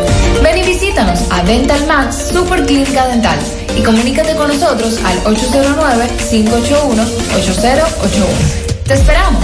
Ven y visítanos a Dental Max Super Clínica Dental y comunícate con nosotros al 809-581-8081. ¡Te esperamos!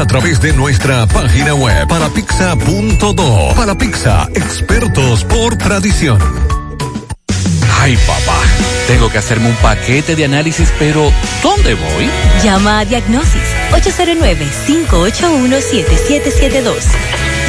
a través de nuestra página web parapizza.do. Para Pizza, expertos por tradición. Ay, papá, tengo que hacerme un paquete de análisis, pero ¿dónde voy? Llama a Diagnosis 809-581-7772.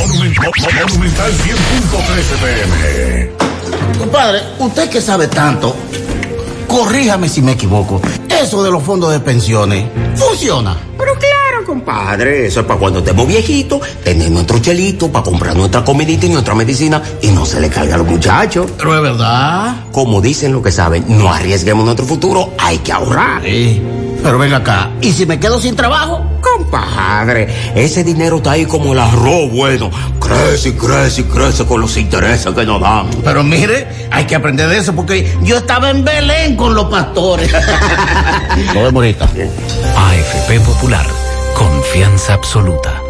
Monumental 100.13 pm. Compadre, usted que sabe tanto, corríjame si me equivoco. Eso de los fondos de pensiones, ¿funciona? Pero claro, compadre, eso es para cuando estemos viejitos, tener nuestro chelito para comprar nuestra comidita y nuestra medicina y no se le caiga a los muchachos. Pero es verdad. Como dicen lo que saben, no arriesguemos nuestro futuro, hay que ahorrar. Sí. Pero ven acá, ¿y si me quedo sin trabajo? Compadre, ese dinero está ahí como el arroz bueno. Crece y crece y crece con los intereses que nos dan. Pero mire, hay que aprender de eso porque yo estaba en Belén con los pastores. Vemos ahorita. AFP Popular, confianza absoluta.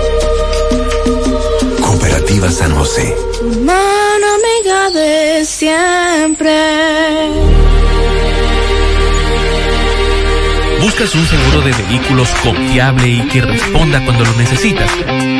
Cooperativa San José. Mano amiga de siempre. ¿Buscas un seguro de vehículos confiable y que responda cuando lo necesitas?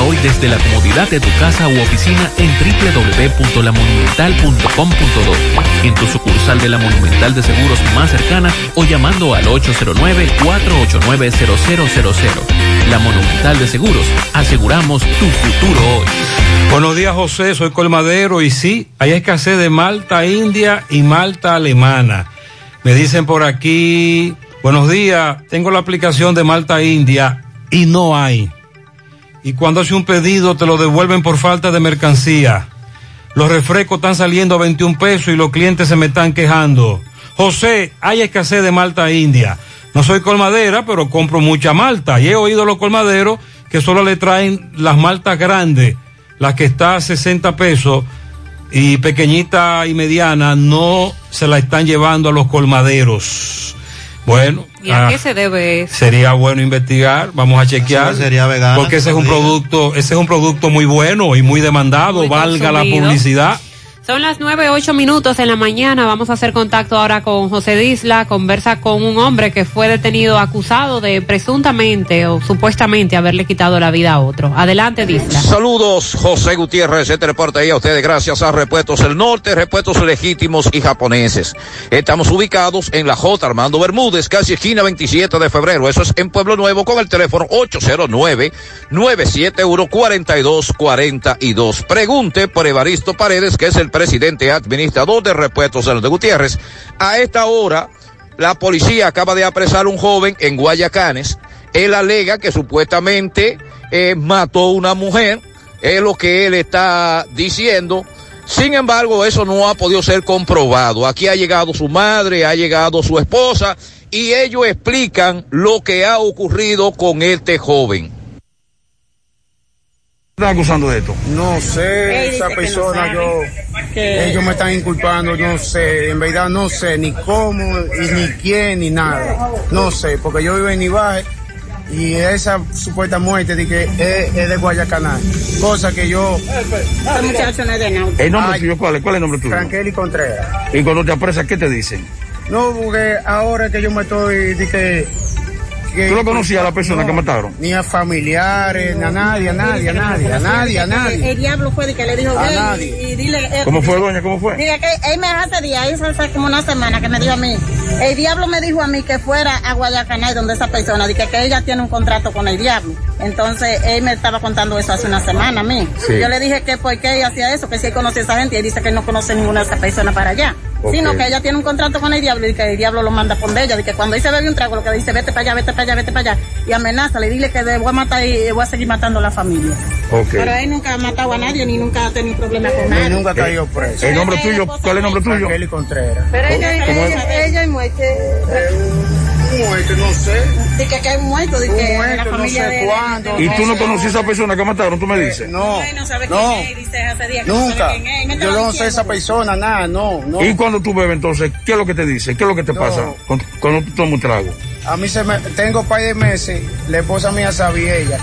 Hoy desde la comodidad de tu casa u oficina en www.lamonumental.com.do, en tu sucursal de la Monumental de Seguros más cercana o llamando al 809-489-0000. La Monumental de Seguros, aseguramos tu futuro hoy. Buenos días, José. Soy colmadero y sí, hay escasez de malta india y malta alemana. Me dicen por aquí, buenos días, tengo la aplicación de malta india y no hay. Y cuando hace un pedido te lo devuelven por falta de mercancía. Los refrescos están saliendo a 21 pesos y los clientes se me están quejando. José, hay escasez de malta india. No soy colmadera, pero compro mucha malta. Y he oído a los colmaderos que solo le traen las maltas grandes, las que está a 60 pesos y pequeñita y mediana, no se la están llevando a los colmaderos. Bueno, ¿Y a ah, qué se debe eso? sería bueno investigar, vamos a chequear. Sí, sería vegana, Porque ese es un producto, ese es un producto muy bueno y muy demandado, Muy valga la publicidad. Son las nueve, ocho minutos en la mañana. Vamos a hacer contacto ahora con José Disla. Conversa con un hombre que fue detenido acusado de presuntamente o supuestamente haberle quitado la vida a otro. Adelante, Disla. Saludos, José Gutiérrez, este reporte ahí a ustedes gracias a Repuestos del Norte, Repuestos Legítimos y Japoneses. Estamos ubicados en la J. Armando Bermúdez, casi esquina 27 de febrero. Eso es en Pueblo Nuevo con el teléfono 809-971-4242. Pregunte por Evaristo Paredes, que es el presidente administrador de Repuestos Norte Gutiérrez. A esta hora, la policía acaba de apresar un joven en Guayacanes. Él alega que supuestamente eh, mató a una mujer, es lo que él está diciendo. Sin embargo, eso no ha podido ser comprobado. Aquí ha llegado su madre, ha llegado su esposa y ellos explican lo que ha ocurrido con este joven. Están acusando de esto? No sé, esa persona, yo, ellos me están inculpando, no sé, en verdad no sé ni cómo, y ni quién, ni nada. No sé, porque yo vivo en Ibaje y esa supuesta muerte de que es, es de Guayacanal, cosa que yo... Ese muchacho no es de nada. ¿El nombre Ay, tuyo cuál es? ¿Cuál es el nombre tuyo? Frankelly Contreras. Y cuando te apresan, ¿qué te dicen? No, porque ahora que yo me estoy, de que... que- ¿Tú lo conocías a la persona No, que mataron? Ni a familiares, ni a nadie, a nadie, a nadie, a nadie, a nadie. El diablo fue de que le dijo, A "Ven nadie. y, y dile... eh, ¿Cómo fue, doña? ¿Cómo fue? Diga que él me hace días, eso hace como una semana que me dijo a mí. El diablo me dijo a mí que fuera a Guayacanay donde esa persona, dije que ella tiene un contrato con el diablo. Entonces él me estaba contando eso hace una semana a mí. Sí. Yo le dije que por qué ella hacía eso, que si él conocía a esa gente y él dice que él no conoce ninguna de esas personas para allá. Sino que ella tiene un contrato con el diablo y que el diablo lo manda con ella. De que cuando se bebe un trago, lo que dice, vete para allá, vete para allá, vete para allá. Y amenaza, le dile que le voy a matar y voy a seguir matando a la familia. Pero él nunca ha matado a nadie ni nunca ha tenido problema con Ni nadie. nunca ha caído preso. ¿El nombre tuyo? ¿Cuál es el nombre tuyo? Frankelly Contreras. Pero ella, ella, ella y muerte. Muerto, no sé. De que, que hay muerto, de Un que muerto, la no familia sé de... cuándo. ¿Y tú no conocías a esa persona que mataron? ¿Tú me dices? No, No sabe no, quién es, dice hace días que no nunca. sabe quién es. Me Yo no sé esa persona, nada, no, no. ¿Y cuando tú bebes entonces, qué es lo que te dice? ¿Qué es lo que te No. pasa cuando, cuando tú tomas un trago? A mí se me, tengo par de meses, la esposa mía sabía ella,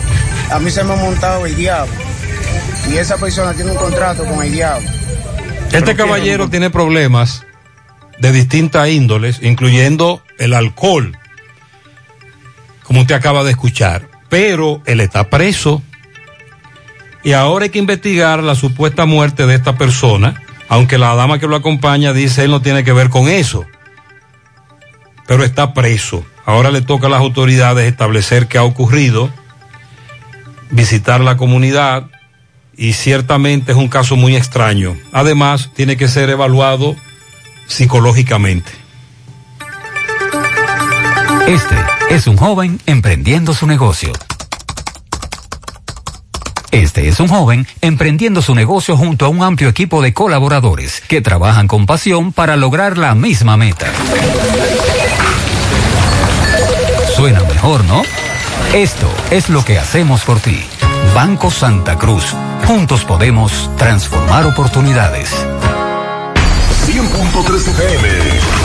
a mí se me ha montado el diablo. Y esa persona tiene un contrato con el diablo. Este caballero tiene problemas de distintas índoles, incluyendo el alcohol, como usted acaba de escuchar. Pero él está preso y ahora hay que investigar la supuesta muerte de esta persona, aunque la dama que lo acompaña dice él no tiene que ver con eso. Pero está preso. Ahora le toca a las autoridades establecer qué ha ocurrido, visitar la comunidad, y ciertamente es un caso muy extraño. Además, tiene que ser evaluado psicológicamente. Este es un joven emprendiendo su negocio. Este es un joven emprendiendo su negocio junto a un amplio equipo de colaboradores que trabajan con pasión para lograr la misma meta. Suena mejor, ¿no? Esto es lo que hacemos por ti. Banco Santa Cruz. Juntos podemos transformar oportunidades. 100.3 FM.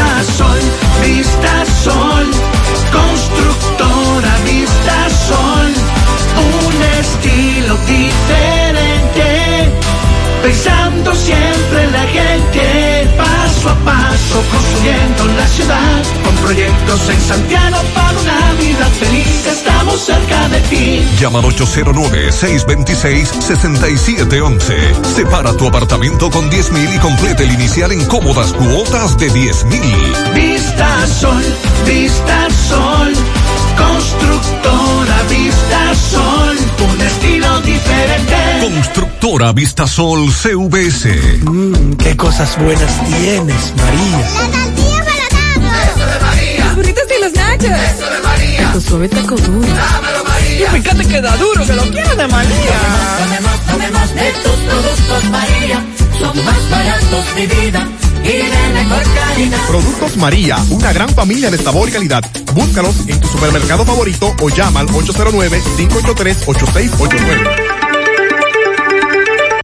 Vista Sol, constructora Vista Sol, un estilo diferente, pensando siempre en la gente, paso a paso construyendo la ciudad, con proyectos en Santiago para una vida feliz, estamos cerca de ti. Llama al 809-626-6711. Separa tu apartamento con 10 mil y complete el inicial en cómodas cuotas de 10 mil. Vista Sol, Vista Sol, constructora Vista Sol, un estilo diferente. Constructora Vistasol CVS. Mmm, qué cosas buenas tienes, María. La tortilla para Eso de María. Los burritos y los nachos. Eso de María. Taco suave, taco duro. Dámelo, María. Y fíjate que da duro, que lo quiero de María. Tomemos, tomemos de tus productos María, son más baratos de vida y de mejor calidad. Productos María, una gran familia de sabor y calidad. Búscalos en tu supermercado favorito o llama al 809-583-8689.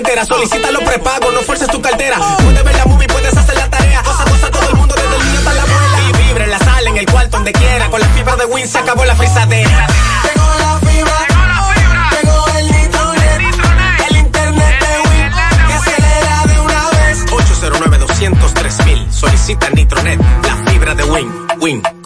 Entera. Solicita los prepagos, no fuerces tu cartera. Puedes ver la movie, puedes hacer la tarea. Cosa, cosa, todo el mundo desde el niño hasta la abuela. Y vibra en la sala, en el cuarto, donde quiera. Con la fibra de Win se acabó la frisadera. Llegó la fibra, llegó el nitronet, el internet de Win que acelera de una vez. 809 203 mil. Solicita Nitronet, la fibra de Win. Win,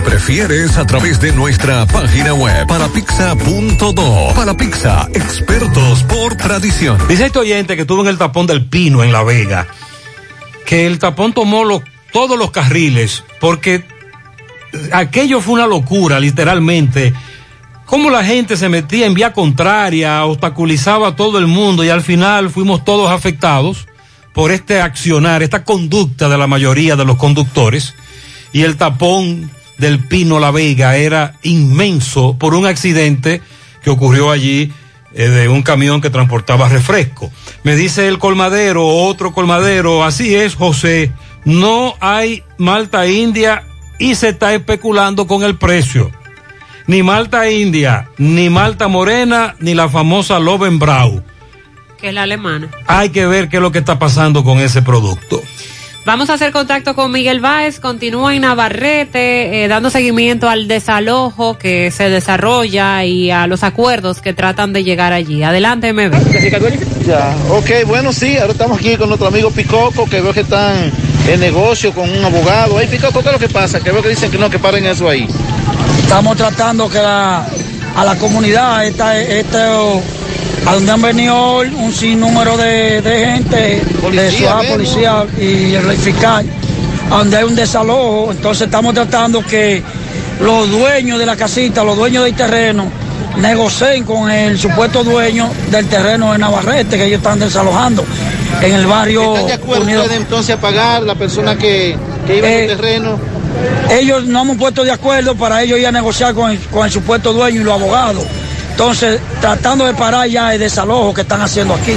prefieres, a través de nuestra página web parapizza.do. Para Pizza, expertos por tradición. Dice este oyente que estuvo en el tapón del Pino en La Vega, que el tapón tomó lo- todos los carriles porque aquello fue una locura, literalmente. Cómo la gente se metía en vía contraria, obstaculizaba a todo el mundo y al final fuimos todos afectados por este accionar, esta conducta de la mayoría de los conductores. Y el tapón del Pino La Vega era inmenso por un accidente que ocurrió allí eh, de un camión que transportaba refresco. Me dice el colmadero, otro colmadero, así es, José, no hay Malta India y se está especulando con el precio. Ni Malta India, ni Malta Morena, ni la famosa Lovenbrau. que es la alemana. Hay que ver qué es lo que está pasando con ese producto. Vamos a hacer contacto con Miguel Báez, continúa en Navarrete, eh, dando seguimiento al desalojo que se desarrolla y a los acuerdos que tratan de llegar allí. Adelante, MB. Ya, ok, bueno, sí, ahora estamos aquí con nuestro amigo Picoco, que veo que están en negocio con un abogado. Ay, Picoco, ¿qué es lo que pasa? Que veo que dicen que no, que paren eso ahí. Estamos tratando que la- a la comunidad, esta, este, a donde han venido un sinnúmero de, de gente, de Policía, ciudad, vemos. policía y el fiscal, a donde hay un desalojo. Entonces estamos tratando que los dueños de la casita, los dueños del terreno, negocien con el supuesto dueño del terreno de Navarrete, que ellos están desalojando en el barrio ¿Están de acuerdo ustedes entonces a pagar la persona que, que iba en Eh, el terreno? ellos no hemos puesto de acuerdo para ellos ir a negociar con el, con el supuesto dueño y los abogados. Entonces, tratando de parar ya el desalojo que están haciendo aquí.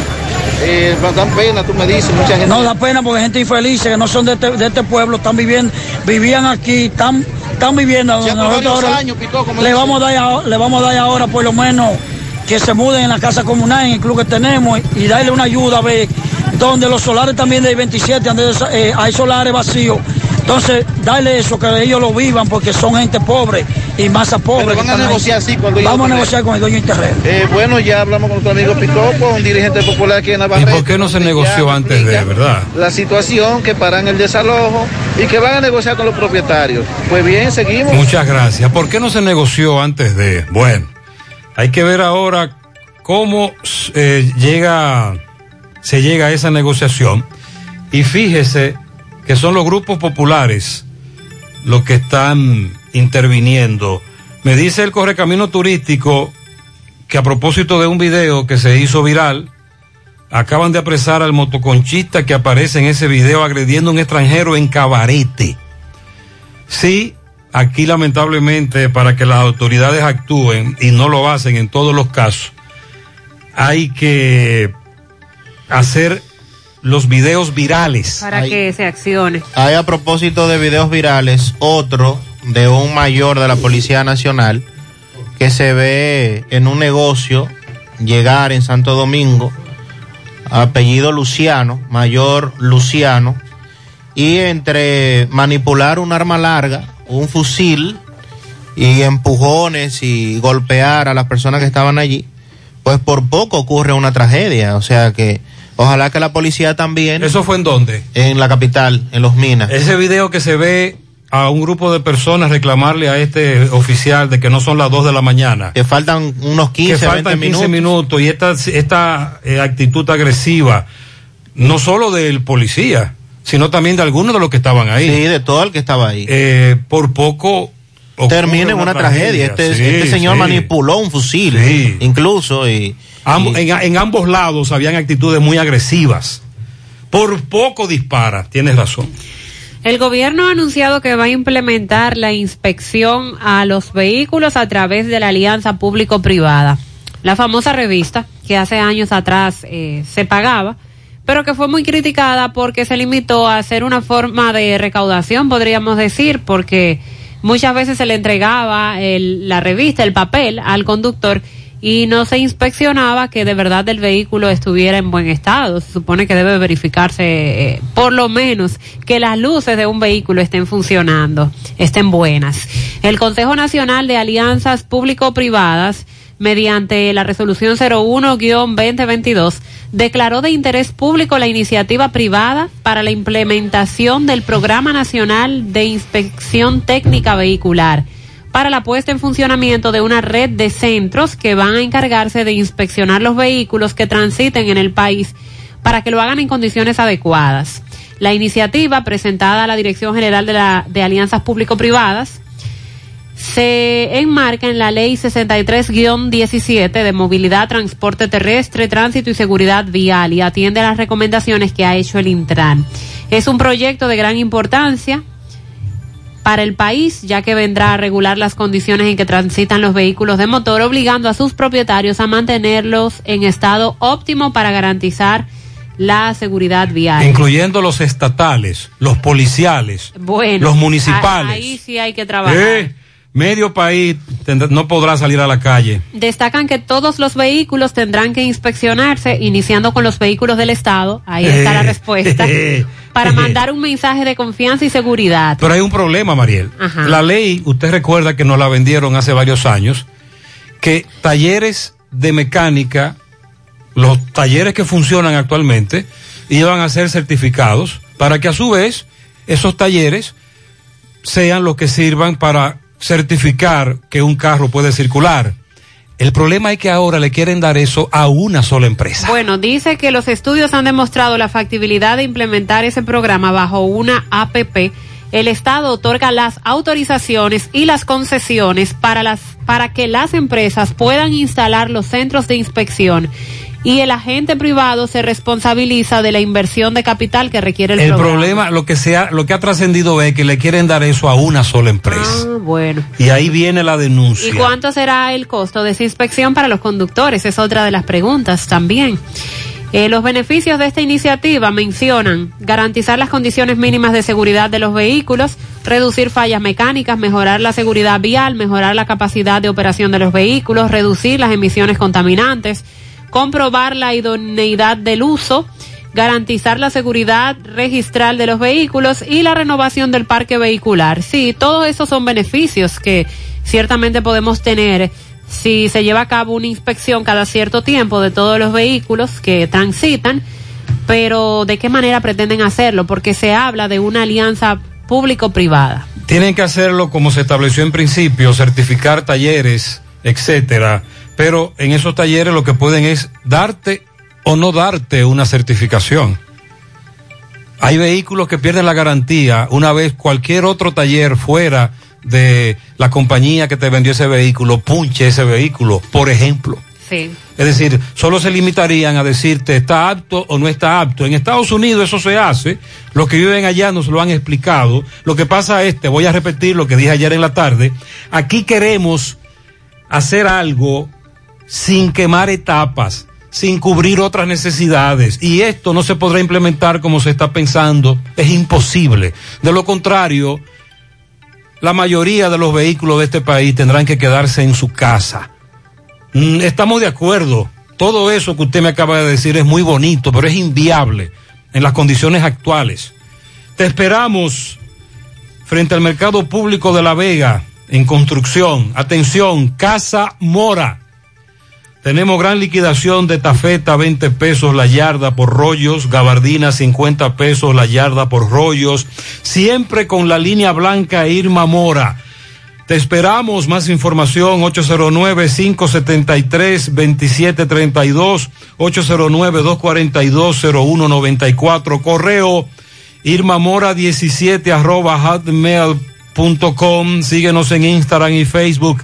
Eh, dan pena, tú me dices, mucha gente. No da pena porque gente infeliz que no son de este, de este pueblo, están viviendo, vivían aquí, están, están viviendo donde nosotros ahora años, le dice. vamos a dar le vamos a dar ahora por lo menos que se muden en la casa comunal, en el club que tenemos y darle una ayuda a ver donde los solares también del 27 donde eh, hay solares vacíos. Entonces, darle eso, que ellos lo vivan, porque son gente pobre y masa pobre. Pero van a negociar, sí, con el dueño Vamos a negociar con el dueño del terreno. Eh, bueno, ya hablamos con nuestro amigo Picoco, un dirigente popular aquí en ¿Y Navarrete. por qué no se negoció antes de, verdad? La situación, que paran el desalojo y que van a negociar con los propietarios. Pues bien, seguimos. Muchas gracias. ¿Por qué no se negoció antes de? Bueno, hay que ver ahora cómo eh, llega, se llega a esa negociación. Y fíjese que son los grupos populares los que están interviniendo. Me dice el correcamino turístico que a propósito de un video que se hizo viral, acaban de apresar al motoconchista que aparece en ese video agrediendo a un extranjero en Cabarete. Sí, aquí lamentablemente para que las autoridades actúen y no lo hacen en todos los casos, hay que hacer los videos virales. Para que se accione. Hay a propósito de videos virales, otro de un mayor de la Policía Nacional que se ve en un negocio llegar en Santo Domingo, apellido Luciano, mayor Luciano, y entre manipular un arma larga, un fusil y empujones y golpear a las personas que estaban allí, pues por poco ocurre una tragedia, o sea que ojalá que la policía también... ¿Eso fue en dónde? En la capital, en Los Minas. Ese video que se ve a un grupo de personas reclamarle a este oficial de que no son las 2 de la mañana. Que faltan unos 15, que faltan 20 15 minutos. minutos. y esta, esta eh, actitud agresiva, no solo del policía, sino también de algunos de los que estaban ahí. Sí, de todo el que estaba ahí. Eh, por poco Termina en una, tragedia. Este, Sí, este señor sí. manipuló un fusil, Sí. incluso. Y, en, en ambos lados habían actitudes muy agresivas. Por poco dispara, tienes razón. El gobierno ha anunciado que va a implementar la inspección a los vehículos a través de la alianza público-privada. La famosa revista que hace años atrás eh, se pagaba, pero que fue muy criticada porque se limitó a hacer una forma de recaudación, podríamos decir, porque muchas veces se le entregaba el- la revista, el papel al conductor y no se inspeccionaba que de verdad el vehículo estuviera en buen estado. Se supone que debe verificarse eh, por lo menos que las luces de un vehículo estén funcionando, estén buenas. El Consejo Nacional de Alianzas Público-Privadas mediante la resolución 01-2022, declaró de interés público la iniciativa privada para la implementación del Programa Nacional de Inspección Técnica Vehicular para la puesta en funcionamiento de una red de centros que van a encargarse de inspeccionar los vehículos que transiten en el país para que lo hagan en condiciones adecuadas. La iniciativa presentada a la Dirección General de, la, de Alianzas Público-Privadas se enmarca en la Ley 63-17 de Movilidad, Transporte Terrestre, Tránsito y Seguridad Vial y atiende a las recomendaciones que ha hecho el Intran. Es un proyecto de gran importancia para el país, ya que vendrá a regular las condiciones en que transitan los vehículos de motor, obligando a sus propietarios a mantenerlos en estado óptimo para garantizar la seguridad vial. Incluyendo los estatales, los policiales, Bueno, los municipales. Ahí sí hay que trabajar. Eh, medio país tendrá- no podrá salir a la calle. Destacan que todos los vehículos tendrán que inspeccionarse, iniciando con los vehículos del Estado. Ahí está la Eh, respuesta. Para mandar un mensaje de confianza y seguridad. Pero hay un problema, Mariel. Ajá. La ley, usted recuerda que nos la vendieron hace varios años, que talleres de mecánica, los talleres que funcionan actualmente, iban a ser certificados para que a su vez esos talleres sean los que sirvan para certificar que un carro puede circular. El problema es que ahora le quieren dar eso a una sola empresa. Bueno, dice que los estudios han demostrado la factibilidad de implementar ese programa bajo una APP. El Estado otorga las autorizaciones y las concesiones para las para que las empresas puedan instalar los centros de inspección y el agente privado se responsabiliza de la inversión de capital que requiere el, El programa. problema, lo que sea, lo que ha trascendido es que le quieren dar eso a una sola empresa. Ah, bueno. Y ahí viene la denuncia. ¿Y cuánto será el costo de esa inspección para los conductores? Es otra de las preguntas también. Eh, los beneficios de esta iniciativa mencionan garantizar las condiciones mínimas de seguridad de los vehículos, reducir fallas mecánicas, mejorar la seguridad vial, mejorar la capacidad de operación de los vehículos, reducir las emisiones contaminantes, comprobar la idoneidad del uso, garantizar la seguridad registral de los vehículos y la renovación del parque vehicular. Sí, todos esos son beneficios que ciertamente podemos tener si se lleva a cabo una inspección cada cierto tiempo de todos los vehículos que transitan, pero ¿de qué manera pretenden hacerlo? Porque se habla de una alianza público-privada. Tienen que hacerlo como se estableció en principio, certificar talleres, etcétera. Pero en esos talleres lo que pueden es darte o no darte una certificación. Hay vehículos que pierden la garantía una vez cualquier otro taller fuera de la compañía que te vendió ese vehículo punche ese vehículo, por ejemplo. Sí. Es decir, solo se limitarían a decirte está apto o no está apto. En Estados Unidos eso se hace. Los que viven allá nos lo han explicado. Lo que pasa es, te voy a repetir lo que dije ayer en la tarde. Aquí queremos hacer algo sin quemar etapas, sin cubrir otras necesidades. Y esto no se podrá implementar como se está pensando. Es imposible. De lo contrario, la mayoría de los vehículos de este país tendrán que quedarse en su casa. Mm, Estamos de acuerdo. Todo eso que usted me acaba de decir es muy bonito, pero es inviable en las condiciones actuales. Te esperamos frente al mercado público de La Vega en construcción. Atención, Casa Mora. Tenemos gran liquidación de tafeta, 20 pesos la yarda por rollos, gabardina 50 pesos la yarda por rollos, siempre con la línea blanca Irma Mora. Te esperamos, más información 809-573-2732, 809-242-0194, correo irmamora17 arroba hotmail.com, síguenos en Instagram y Facebook,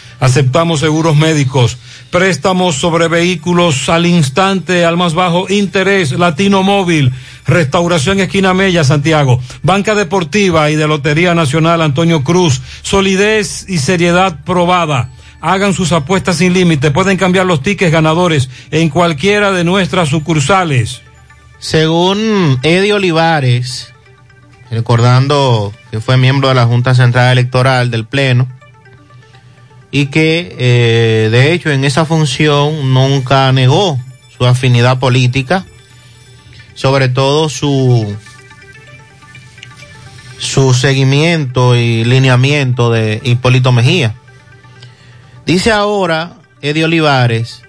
Aceptamos seguros médicos. Préstamos sobre vehículos al instante, al más bajo interés, Latino Móvil, Restauración Esquina Mella, Santiago, Banca Deportiva y de Lotería Nacional Antonio Cruz, solidez y seriedad probada. Hagan sus apuestas sin límite, pueden cambiar los tickets ganadores en cualquiera de nuestras sucursales. Según Eddie Olivares, recordando que fue miembro de la Junta Central Electoral del Pleno, y que eh, de hecho en esa función nunca negó su afinidad política, sobre todo su su seguimiento y lineamiento de Hipólito Mejía. Dice ahora Eddie Olivares,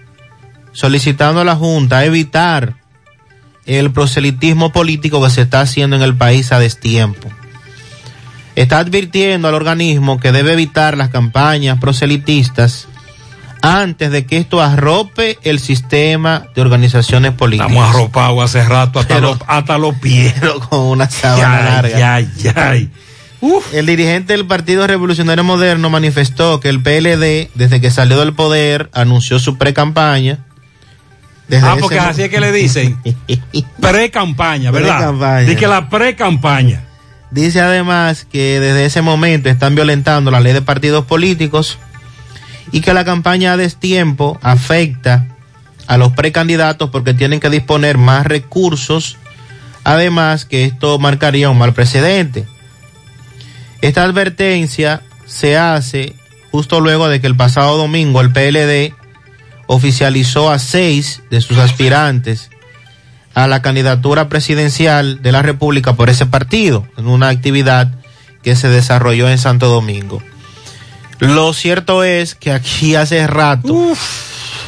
solicitando a la Junta evitar el proselitismo político que se está haciendo en el país a destiempo está advirtiendo al organismo que debe evitar las campañas proselitistas antes de que esto arrope el sistema de organizaciones políticas. Estamos arropados hace rato hasta, Pero- los, hasta los pies. Con una sábana Ay, larga. ay, ay. El dirigente del Partido Revolucionario Moderno manifestó que el PLD, desde que salió del poder, anunció su pre-campaña. Ah, porque así es que le dicen. Pre-campaña, ¿verdad? Pre-campaña. Dice que la pre-campaña. Dice además que desde ese momento están violentando la ley de partidos políticos y que la campaña a destiempo afecta a los precandidatos porque tienen que disponer más recursos. Además que esto marcaría un mal precedente. Esta advertencia se hace justo luego de que el pasado domingo el PLD oficializó a seis de sus aspirantes a la candidatura presidencial de la República por ese partido, en una actividad que se desarrolló en Santo Domingo. Lo cierto es que aquí hace rato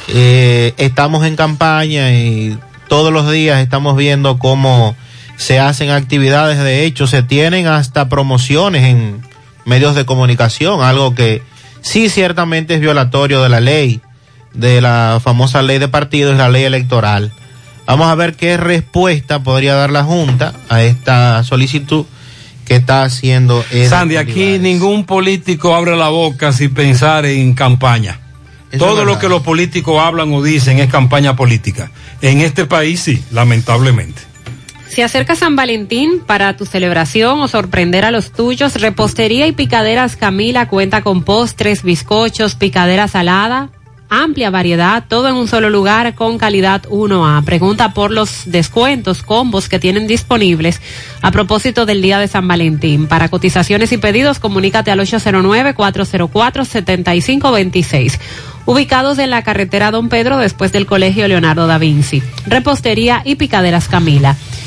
eh, estamos en campaña y todos los días estamos viendo cómo se hacen actividades, de hecho se tienen hasta promociones en medios de comunicación, algo que sí ciertamente es violatorio de la ley, de la famosa ley de partidos y la ley electoral. Vamos a ver qué respuesta podría dar la Junta a esta solicitud que está haciendo. Sandy, aquí ningún político abre la boca sin pensar en campaña. Eso Todo lo que los políticos hablan o dicen es campaña política. En este país sí, lamentablemente. Se acerca San Valentín para tu celebración o sorprender a los tuyos. Repostería y picaderas Camila cuenta con postres, bizcochos, picadera salada, amplia variedad, todo en un solo lugar con calidad 1A. Pregunta por los descuentos, combos que tienen disponibles a propósito del día de San Valentín. Para cotizaciones y pedidos, comunícate al 809-404-7526. Ubicados en la carretera Don Pedro después del Colegio Leonardo da Vinci. Repostería y picaderas Camila.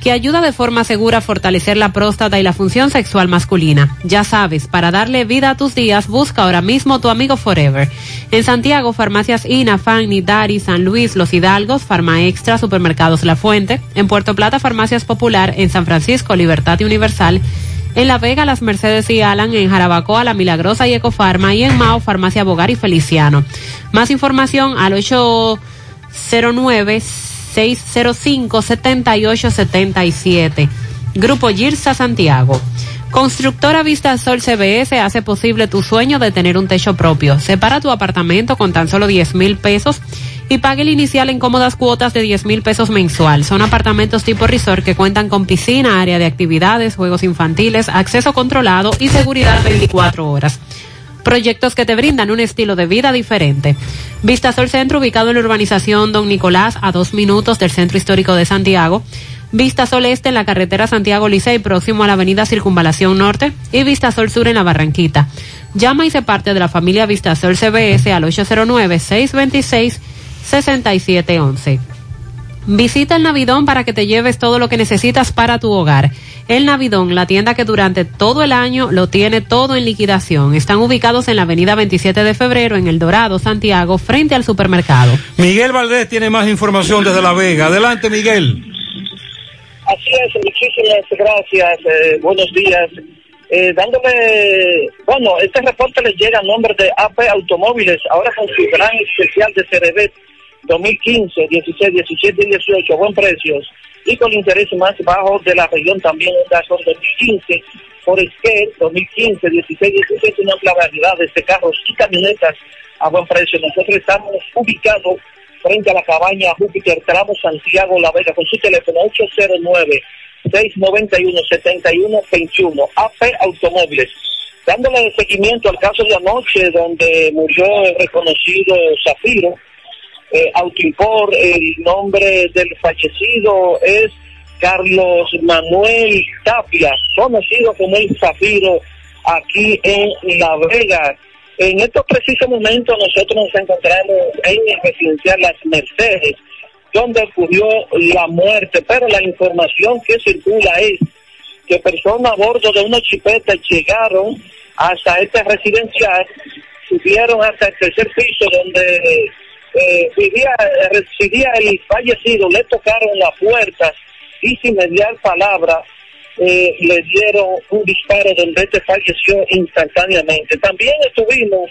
que ayuda de forma segura a fortalecer la próstata y la función sexual masculina. Ya sabes, para darle vida a tus días, busca ahora mismo tu Amigo Forever. En Santiago, farmacias INA, Fanny, Dari, San Luis, Los Hidalgos, Farma Extra, Supermercados La Fuente. En Puerto Plata, Farmacias Popular. En San Francisco, Libertad Universal. En La Vega, Las Mercedes y Alan, en Jarabacoa, La Milagrosa y Ecofarma, y en Mao, Farmacia Bogar y Feliciano. Más información al 809-605-7877. Grupo Girsa Santiago. Constructora Vista Sol CBS hace posible tu sueño de tener un techo propio. Separa tu apartamento con tan solo 10 mil pesos y pague el inicial en cómodas cuotas de 10 mil pesos mensual. Son apartamentos tipo resort que cuentan con piscina, área de actividades, juegos infantiles, acceso controlado y seguridad 24 horas. Proyectos que te brindan un estilo de vida diferente. Vistasol Centro, ubicado en la urbanización Don Nicolás, a dos minutos del Centro Histórico de Santiago. Vistasol Este en la carretera Santiago Licey, próximo a la avenida Circunvalación Norte. Y Vistasol Sur en la Barranquita. Llama y se parte de la familia Vistasol CBS al 809-626-6711. Visita el Navidón para que te lleves todo lo que necesitas para tu hogar. El Navidón, la tienda que durante todo el año lo tiene todo en liquidación. Están ubicados en la avenida 27 de febrero, en El Dorado, Santiago, frente al supermercado. Miguel Valdés tiene más información desde La Vega. Adelante, Miguel. Así es, muchísimas gracias, eh, buenos días. Eh, dándole, bueno, este reporte les llega a nombre de AP Automóviles, ahora con su gran especial de CRB, 2015, 16, 17 y 18 a buen precios y con intereses más bajos de la región también un Son 2015 Forester 2015, 16, 17 una amplia variedad de carros y camionetas a buen precio. Nosotros estamos ubicados frente a la cabaña Júpiter, tramo Santiago La Vega, con su teléfono 809-691-7121, AP Automóviles. Dándole seguimiento al caso de anoche donde murió el reconocido Zafiro, eh, Autoimpor, el nombre del fallecido es Carlos Manuel Tapia, conocido como el Zafiro, aquí en La Vega. En estos precisos momentos nosotros nos encontramos en el residencial Las Mercedes, donde ocurrió la muerte, pero la información que circula es que personas a bordo de una chipeta llegaron hasta este residencial, subieron hasta el tercer piso donde eh, vivía, residía el fallecido, le tocaron la puerta y sin mediar palabra eh, le dieron un disparo donde este falleció instantáneamente. También estuvimos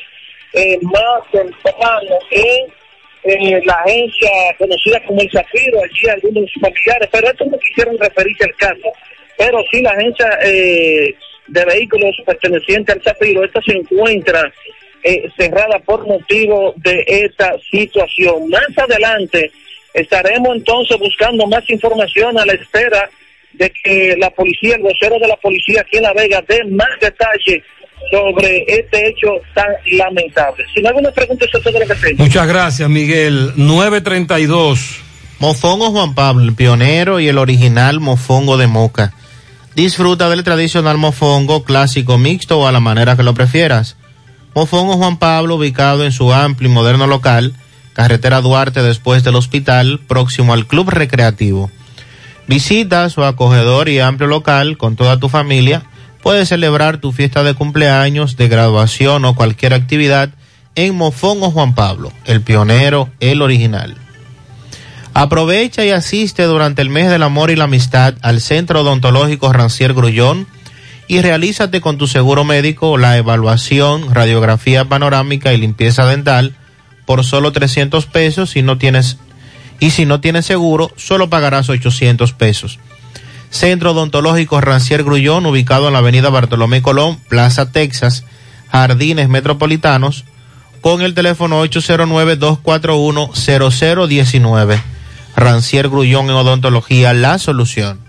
eh, más temprano en, la agencia conocida como el Zafiro, allí algunos familiares, pero estos no quisieron referirse al caso, pero sí la agencia eh, de vehículos perteneciente al Zafiro, esta se encuentra cerrada por motivo de esta situación. Más adelante estaremos entonces buscando más información a la espera de que la policía, el vocero de la policía aquí en La Vega dé más detalle sobre este hecho tan lamentable. Si no hay alguna pregunta, eso es todo lo que tengo. Muchas gracias, Miguel. 932. Mofongo Juan Pablo, el pionero y el original mofongo de Moca. Disfruta del tradicional mofongo clásico mixto o a la manera que lo prefieras. Mofongo Juan Pablo, ubicado en su amplio y moderno local, carretera Duarte después del hospital, próximo al Club Recreativo. Visita su acogedor y amplio local con toda tu familia. Puedes celebrar tu fiesta de cumpleaños, de graduación o cualquier actividad en Mofón o Juan Pablo, el pionero, el original. Aprovecha y asiste durante el mes del amor y la amistad al Centro Odontológico Rancier Grullón y realízate con tu seguro médico la evaluación, radiografía panorámica y limpieza dental por solo 300 pesos si no tienes y si no tienes seguro, solo pagarás 800 pesos. Centro Odontológico Rancier Grullón, ubicado en la avenida Bartolomé Colón, Plaza Texas, Jardines Metropolitanos, con el teléfono 809-241-0019. Rancier Grullón en Odontología, la solución.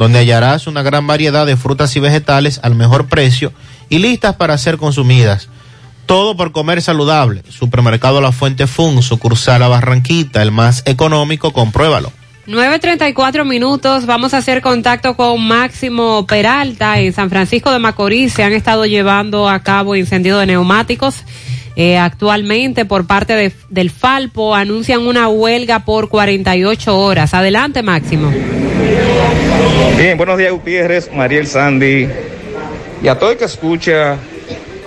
donde hallarás una gran variedad de frutas y vegetales al mejor precio y listas para ser consumidas. Todo por comer saludable. Supermercado La Fuente Fun, sucursal a Barranquita, el más económico, compruébalo. 9.34 minutos, vamos a hacer contacto con Máximo Peralta en San Francisco de Macorís. Se han estado llevando a cabo incendios de neumáticos. Eh, actualmente por parte del Falpo anuncian una huelga por 48 horas. Adelante, Máximo. Bien, buenos días, Gutiérrez, Mariel Sandy y a todo el que escucha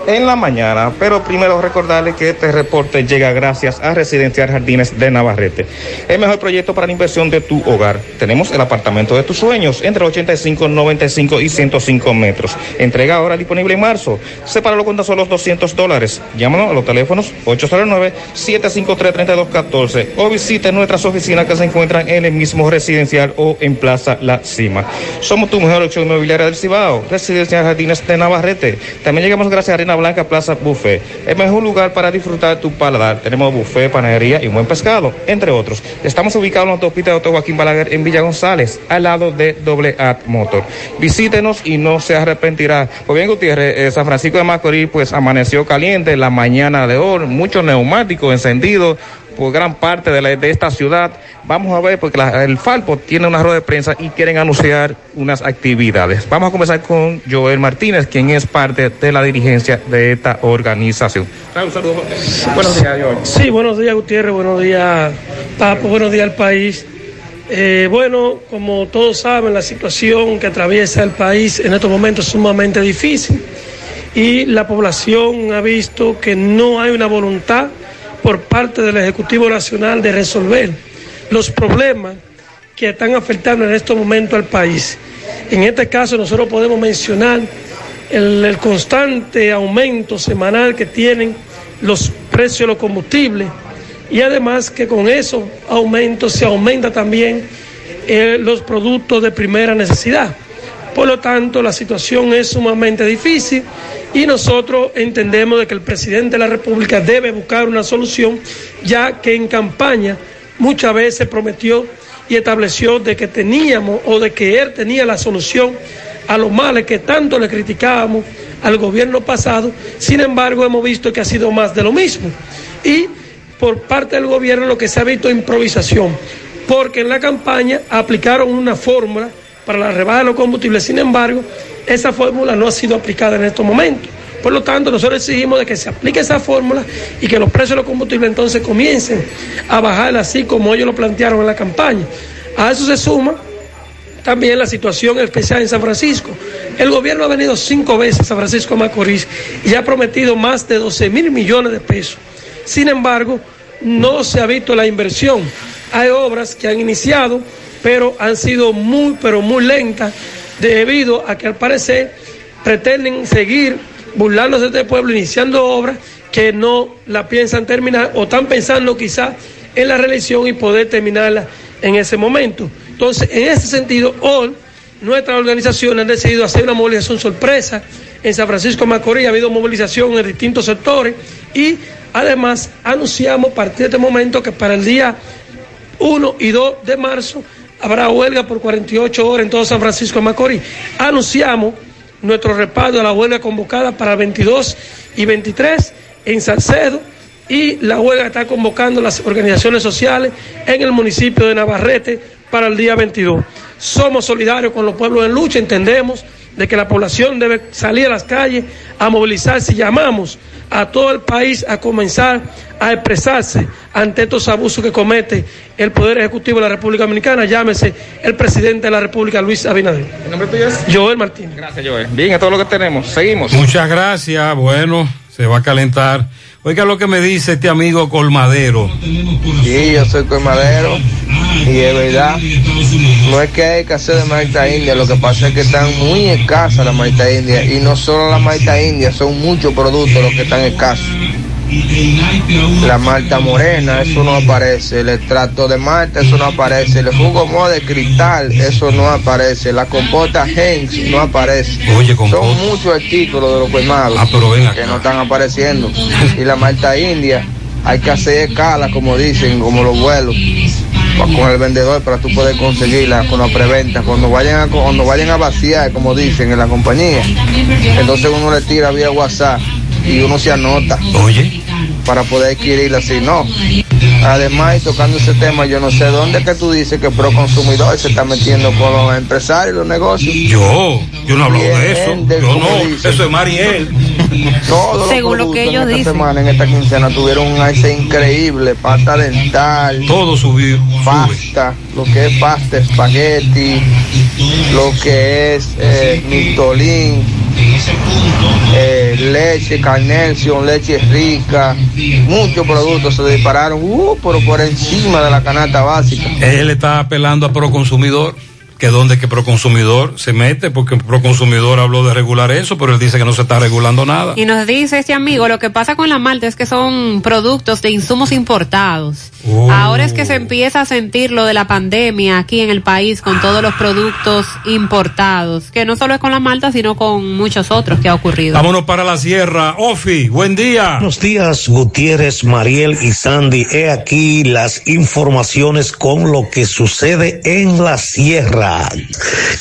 en la mañana. Pero primero recordarles que este reporte llega gracias a Residencial Jardines de Navarrete. El mejor proyecto para la inversión de tu hogar. Tenemos el apartamento de tus sueños entre 85, 95 y 105 metros. Entrega ahora disponible en marzo. Sepáralo con tan solo 200 dólares. Llámanos a los teléfonos 809-753-3214 o visite nuestras oficinas que se encuentran en el mismo residencial o en Plaza La Cima. Somos tu mejor opción inmobiliaria del Cibao. Residencial Jardines de Navarrete. También llegamos gracias a Arena Blanca Plaza Buffet. El mejor lugar para disfrutar tu paladar. Tenemos buffet, panadería y buen pescado, entre otros. Estamos ubicados en la autopista de Otto Joaquín Balaguer en Villa González, al lado de Doble At Motor. Visítenos y no se arrepentirá. Pues bien, Gutiérrez, eh, San Francisco de Macorís, pues amaneció caliente la mañana de hoy, muchos neumáticos encendidos por gran parte de, la- de esta ciudad. Vamos a ver, porque la- el Falpo tiene una rueda de prensa y quieren anunciar unas actividades. Vamos a comenzar con Joel Martínez, quien es parte de la dirigencia de esta organización. Un saludo. Buenos días, Joel. Sí, buenos días Gutiérrez, buenos días Papo, buenos días al país. Eh, bueno, como todos saben, la situación que atraviesa el país en estos momentos es sumamente difícil y la población ha visto que no hay una voluntad por parte del Ejecutivo Nacional de resolver los problemas que están afectando en estos momentos al país. En este caso nosotros podemos mencionar el, constante aumento semanal que tienen los precios de los combustibles y además que con esos aumentos se aumenta también eh, los productos de primera necesidad. Por lo tanto, la situación es sumamente difícil y nosotros entendemos de que el presidente de la República debe buscar una solución, ya que en campaña muchas veces prometió y estableció de que teníamos o de que él tenía la solución a los males que tanto le criticábamos al gobierno pasado. Sin embargo, hemos visto que ha sido más de lo mismo. Y por parte del gobierno lo que se ha visto es improvisación, porque en la campaña aplicaron una fórmula para la rebaja de los combustibles, sin embargo, esa fórmula no ha sido aplicada en estos momentos. Por lo tanto, nosotros exigimos de que se aplique esa fórmula y que los precios de los combustibles entonces comiencen a bajar así como ellos lo plantearon en la campaña. A eso se suma también la situación especial en San Francisco. El gobierno ha venido cinco veces a San Francisco Macorís y ha prometido más de 12 mil millones de pesos. Sin embargo, no se ha visto la inversión. Hay obras que han iniciado, pero han sido muy, pero muy lentas debido a que al parecer pretenden seguir burlándose de este pueblo, iniciando obras que no la piensan terminar o están pensando quizás en la reelección y poder terminarla en ese momento. Entonces, en ese sentido, hoy nuestras organizaciones han decidido hacer una movilización sorpresa en San Francisco de Macorís, ha habido movilización en distintos sectores y además anunciamos a partir de este momento que para el día 1 y 2 de marzo habrá huelga por 48 horas en todo San Francisco de Macorís. Anunciamos nuestro respaldo a la huelga convocada para el 22 y 23 en Salcedo y la huelga está convocando las organizaciones sociales en el municipio de Navarrete para el día 22. Somos solidarios con los pueblos en lucha, entendemos de que la población debe salir a las calles a movilizarse y llamamos a todo el país a comenzar a expresarse ante estos abusos que comete el Poder Ejecutivo de la República Dominicana, llámese el presidente de la República, Luis Abinader. ¿El nombre tuyo es? Joel Martínez. Gracias, Joel. Bien, a todo lo que tenemos. Seguimos. Muchas gracias. Bueno, se va a calentar. Oiga lo que me dice este amigo Colmadero. Sí, yo soy colmadero y de verdad no es que hay hacer de maíta india, lo que pasa es que están muy escasas las maíta india y no solo las maíta india, son muchos productos los que están escasos. La malta morena, eso no aparece. El extracto de malta, eso no aparece. El jugo mo de cristal, eso no aparece. La compota Hens no aparece. Oye, Son muchos artículos de los colmados Ah, pero ven que no están apareciendo. Y la malta india, hay que hacer escala, como dicen, como los vuelos, con el vendedor para tú poder conseguirla con la preventa. Cuando vayan a, cuando vayan a vaciar, como dicen en la compañía, entonces uno le tira vía WhatsApp y uno se anota. Oye. Para poder adquirirla, si no. Además, y tocando ese tema, yo no sé dónde que tú dices que Pro Consumidor se está metiendo con los empresarios, los negocios. Yo, yo no hablo de eso. Yo no, dicen. eso es Mariel. Todos los Según lo que productos ellos en esta dicen. semana, en esta quincena, tuvieron un alce increíble. Pasta dental. Todo subió. Pasta, lo que es pasta, espagueti, lo que es eh, mistolín, eh, leche, carnation, leche rica. Muchos productos se dispararon, uh, pero por encima de la canasta básica. Él está apelando a Proconsumidor, que donde que Proconsumidor se mete, porque Proconsumidor habló de regular eso, pero él dice que no se está regulando nada. Y nos dice este amigo, lo que pasa con la malta es que son productos de insumos importados. Oh. Ahora es que se empieza a sentir lo de la pandemia aquí en el país con todos los productos importados, que no solo es con la malta, sino con muchos otros que ha ocurrido. Vámonos para la sierra. Ofi, buen día. Buenos días, Gutiérrez, Mariel y Sandy. He aquí las informaciones con lo que sucede en la sierra.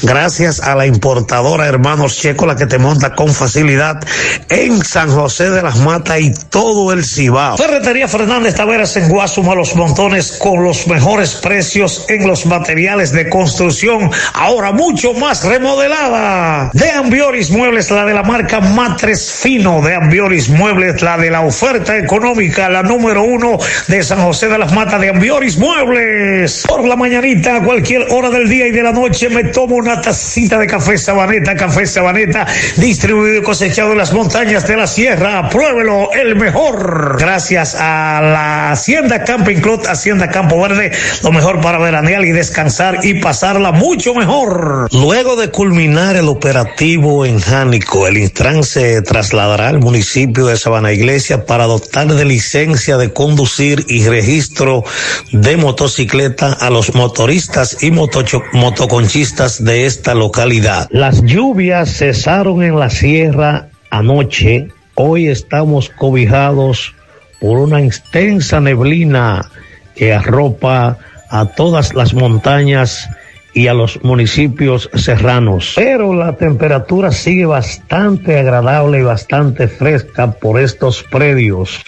Gracias a la importadora Hermanos Checo, la que te monta con facilidad en San José de las Matas y todo el Cibao. Ferretería Fernández Taveras en Guasuma Los Montones con los mejores precios en los materiales de construcción, ahora mucho más remodelada. De Ambioris Muebles, la de la marca Matres Fino. De Ambioris Muebles, la de la oferta económica, la número uno de San José de las Matas de Ambioris Muebles. Por la mañanita, a cualquier hora del día y de la noche, me tomo una tacita de café Sabaneta, café Sabaneta, distribuido y cosechado en las montañas de la sierra. Pruébelo, el mejor. Gracias a la Hacienda Camping Club, Hacienda Campo Verde, lo mejor para veranear y descansar y pasarla mucho mejor. Luego de culminar el operativo en Jánico, el Intran se trasladará al municipio de Sabana Iglesia para adoptar de licencia de conducir y registro de motocicleta a los motoristas y motocho- motoconchistas de esta localidad. Las lluvias cesaron en la sierra anoche. Hoy estamos cobijados por una extensa neblina que arropa a todas las montañas y a los municipios serranos. Pero la temperatura sigue bastante agradable y bastante fresca por estos predios.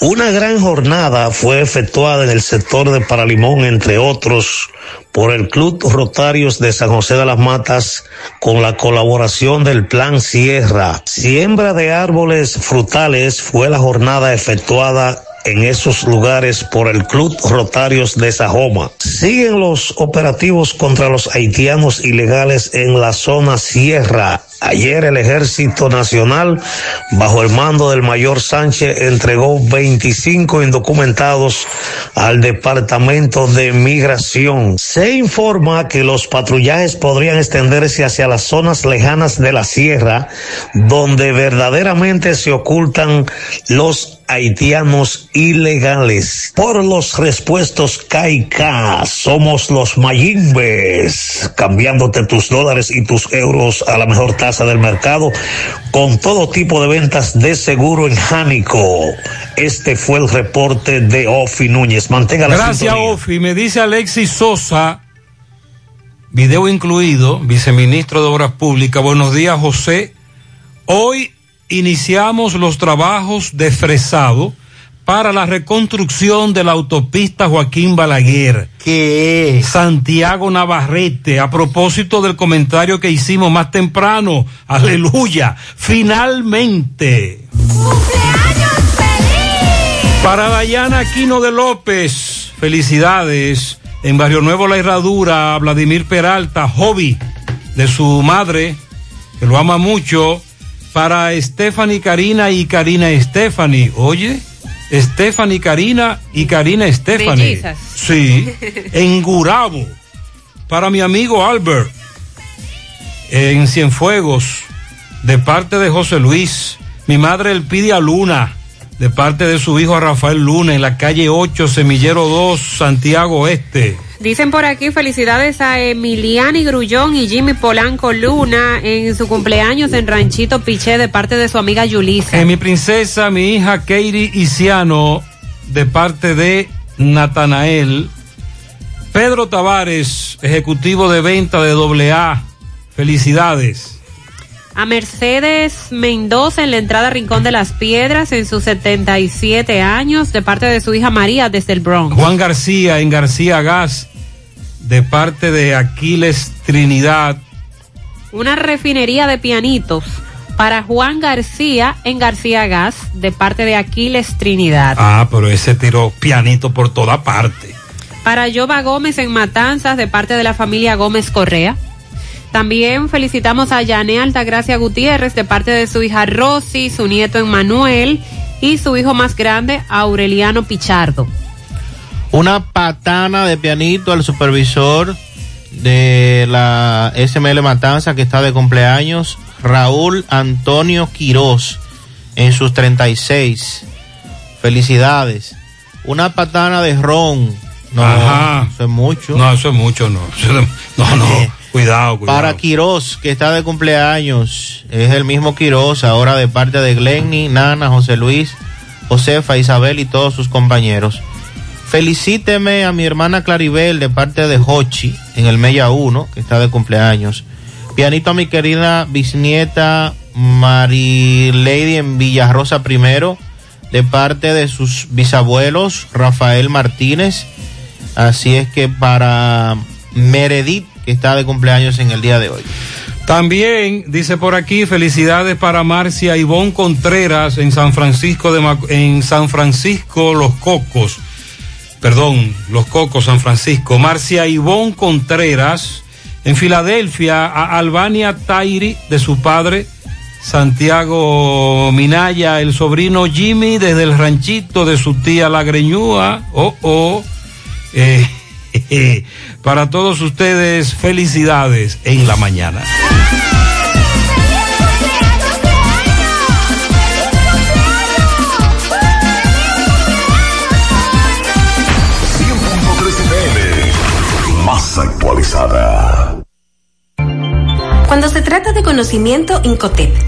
Una gran jornada fue efectuada en el sector de Paralimón, entre otros, por el Club Rotarios de San José de las Matas, con la colaboración del Plan Sierra. Siembra de árboles frutales fue la jornada efectuada en esos lugares por el Club Rotarios de Sajoma. Siguen los operativos contra los haitianos ilegales en la zona Sierra. Ayer el Ejército Nacional, bajo el mando del mayor Sánchez, entregó 25 indocumentados al Departamento de Migración. Se informa que los patrullajes podrían extenderse hacia las zonas lejanas de la sierra, donde verdaderamente se ocultan los haitianos ilegales. Por los respuestos KK, somos los Mayimbes, cambiándote tus dólares y tus euros a la mejor tasa del mercado, con todo tipo de ventas de seguro en Jánico. Este fue el reporte de Ofi Núñez. Mantenga la Gracias, sintonía. Ofi. Me dice Alexis Sosa, video incluido, viceministro de Obras Públicas. Buenos días, José. Hoy iniciamos los trabajos de fresado para la reconstrucción de la autopista Joaquín Balaguer. ¿Qué? Santiago Navarrete, a propósito del comentario que hicimos más temprano. Aleluya. Finalmente. Para Dayana Aquino de López, felicidades. En Barrio Nuevo La Herradura, a Vladimir Peralta, hobby de su madre, que lo ama mucho. Para Stephanie Karina y Karina Stephanie. Oye, Stephanie Karina y Karina Stephanie. Sí, en Gurabo. Para mi amigo Albert, en Cienfuegos, de parte de José Luis. Mi madre Elpidia Luna, de parte de su hijo Rafael Luna, en la calle 8, Semillero 2, Santiago Este. Dicen por aquí felicidades a Emiliani Grullón y Jimmy Polanco Luna en su cumpleaños en Ranchito Piché de parte de su amiga Yulisa. Eh, mi princesa, mi hija Katie Isiano, de parte de Natanael. Pedro Tavares, ejecutivo de venta de AA. Felicidades. A Mercedes Mendoza en la entrada Rincón de las Piedras en sus 77 años de parte de su hija María desde el Bronx. Juan García en García Gas, de parte de Aquiles Trinidad. Una refinería de pianitos para Juan García en García Gas de parte de Aquiles Trinidad. Ah, pero ese tiró pianito por toda parte. Para Yoba Gómez en Matanzas de parte de la familia Gómez Correa. También felicitamos a Yané Altagracia Gutiérrez de parte de su hija Rosy, su nieto Emmanuel y su hijo más grande Aureliano Pichardo. Una patana de pianito al supervisor de la SML Matanza que está de cumpleaños, Raúl Antonio Quirós, en sus 36. Felicidades. Una patana de ron. No, Ajá. eso es mucho. No, eso es mucho, no. No, no. Cuidado, cuidado. Para Quirós, que está de cumpleaños, es el mismo Quirós, ahora de parte de Glenny, Nana, José Luis, Josefa, Isabel y todos sus compañeros. Felicíteme a mi hermana Claribel de parte de Hochi en el Mella 1, que está de cumpleaños. Pianito a mi querida bisnieta Marilady en Villarrosa primero, de parte de sus bisabuelos Rafael Martínez. Así es que para Meredith, que está de cumpleaños en el día de hoy. También dice por aquí felicidades para Marcia Ivonne Contreras en San Francisco de en San Francisco Los Cocos. Perdón, Los Cocos San Francisco. Marcia Ivonne Contreras en Filadelfia a Albania Tairi de su padre Santiago Minaya, el sobrino Jimmy desde el ranchito de su tía La Greñúa. Oh, oh. Eh, para todos ustedes, felicidades en la mañana. Más actualizada. Cuando se trata de conocimiento, Incotep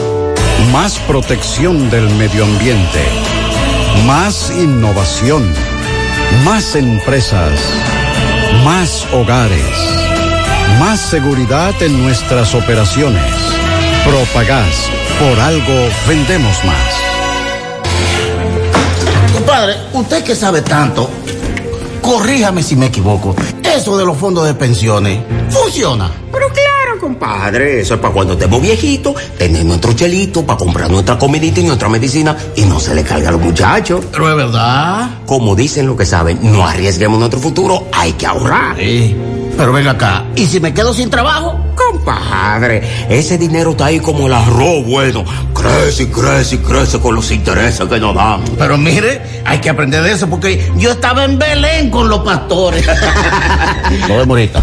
Más protección del medio ambiente. Más innovación. Más empresas. Más hogares. Más seguridad en nuestras operaciones. Propagás. Por algo vendemos más. Compadre, usted que sabe tanto, corríjame si me equivoco. Eso de los fondos de pensiones, ¿funciona? Pero claro, compadre, eso es para cuando estemos viejitos, tener nuestro chelito para comprar nuestra comidita y nuestra medicina y no se le carga a los muchachos. Pero es verdad. Como dicen lo que saben, no arriesguemos nuestro futuro, hay que ahorrar. Pero venga acá, ¿y si me quedo sin trabajo? Compadre, ese dinero está ahí como el arroz bueno. Crece y crece y crece con los intereses que nos dan. Pero mire, hay que aprender de eso porque yo estaba en Belén con los pastores. Nos vemos ahorita.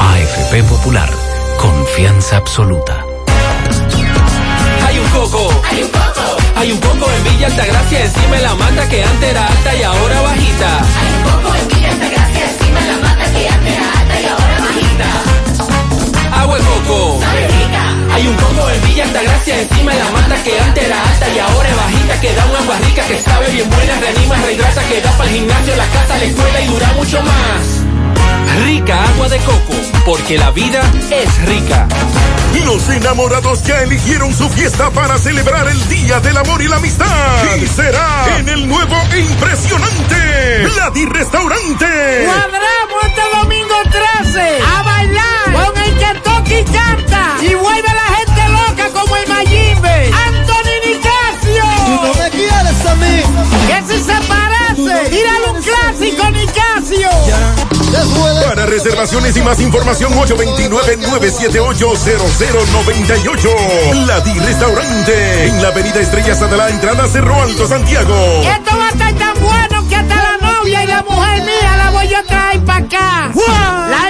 AFP Popular, confianza absoluta. Hay un coco. Hay un coco. Hay un coco en Villa Altagracia, encima de la mata que antes era alta y ahora bajita. Hay un coco en Villa Altagracia, encima de la mata que antes era alta y ahora bajita. Agua de coco. Hay un coco en Villa Altagracia, encima de la mata que antes era alta y ahora es bajita, que da una agua rica, que sabe bien buena, reanima, rehidrata, que da para el gimnasio, la casa, la escuela y dura mucho más. Rica agua de coco, porque la vida es rica. Los enamorados ya eligieron su fiesta para celebrar el Día del Amor y la Amistad. Y será en el nuevo e impresionante Vladi Restaurante. Cuadramos este domingo 13 a bailar con el que toca y canta y vuelve a la gente loca como el Mayimbe, Anthony Nicasio. Tú no me quieres a mí. Que si se parece, tírale un clásico Nicasio. Para reservaciones y más información 829-978-0098. Vladi Restaurante en la avenida Estrellas de la entrada Cerro Alto, Santiago. Esto va a estar tan bueno que hasta la novia y la mujer mía la voy a traer para acá. La gratis.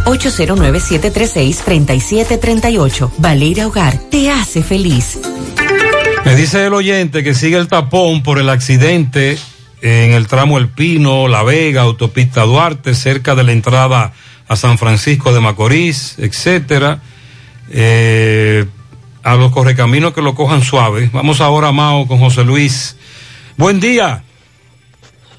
809-736-3738. Valeira Hogar, te hace feliz. Me dice el oyente que sigue el tapón por el accidente en el tramo El Pino, La Vega, Autopista Duarte, cerca de la entrada a San Francisco de Macorís, etcétera. eh, a los correcaminos que lo cojan suave. Vamos ahora Mao con José Luis. Buen día.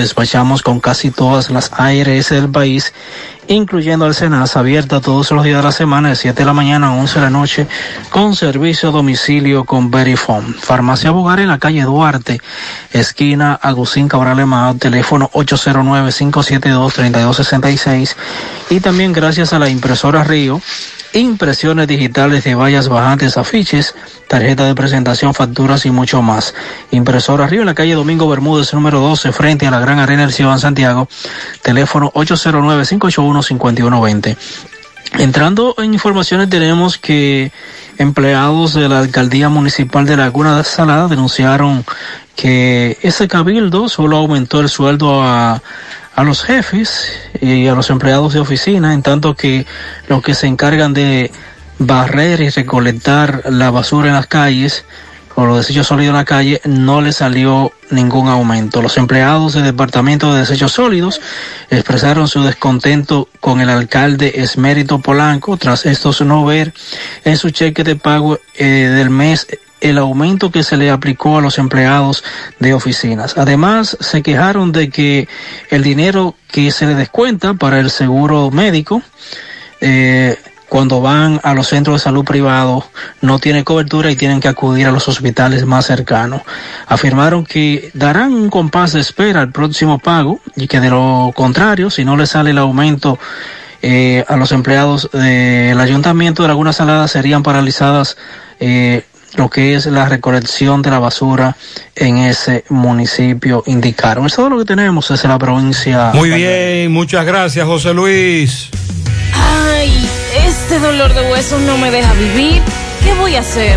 despachamos con casi todas las ARS del país, incluyendo el Senas, abierta todos los días de la semana, de 7 de la mañana a 11 de la noche, con servicio a domicilio con Verifone. Farmacia Bogar en la calle Duarte, esquina Agustín Cabral Emao, teléfono 809-572-3266. Y también gracias a la impresora Río, impresiones digitales de vallas bajantes, afiches, tarjeta de presentación, facturas y mucho más. Impresora Río en la calle Domingo Bermúdez, número 12, frente a la Gran Arena del Ciudad Santiago, teléfono 809-581-5120. Entrando en informaciones tenemos que empleados de la alcaldía municipal de Laguna de Salada denunciaron que ese cabildo solo aumentó el sueldo a a los jefes y a los empleados de oficina, en tanto que los que se encargan de barrer y recolectar la basura en las calles los desechos sólidos en la calle, no le salió ningún aumento. Los empleados del Departamento de Desechos Sólidos expresaron su descontento con el alcalde Esmérito Polanco tras estos no ver en su cheque de pago eh, del mes el aumento que se le aplicó a los empleados de oficinas. Además, se quejaron de que el dinero que se le descuenta para el seguro médico, eh, cuando van a los centros de salud privados no tiene cobertura y tienen que acudir a los hospitales más cercanos. Afirmaron que darán un compás de espera al próximo pago y que de lo contrario, si no le sale el aumento eh, a los empleados del ayuntamiento de Laguna Salada serían paralizadas eh, lo que es la recolección de la basura en ese municipio indicaron. Eso es todo lo que tenemos desde la provincia. Muy bien, muchas gracias José Luis. Ay, este dolor de huesos no me deja vivir. ¿Qué voy a hacer?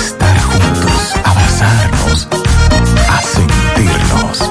estar juntos, abrazarnos, a sentirnos.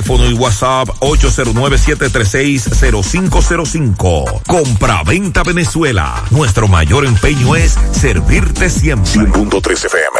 y WhatsApp 809-736-0505. Compra-venta Venezuela. Nuestro mayor empeño es servirte siempre. 100.3 FM.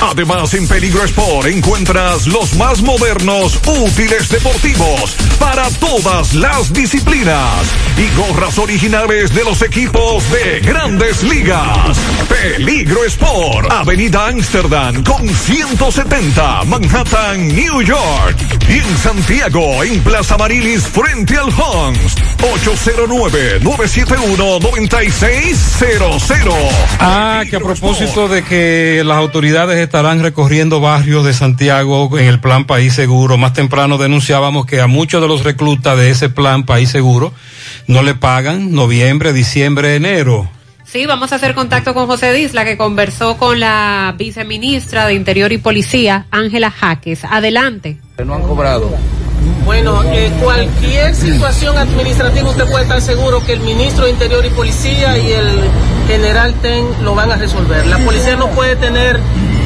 Además, en Peligro Sport encuentras los más modernos útiles deportivos para todas las disciplinas y gorras originales de los equipos de grandes ligas. Peligro Sport, Avenida Amsterdam con 170, Manhattan, New York. Y en Santiago, en Plaza Marilis, frente al Hans, 809-971-9600. Ah, que a propósito de que las autoridades estarán recorriendo barrios de Santiago en el plan País Seguro, más temprano denunciábamos que a muchos de los reclutas de ese plan País Seguro no le pagan noviembre, diciembre, enero. Sí, vamos a hacer contacto con José Disla, que conversó con la viceministra de Interior y Policía, Ángela Jaques. Adelante. No han cobrado. Bueno, eh, cualquier situación administrativa usted puede estar seguro que el ministro de Interior y Policía y el general TEN lo van a resolver. La policía no puede tener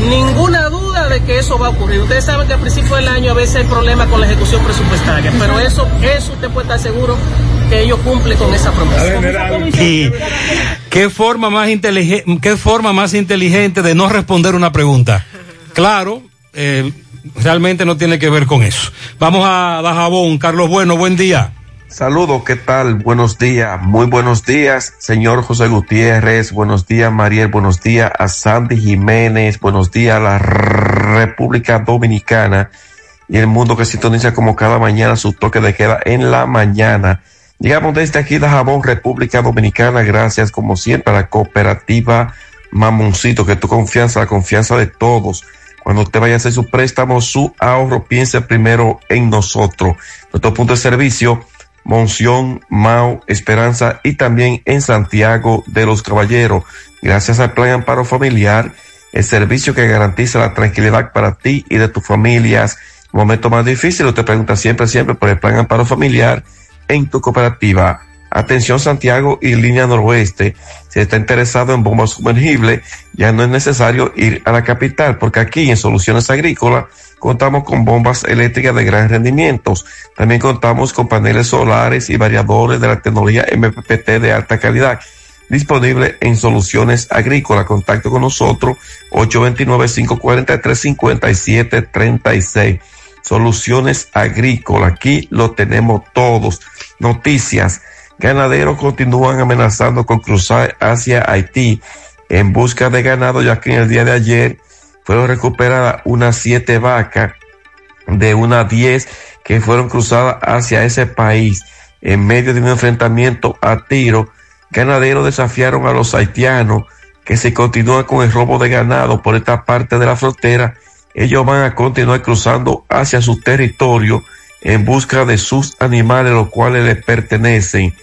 ninguna duda de que eso va a ocurrir. Ustedes saben que al principio del año a veces hay problemas con la ejecución presupuestaria, pero eso, eso usted puede estar seguro que ellos cumplen con esa promesa. ¿Y qué forma más inteligente, qué forma más inteligente de no responder una pregunta? Claro, eh, realmente no tiene que ver con eso. Vamos a Dajabón. Carlos Bueno, buen día. Saludos, ¿qué tal? Buenos días, muy buenos días, señor José Gutiérrez, buenos días, Mariel, buenos días a Sandy Jiménez, buenos días a la República Dominicana y el mundo que sintoniza como cada mañana su toque de queda en la mañana. Llegamos desde aquí de Jabón, República Dominicana, gracias como siempre a la cooperativa Mamoncito, que tu confianza, la confianza de todos. Cuando usted vaya a hacer su préstamo, su ahorro, piense primero en nosotros. Nuestro punto de servicio, Monción, Mao, Esperanza y también en Santiago de los Caballeros. Gracias al Plan Amparo Familiar, el servicio que garantiza la tranquilidad para ti y de tus familias. Momento más difícil, usted pregunta siempre, siempre por el Plan Amparo Familiar en tu cooperativa. Atención Santiago y línea noroeste. Si está interesado en bombas sumergibles, ya no es necesario ir a la capital, porque aquí en Soluciones Agrícolas contamos con bombas eléctricas de gran rendimiento. También contamos con paneles solares y variadores de la tecnología MPPT de alta calidad. Disponible en Soluciones Agrícolas. Contacto con nosotros 829-543-5736. Soluciones Agrícolas. Aquí lo tenemos todos. Noticias. Ganaderos continúan amenazando con cruzar hacia Haití en busca de ganado, ya que en el día de ayer fueron recuperadas unas siete vacas de unas diez que fueron cruzadas hacia ese país en medio de un enfrentamiento a tiro. Ganaderos desafiaron a los haitianos que se continúan con el robo de ganado por esta parte de la frontera. Ellos van a continuar cruzando hacia su territorio en busca de sus animales, los cuales les pertenecen.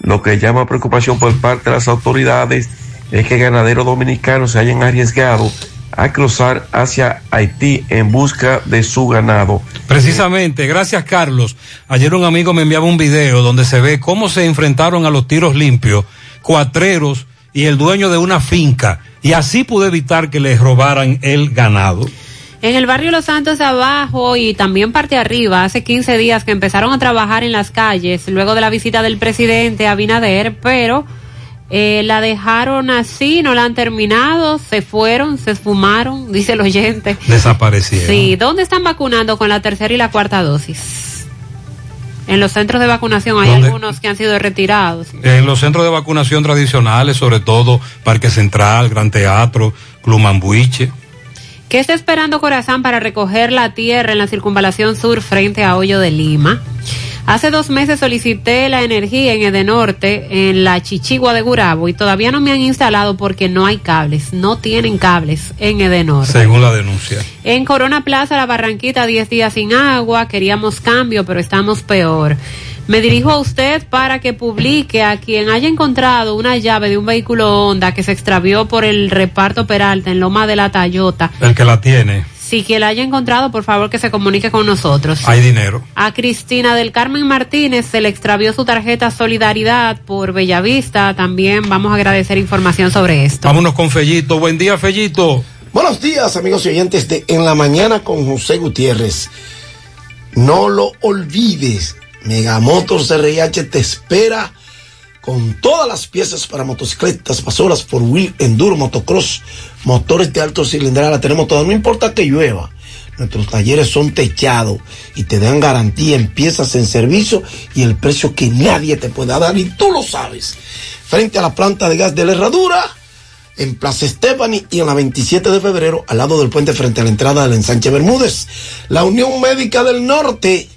Lo que llama preocupación por parte de las autoridades es que ganaderos dominicanos se hayan arriesgado a cruzar hacia Haití en busca de su ganado. Precisamente, gracias Carlos. Ayer un amigo me enviaba un video donde se ve cómo se enfrentaron a los tiros limpios, cuatreros y el dueño de una finca. Y así pudo evitar que les robaran el ganado. En el barrio Los Santos abajo y también parte arriba, hace 15 días que empezaron a trabajar en las calles luego de la visita del presidente Abinader, pero eh, la dejaron así, no la han terminado, se fueron, se esfumaron, dice el oyente. Desaparecieron. Sí, ¿dónde están vacunando con la tercera y la cuarta dosis? En los centros de vacunación hay ¿Dónde? algunos que han sido retirados. En los centros de vacunación tradicionales, sobre todo Parque Central, Gran Teatro, Club Mambuiche. ¿Qué está esperando Corazán para recoger la tierra en la circunvalación sur frente a Hoyo de Lima? Hace dos meses solicité la energía en Edenorte, en la Chichigua de Gurabo, y todavía no me han instalado porque no hay cables, no tienen cables en Edenorte. Según la denuncia. En Corona Plaza, la Barranquita, 10 días sin agua, queríamos cambio, pero estamos peor. Me dirijo a usted para que publique a quien haya encontrado una llave de un vehículo Honda que se extravió por el reparto Peralta en Loma de la Tayota. El que la tiene. Si quien la haya encontrado, por favor que se comunique con nosotros. Hay dinero. A Cristina del Carmen Martínez se le extravió su tarjeta Solidaridad por Bellavista. También vamos a agradecer información sobre esto. Vámonos con Fellito. Buen día, Fellito. Buenos días, amigos y oyentes de En la Mañana con José Gutiérrez. No lo olvides, Megamotor CRIH te espera con todas las piezas para motocicletas, pasoras, por wheel, enduro, motocross, motores de alto cilindrada, la tenemos todas, no importa que llueva. Nuestros talleres son techados y te dan garantía en piezas en servicio y el precio que nadie te pueda dar y tú lo sabes. Frente a la planta de gas de la Herradura, en Plaza Stephanie y en la 27 de febrero, al lado del puente frente a la entrada del ensanche Bermúdez. La Unión Médica del Norte,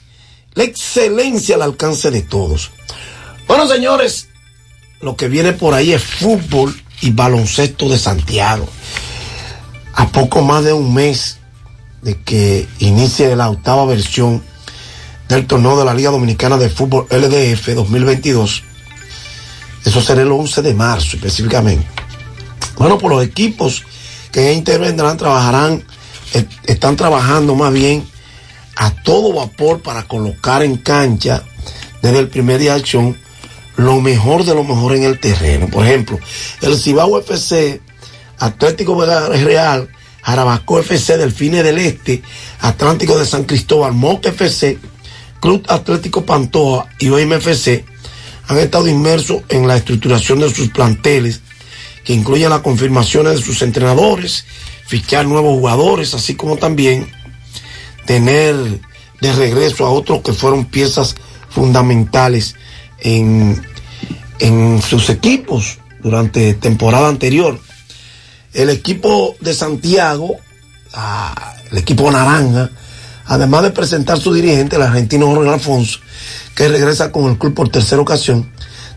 la excelencia al alcance de todos. Bueno, señores, lo que viene por ahí es fútbol y baloncesto de Santiago. A poco más de un mes de que inicie la octava versión del torneo de la Liga Dominicana de Fútbol LDF 2022. Eso será el 11 de marzo específicamente. Bueno, pues los equipos que intervendrán trabajarán, están trabajando más bien a todo vapor para colocar en cancha desde el primer día de acción lo mejor de lo mejor en el terreno. Por ejemplo, el Cibao FC, Atlético Real, Jarabaco FC, Delfines del Este, Atlántico de San Cristóbal, Moca FC, Club Atlético Pantoja y OMFC han estado inmersos en la estructuración de sus planteles, que incluyen las confirmaciones de sus entrenadores, fichar nuevos jugadores, así como también tener de regreso a otros que fueron piezas fundamentales en, en sus equipos durante temporada anterior. El equipo de Santiago, ah, el equipo naranja, además de presentar su dirigente, el argentino Jorge Alfonso, que regresa con el club por tercera ocasión,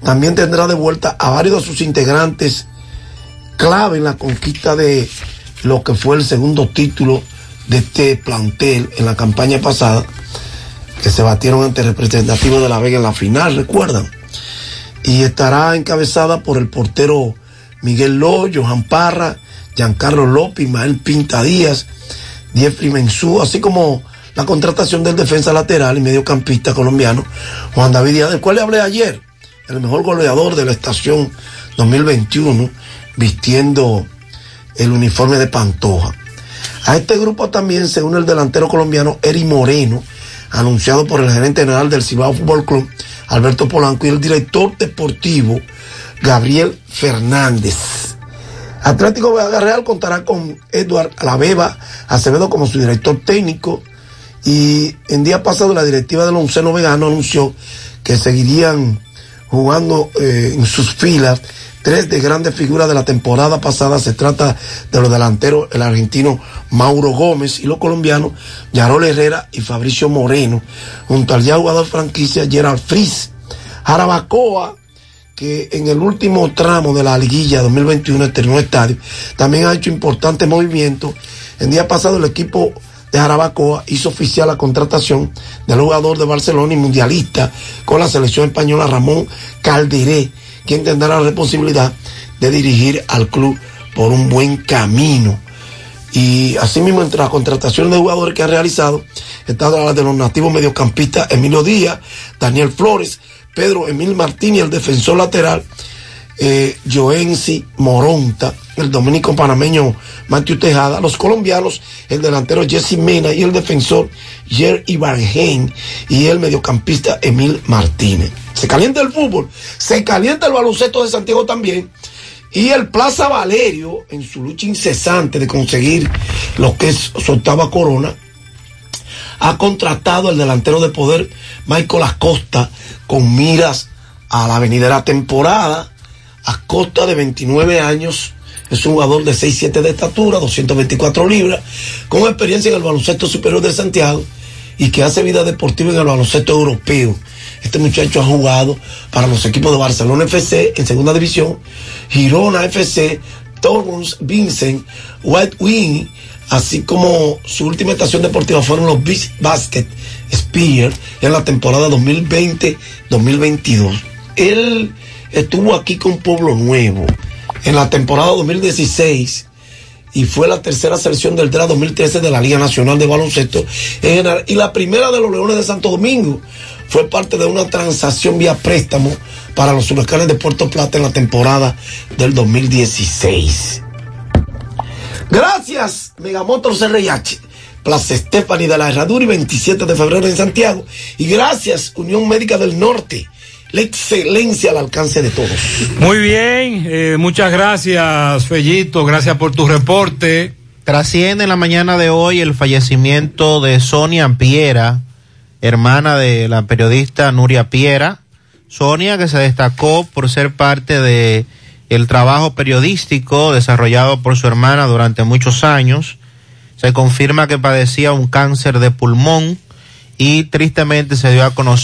también tendrá de vuelta a varios de sus integrantes clave en la conquista de lo que fue el segundo título de este plantel en la campaña pasada, que se batieron ante representativos de La Vega en la final, recuerdan. Y estará encabezada por el portero Miguel Lo, Johan Parra, Giancarlo López, Ismael Pinta Díaz, Diefri Mensú, así como la contratación del defensa lateral y mediocampista colombiano Juan David Díaz, del cual le hablé ayer, el mejor goleador de la estación 2021, vistiendo el uniforme de Pantoja. A este grupo también se une el delantero colombiano Eri Moreno, anunciado por el gerente general del Cibao Fútbol Club, Alberto Polanco, y el director deportivo, Gabriel Fernández. Atlético Real contará con Edward Laveva Acevedo como su director técnico y en día pasado la directiva del onceno vegano anunció que seguirían jugando eh, en sus filas tres de grandes figuras de la temporada pasada. Se trata de los delanteros, el argentino Mauro Gómez y los colombianos Yarol Herrera y Fabricio Moreno, junto al ya jugador franquicia Gerald Fris. Jarabacoa, que en el último tramo de la liguilla 2021 estrenó estadio, también ha hecho importantes movimientos. El día pasado el equipo de Jarabacoa hizo oficial la contratación del jugador de Barcelona y mundialista con la selección española Ramón Calderé quien tendrá la responsabilidad de dirigir al club por un buen camino. Y asimismo, entre las contrataciones de jugadores que ha realizado, está la de los nativos mediocampistas Emilio Díaz, Daniel Flores, Pedro Emil Martínez, el defensor lateral, eh, Joensi Moronta, el dominico panameño Matthew Tejada, los colombianos, el delantero Jesse Mena y el defensor Jer Ibargen y el mediocampista Emil Martínez. Se calienta el fútbol, se calienta el baloncesto de Santiago también. Y el Plaza Valerio, en su lucha incesante de conseguir lo que es su octava corona, ha contratado al delantero de poder Michael Acosta con miras a la venidera temporada. Acosta de 29 años, es un jugador de 6'7 de estatura, 224 libras, con experiencia en el baloncesto superior de Santiago y que hace vida deportiva en el baloncesto europeo. Este muchacho ha jugado para los equipos de Barcelona FC en segunda división, Girona FC, Torrens Vincent, White Wing, así como su última estación deportiva fueron los Beach Basket Spear en la temporada 2020-2022. Él estuvo aquí con Pueblo Nuevo en la temporada 2016 y fue la tercera selección del DRA 2013 de la Liga Nacional de Baloncesto y la primera de los Leones de Santo Domingo fue parte de una transacción vía préstamo para los huracanes de Puerto Plata en la temporada del 2016. Gracias, Megamotors RH, Plaza Stephanie de la Herradura y 27 de febrero en Santiago. Y gracias, Unión Médica del Norte, la excelencia al alcance de todos. Muy bien, eh, muchas gracias, Fellito, gracias por tu reporte. Trasciende en la mañana de hoy el fallecimiento de Sonia Piera, hermana de la periodista Nuria Piera. Sonia, que se destacó por ser parte de el trabajo periodístico desarrollado por su hermana durante muchos años. Se confirma que padecía un cáncer de pulmón y tristemente se dio a conocer